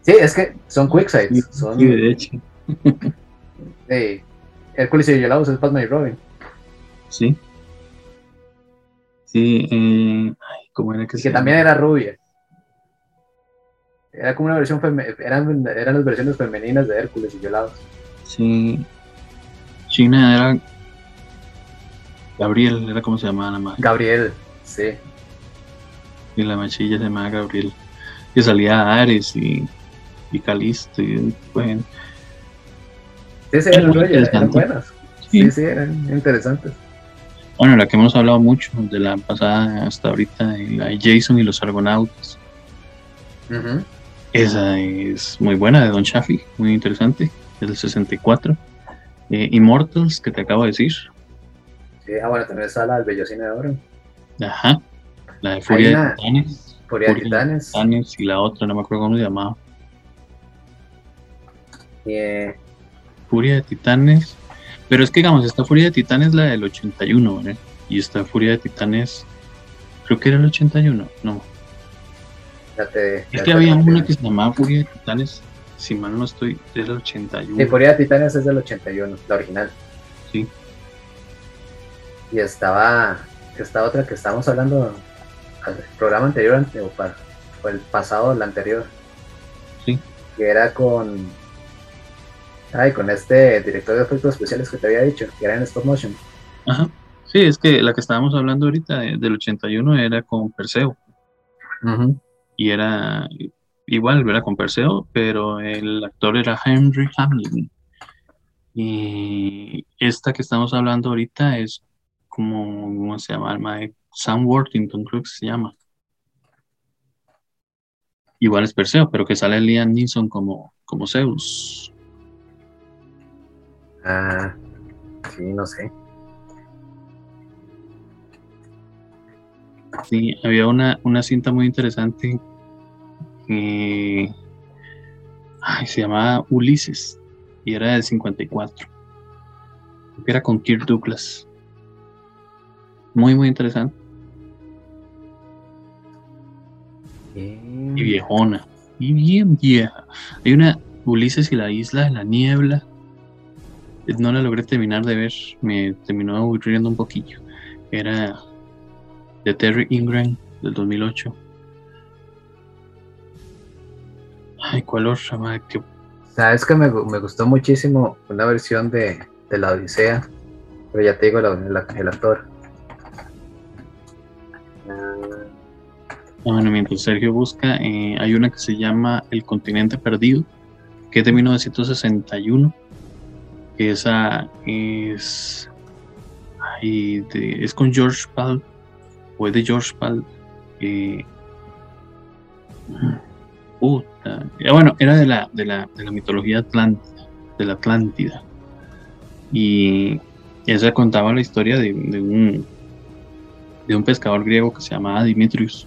sí, es que son Quicksides. Son, sí, de hecho. [laughs] Hércules y Yolaos es Batman y Robin. Sí. Sí, eh, ay, ¿cómo era que y Que también era rubia. Era como una versión eran, eran las versiones femeninas de Hércules y Yolados. Sí. China era Gabriel, era como se llamaba la madre. Gabriel, sí. Y la machilla se llamaba Gabriel. Que salía Ares y, y Calisto y bueno. Sí, sí, eran, eran buenas. Sí. sí, eran interesantes. Bueno, la que hemos hablado mucho de la pasada hasta ahorita, la Jason y los Argonautas. Esa es muy buena, de Don Chaffee, muy interesante, del 64. Eh, Immortals, que te acabo de decir. Sí, ah, bueno, también está la del Bellocine de Oro. Ajá, la de Furia de Titanes. Furia, de Titanes. Y la otra, no me acuerdo cómo se llamaba. Yeah. Furia de Titanes. Pero es que, digamos, esta Furia de Titanes es la del 81, ¿vale? Y esta Furia de Titanes, creo que era el 81, no, es que había una que se llamaba Furia de Titanes, si mal no estoy, del 81. Sí, Furia de Titanes es del 81, la original. Y estaba esta otra que estábamos hablando el programa anterior, o, para, el pasado, la anterior. Sí. Que era con. Ay, con este director de efectos especiales que te había dicho, que era en stop motion. Ajá. Sí, es que la que estábamos hablando ahorita del 81 era con Perseo. Y era igual, era con Perseo, pero el actor era Henry Hamlin. Y esta que estamos hablando ahorita es como, ¿cómo se llama? Sam Worthington, creo que se llama. Igual es Perseo, pero que sale Liam Neeson como, como Zeus. Ah, sí, no sé. Sí, había una, una cinta muy interesante que se llamaba Ulises y era del 54. Era con Kirk Douglas. Muy, muy interesante. Y viejona. Y bien vieja. Hay una Ulises y la isla de la niebla. No la logré terminar de ver. Me terminó aburriendo un poquillo. Era de Terry Ingram del 2008. Ay, ¿cuál otra, madre? Sabes que me, gustó muchísimo una versión de, la Odisea, pero ya te digo el actor. Ah, bueno, mientras Sergio busca, eh, hay una que se llama El continente perdido, que es de 1961, que esa es, es con George Pal, o es de George Pal. Eh, Puta. Bueno, era de la, de la, de la mitología atlántica, de la Atlántida. Y esa contaba la historia de, un de un pescador griego que se llamaba Dimitrius,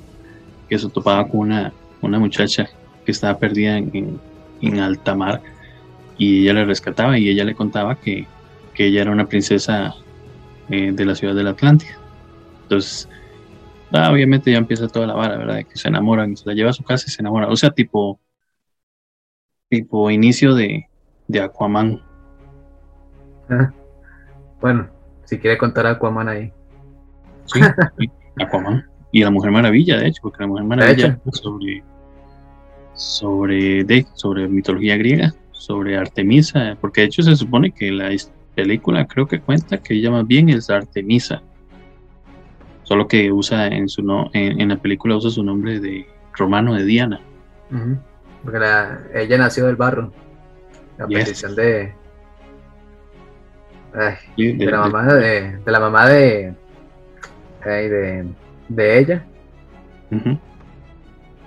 que se topaba con una, una muchacha que estaba perdida en, en, alta mar y ella le rescataba y ella le contaba que, que ella era una princesa eh, de la ciudad de la Atlántida. Entonces, Ah, obviamente ya empieza toda la vara, ¿verdad? Que se enamoran, se la lleva a su casa y se enamora. O sea, tipo, tipo inicio de, de Aquaman. Bueno, si quiere contar Aquaman ahí. Sí, Aquaman. Y la Mujer Maravilla, de hecho, porque la Mujer Maravilla sobre sobre de, sobre mitología griega, sobre Artemisa, porque de hecho se supone que la película creo que cuenta que ella más bien es Artemisa solo que usa en su no, en, la película usa su nombre de romano de Diana. Porque ella nació del barro. La petición de, de, la mamá de, la mamá de de, ella.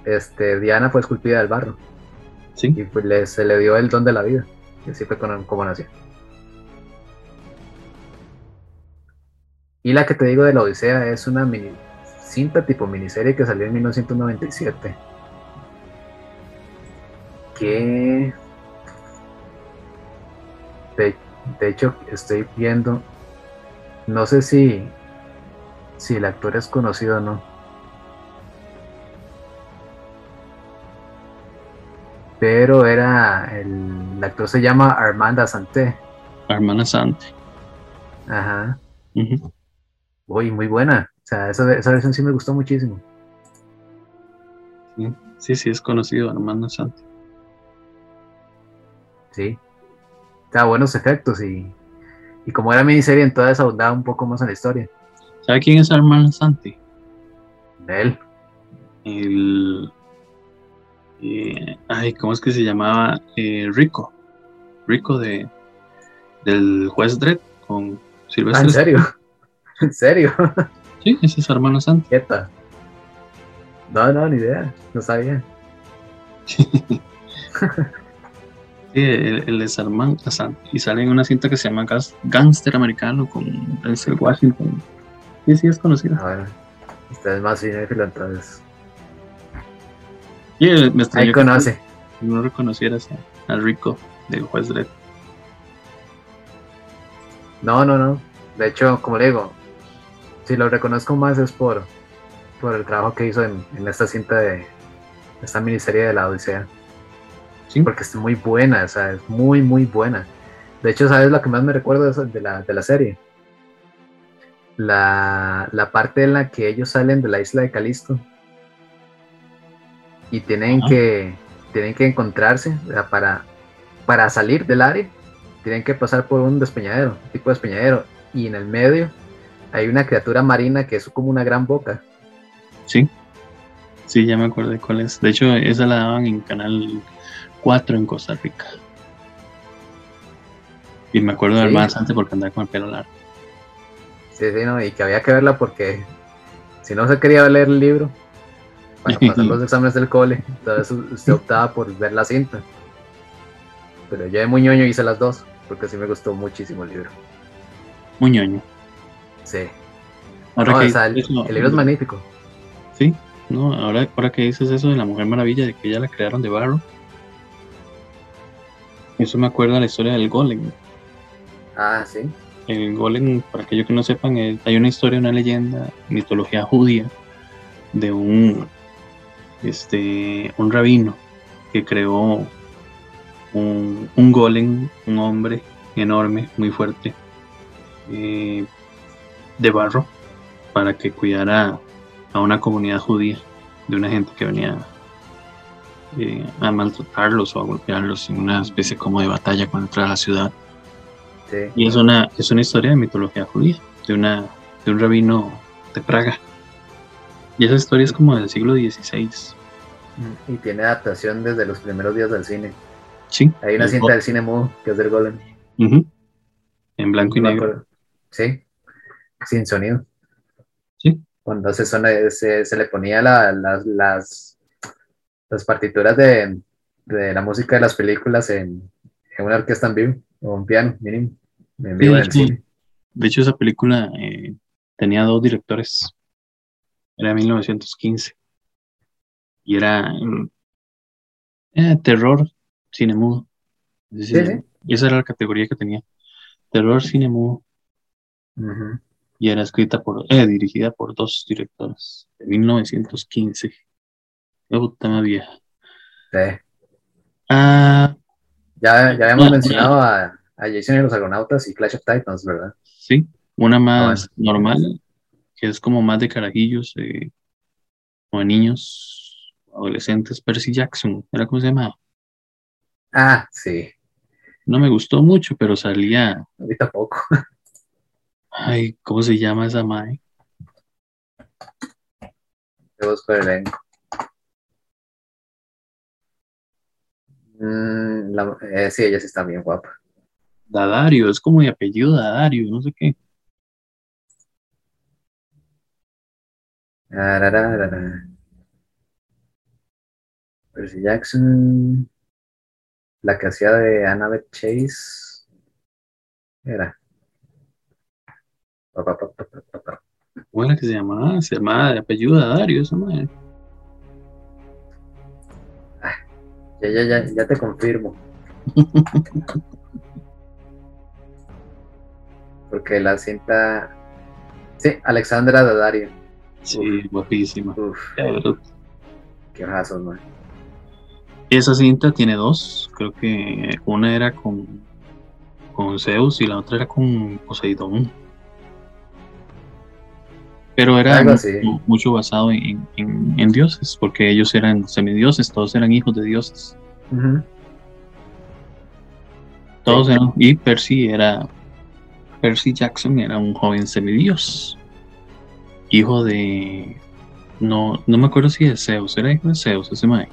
Este, Diana fue esculpida del barro. ¿Sí? Y pues se le dio el don de la vida. Y así fue como nació. Y la que te digo de la Odisea es una mini, cinta tipo miniserie que salió en 1997. Que de, hecho estoy viendo, no sé si, si el actor es conocido o no. Pero era, el, actor se llama Armanda Santé. Armanda Santé. Ajá. Uy, muy buena. O sea, esa, esa versión sí me gustó muchísimo. Sí, sí, es conocido Armando Santi. Sí. Está buenos efectos y, y como era miniserie, entonces abundaba un poco más en la historia. ¿Sabe quién es Armando Santi? Él. El. Eh, ay, ¿cómo es que se llamaba? Eh, Rico. Rico de del juez Dredd con Silvestre. ¿Ah, ¿En serio? [laughs] ¿En serio? Sí, ese es hermano Santi. Quieta. No, no, ni idea. No sabía. sí, él, es hermano Santi. Y sale en una cinta que se llama Gangster Americano con Denzel Washington. Sí, sí, es conocido. Bueno, usted es más cinéfilo entonces. Sí, me Ahí conoce. no reconocieras al rico del juez Dredd. No, no, no. De hecho, como le digo, si lo reconozco más es por, por el trabajo que hizo en, esta cinta de esta miniserie de la Odisea. Sí. Porque es muy buena, o sea, es muy, muy buena. De hecho, ¿sabes lo que más me recuerdo de la, de la serie? La, la, parte en la que ellos salen de la isla de Calisto y tienen, que, tienen que encontrarse para, para salir del área. Tienen que pasar por un despeñadero, un tipo de despeñadero. Y en el medio hay una criatura marina que es como una gran boca. Sí, sí, ya me acuerdo de cuál es. De hecho, esa la daban en Canal 4 en Costa Rica. Y me acuerdo del más antes porque andaba con el pelo largo. Sí, sí, no, y que había que verla porque si no se quería leer el libro, para [laughs] pasar los exámenes del cole, entonces usted optaba por ver la cinta. Pero yo de muy ñoño hice las dos, porque sí me gustó muchísimo el libro. Muy ñoño. Sí. Ahora el, libro es magnífico. Sí, no, ahora, ahora que dices eso de la Mujer Maravilla, de que ya la crearon de barro, eso me acuerda la historia del golem. Ah, sí. El golem, para aquellos que no sepan, hay una historia, una leyenda, mitología judía, de un, este, un rabino que creó un, un golem, un hombre enorme, muy fuerte, eh, de barro para que cuidara a una comunidad judía de una gente que venía eh, a maltratarlos o a golpearlos en una especie como de batalla contra la ciudad. Y es una, es una historia de mitología judía, de, una, de un rabino de Praga. Y esa historia es como del siglo XVI. Y tiene adaptación desde los primeros días del cine. Sí. Hay una cinta del cine mudo que es del Golem. En blanco y negro. Sí sin sonido. Sí. Cuando se, se, le ponía las, las, las partituras de, de, la música de las películas en, en, una orquesta en vivo, o un piano, mínimo, en vivo en el cine. De hecho, esa película eh, tenía dos directores. Era 1915. Y era eh, terror cine mudo. Sí, Esa era la categoría que tenía. Terror cine mudo. Y era escrita por, eh, dirigida por dos directores. De 1915. Qué puta vieja. Sí. Ah, ya, ya habíamos mencionado a, a, Jason y los Argonautas y Clash of Titans, ¿verdad? Sí, una más normal, que es como más de carajillos, eh, o de niños, adolescentes, Percy Jackson, ¿era cómo se llamaba? Ah, sí. No me gustó mucho, pero salía. Ahorita poco. Ay, ¿cómo se llama esa mae? Te busco el elenco. Mm, eh, sí, ella sí está bien guapa. Dadario, es como mi apellido Dadario, no sé qué. Percy Jackson. La que hacía de Annabeth Chase. Era. ¿Cómo era que se llamaba? Se llamaba de apellido Dadario, esa madre. Ah, ya, ya, ya, ya te confirmo. [laughs] Porque la cinta. Sí, Alexandra Dadario. Sí, guapísima. Uf, qué rasos, man. Esa cinta tiene dos. Creo que una era con, con Zeus y la otra era con Poseidón. Pero era mucho, basado en, dioses, porque ellos eran semidioses, todos eran hijos de dioses. Todos eran. Y Percy era. Percy Jackson era un joven semidios hijo de. No, no me acuerdo si de Zeus, era hijo de Zeus ese mae.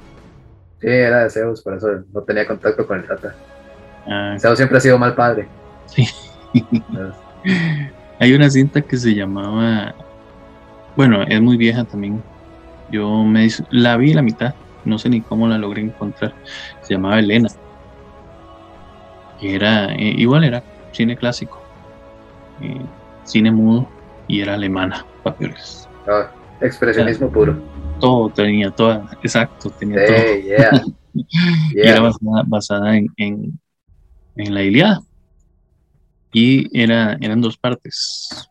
Sí, era de Zeus, por eso no tenía contacto con el Tata. Ah, Zeus siempre ha sido mal padre. Sí. [laughs] Hay una cinta que se llamaba. Bueno, es muy vieja también. Yo me la vi la mitad, no sé ni cómo la logré encontrar. Se llamaba Elena. Era, eh, igual era cine clásico, eh, cine mudo, y era alemana papeles. Ah, expresionismo puro. Todo tenía, todo, exacto, tenía todo. [laughs] y era basada, en, en, la Iliada. Y era, eran dos partes.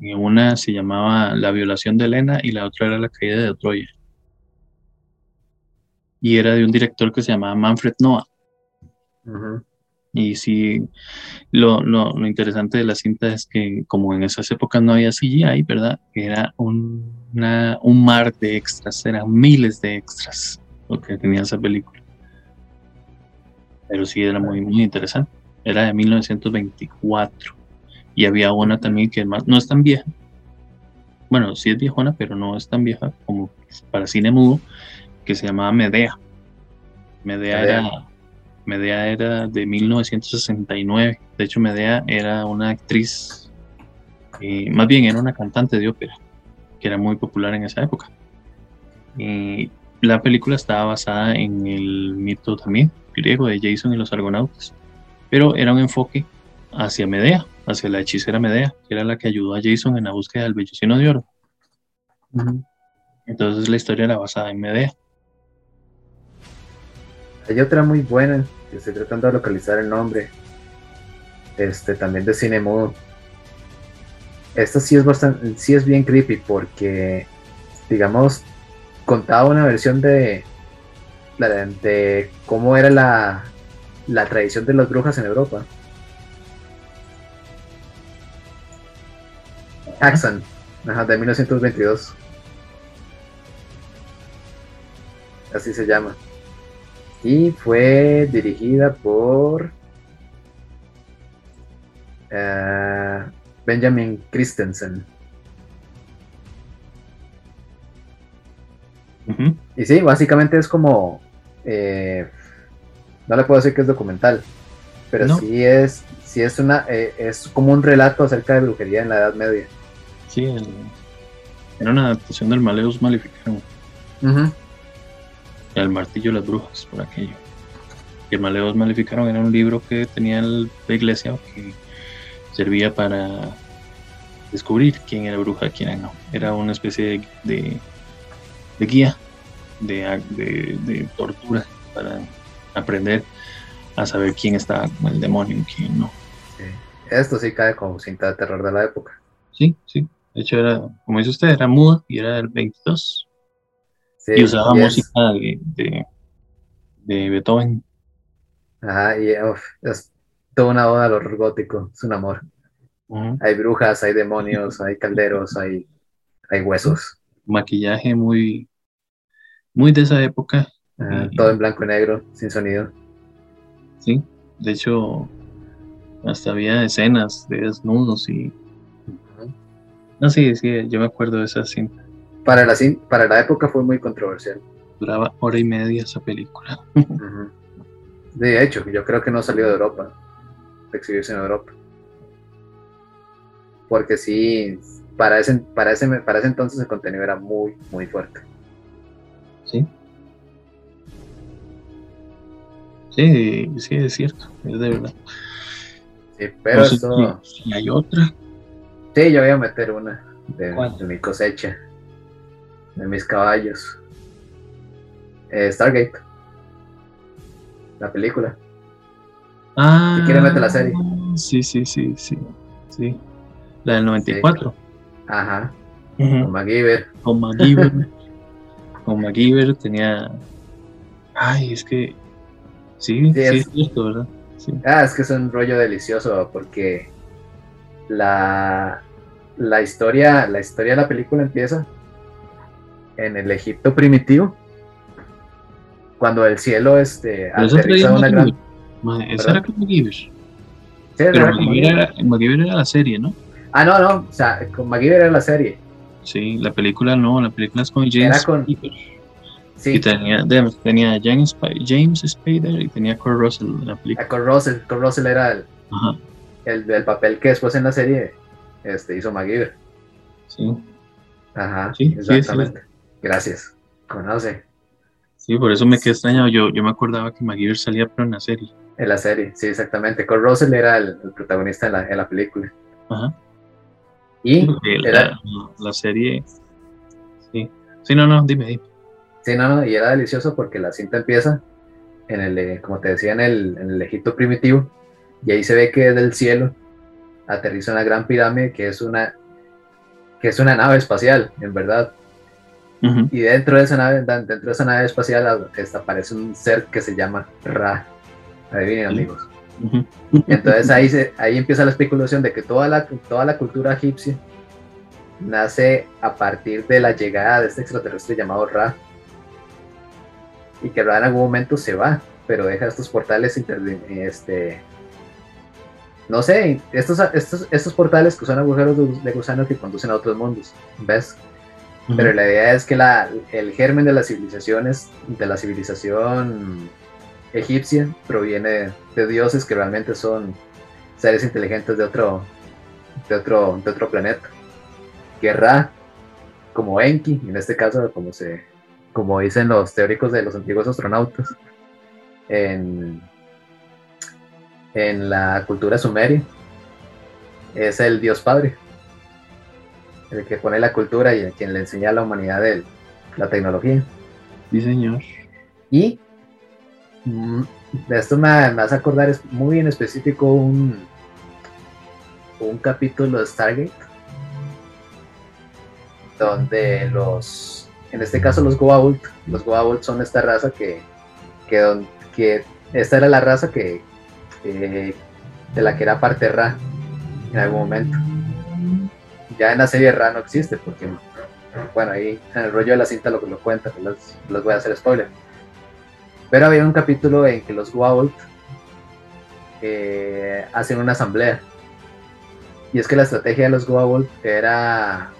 Una se llamaba La violación de Elena y la otra era La caída de Troya. Y era de un director que se llamaba Manfred Noah. Y sí, lo, lo, interesante de la cinta es que como en esas épocas no había CGI, ¿verdad? Era un, un mar de extras, eran miles de extras lo que tenía esa película. Pero sí era muy, muy interesante. Era de 1924. Y había una también que más, no es tan vieja. Bueno, sí es viejona, pero no es tan vieja como para cine mudo, que se llamaba Medea. Medea. era Medea era de 1969. De hecho, Medea era una actriz, eh, más bien era una cantante de ópera, que era muy popular en esa época. Y la película estaba basada en el mito también griego de Jason y los argonautas, pero era un enfoque hacia Medea, hacia la hechicera Medea, que era la que ayudó a Jason en la búsqueda del vellocino de oro. Entonces la historia era basada en Medea. Hay otra muy buena estoy tratando de localizar el nombre. Este, también de cine mudo. Esta sí es bastante, sí es bien creepy porque, digamos, contaba una versión de, de cómo era la, la tradición de las brujas en Europa. Axon, de 1922. Así se llama y fue dirigida por eh, Benjamin Christensen. Y sí, básicamente es como, eh, no le puedo decir que es documental, pero sí es, sí es una, eh, es como un relato acerca de brujería en la Edad Media. Sí, era una adaptación del Maleus Maleficarum. El martillo de las brujas, por aquello. Y el Maleos Maleficaron era un libro que tenía la iglesia que servía para descubrir quién era bruja, quién no. Era una especie de, de, guía, de, de, tortura para aprender a saber quién estaba con el demonio y quién no. Esto sí cae como cinta de terror de la época. Sí, sí. De hecho, era, como dice usted, era muda y era del 22. Y usaba música de, de, Beethoven. Ajá, y es toda una oda al horror gótico, es un amor. Hay brujas, hay demonios, hay calderos, hay, hay huesos. Maquillaje muy, muy de esa época. todo en blanco y negro, sin sonido. Sí, de hecho, hasta había escenas de desnudos y... No, sí, sí, yo me acuerdo de esa cinta. Para la, para la época fue muy controversial. Duraba hora y media esa película. [laughs] De hecho, yo creo que no salió de Europa, de exhibirse en Europa. Porque sí, para ese, para ese, para ese entonces el contenido era muy, muy fuerte. Sí. Sí, sí, es cierto, es de verdad. Sí, pero esto... si, hay otra. Sí, yo voy a meter una de, mi cosecha, de mis caballos. Eh, Stargate, la película. Ah. Si quiere meter la serie. Sí, sí, sí, sí, sí. La del 94. Ajá. Con MacGyver. Con MacGyver. [laughs] con MacGyver tenía. Ay, es que. Sí, sí, es... cierto, ¿verdad? Ah, es que es un rollo delicioso porque la, la historia, la historia de la película empieza en el Egipto primitivo, cuando el cielo este, aterriza una gran. Esa era con MacGyver. Sí, Pero MacGyver era, la serie, ¿no? Ah, no, no, o sea, con MacGyver era la serie. Sí, la película no, la película es con James era con... Sí. Y tenía, tenía James, James Spader y tenía Kurt Russell en la película. Ah, Kurt Russell, Russell era el, el, papel que después en la serie este, hizo MacGyver. Sí. Ajá, sí, exactamente. Gracias. Conoce. Sí, por eso me quedé extrañado. Yo, yo me acordaba que MacGyver salía pero en la serie. En la serie, sí, exactamente. Kurt Russell era el, protagonista en la, en la película. Ajá. Y la, la, serie. Sí. Sí, no, no, dime, dime. Sí, no, no, y era delicioso porque la cinta empieza en el, eh, como te decía, en el, en el Egipto primitivo, y ahí se ve que desde el cielo aterriza una gran pirámide que es una, que es una nave espacial, en verdad. Y dentro de esa nave, dentro de esa nave espacial aparece un ser que se llama Ra. Adivinen, amigos. Entonces ahí, se, ahí empieza la especulación de que toda la, toda la cultura egipcia nace a partir de la llegada de este extraterrestre llamado Ra. Y que Ra en algún momento se va, pero deja estos portales este, no sé, estos, estos, estos portales que son agujeros de, gusano que conducen a otros mundos, ¿ves? Pero la idea es que la, el germen de las civilizaciones, de la civilización egipcia, proviene de dioses que realmente son seres inteligentes de otro, de otro, de otro planeta. Guerra, como Enki, en este caso, como, se, como dicen los teóricos de los antiguos astronautas, en, en la cultura sumeria, es el dios padre el que pone la cultura y el quien le enseña a la humanidad de la tecnología. Sí, señor. Y mm, de esto me, me, hace acordar es muy en específico un, un capítulo de Stargate donde los, en este caso los Goa'uld, los Goa'uld son esta raza que, que, que esta era la raza que, de la que era parte Ra en algún momento ya en la serie Ra no existe, porque, bueno, ahí en el rollo de la cinta lo que lo cuenta, pues les, voy a hacer spoiler. Pero había un capítulo en que los Goa'uld eh, hacen una asamblea. Y es que la estrategia de los Goa'uld era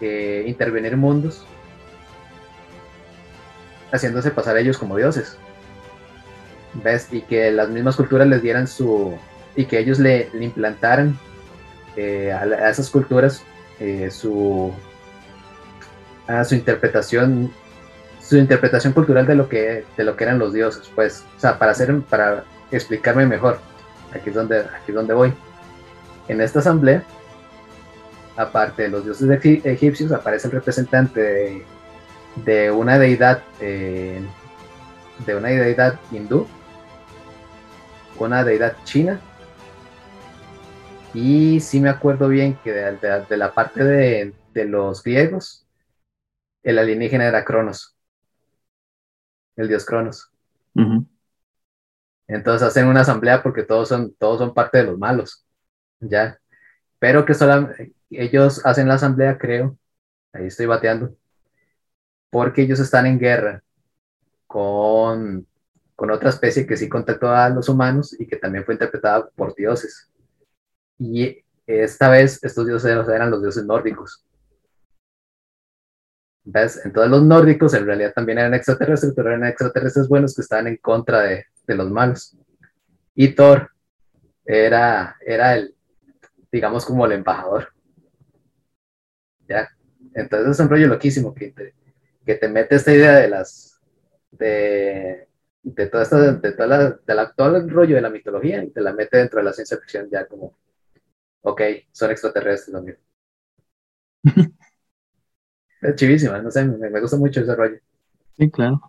eh, intervenir mundos, haciéndose pasar a ellos como dioses. ¿Ves? Y que las mismas culturas les dieran su. y que ellos le implantaran eh, a, esas culturas eh, su, a su interpretación su interpretación cultural de lo que, de lo que eran los dioses, pues, o sea, para hacer, para explicarme mejor, aquí es donde, aquí es donde voy. En esta asamblea, aparte de los dioses egipcios, aparece el representante de, una deidad, eh, de una deidad hindú, una deidad china, y sí me acuerdo bien que de, la parte de, los griegos, el alienígena era Cronos, el dios Cronos. Entonces hacen una asamblea porque todos son, todos son parte de los malos, ¿ya? Pero que solo ellos hacen la asamblea, creo, ahí estoy bateando, porque ellos están en guerra con, con otra especie que sí contactó a los humanos y que también fue interpretada por dioses. Y esta vez estos dioses eran los dioses nórdicos. ¿Ves? Entonces los nórdicos en realidad también eran extraterrestres, pero eran extraterrestres buenos que estaban en contra de, de los malos. Y Thor era, era el, digamos, como el embajador. ¿Ya? Entonces es un rollo loquísimo que te, que te mete esta idea de las, de, de toda esta, de toda la, de la, todo el rollo de la mitología y te la mete dentro de la ciencia ficción ya como, ok, son extraterrestres, lo mismo. [laughs] Es chivísima, no sé, me, gusta mucho ese rollo. Sí, claro.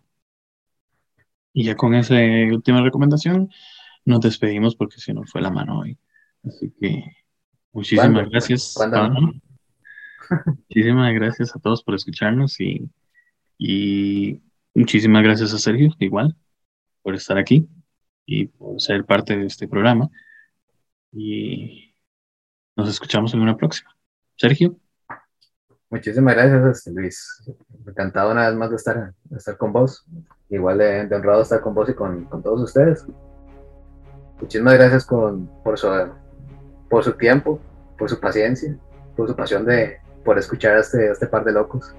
Y ya con esa última recomendación nos despedimos porque se nos fue la mano hoy. Así que muchísimas gracias. [laughs] muchísimas gracias a todos por escucharnos y, y muchísimas gracias a Sergio, igual, por estar aquí y por ser parte de este programa. Y nos escuchamos en una próxima. Sergio. Muchísimas gracias, este, Luis. Encantado una vez más de estar, estar con vos. Igual de, honrado estar con vos y con, todos ustedes. Muchísimas gracias con, por, su, por su tiempo, por su paciencia, por su pasión de, por escuchar a este, este par de locos.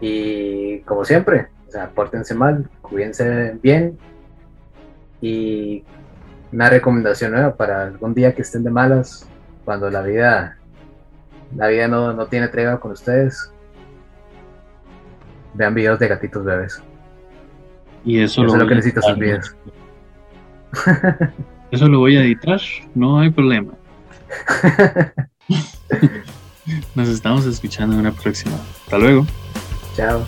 Y como siempre, o mal, cuídense bien. Y una recomendación nueva para algún día que estén de malas, cuando la vida la vida no, no tiene tregua con ustedes. Vean videos de gatitos bebés. Y eso, es lo que necesitan sus vidas. Eso lo voy a editar, no hay problema. [laughs] Nos estamos escuchando en una próxima. Hasta luego. Chao.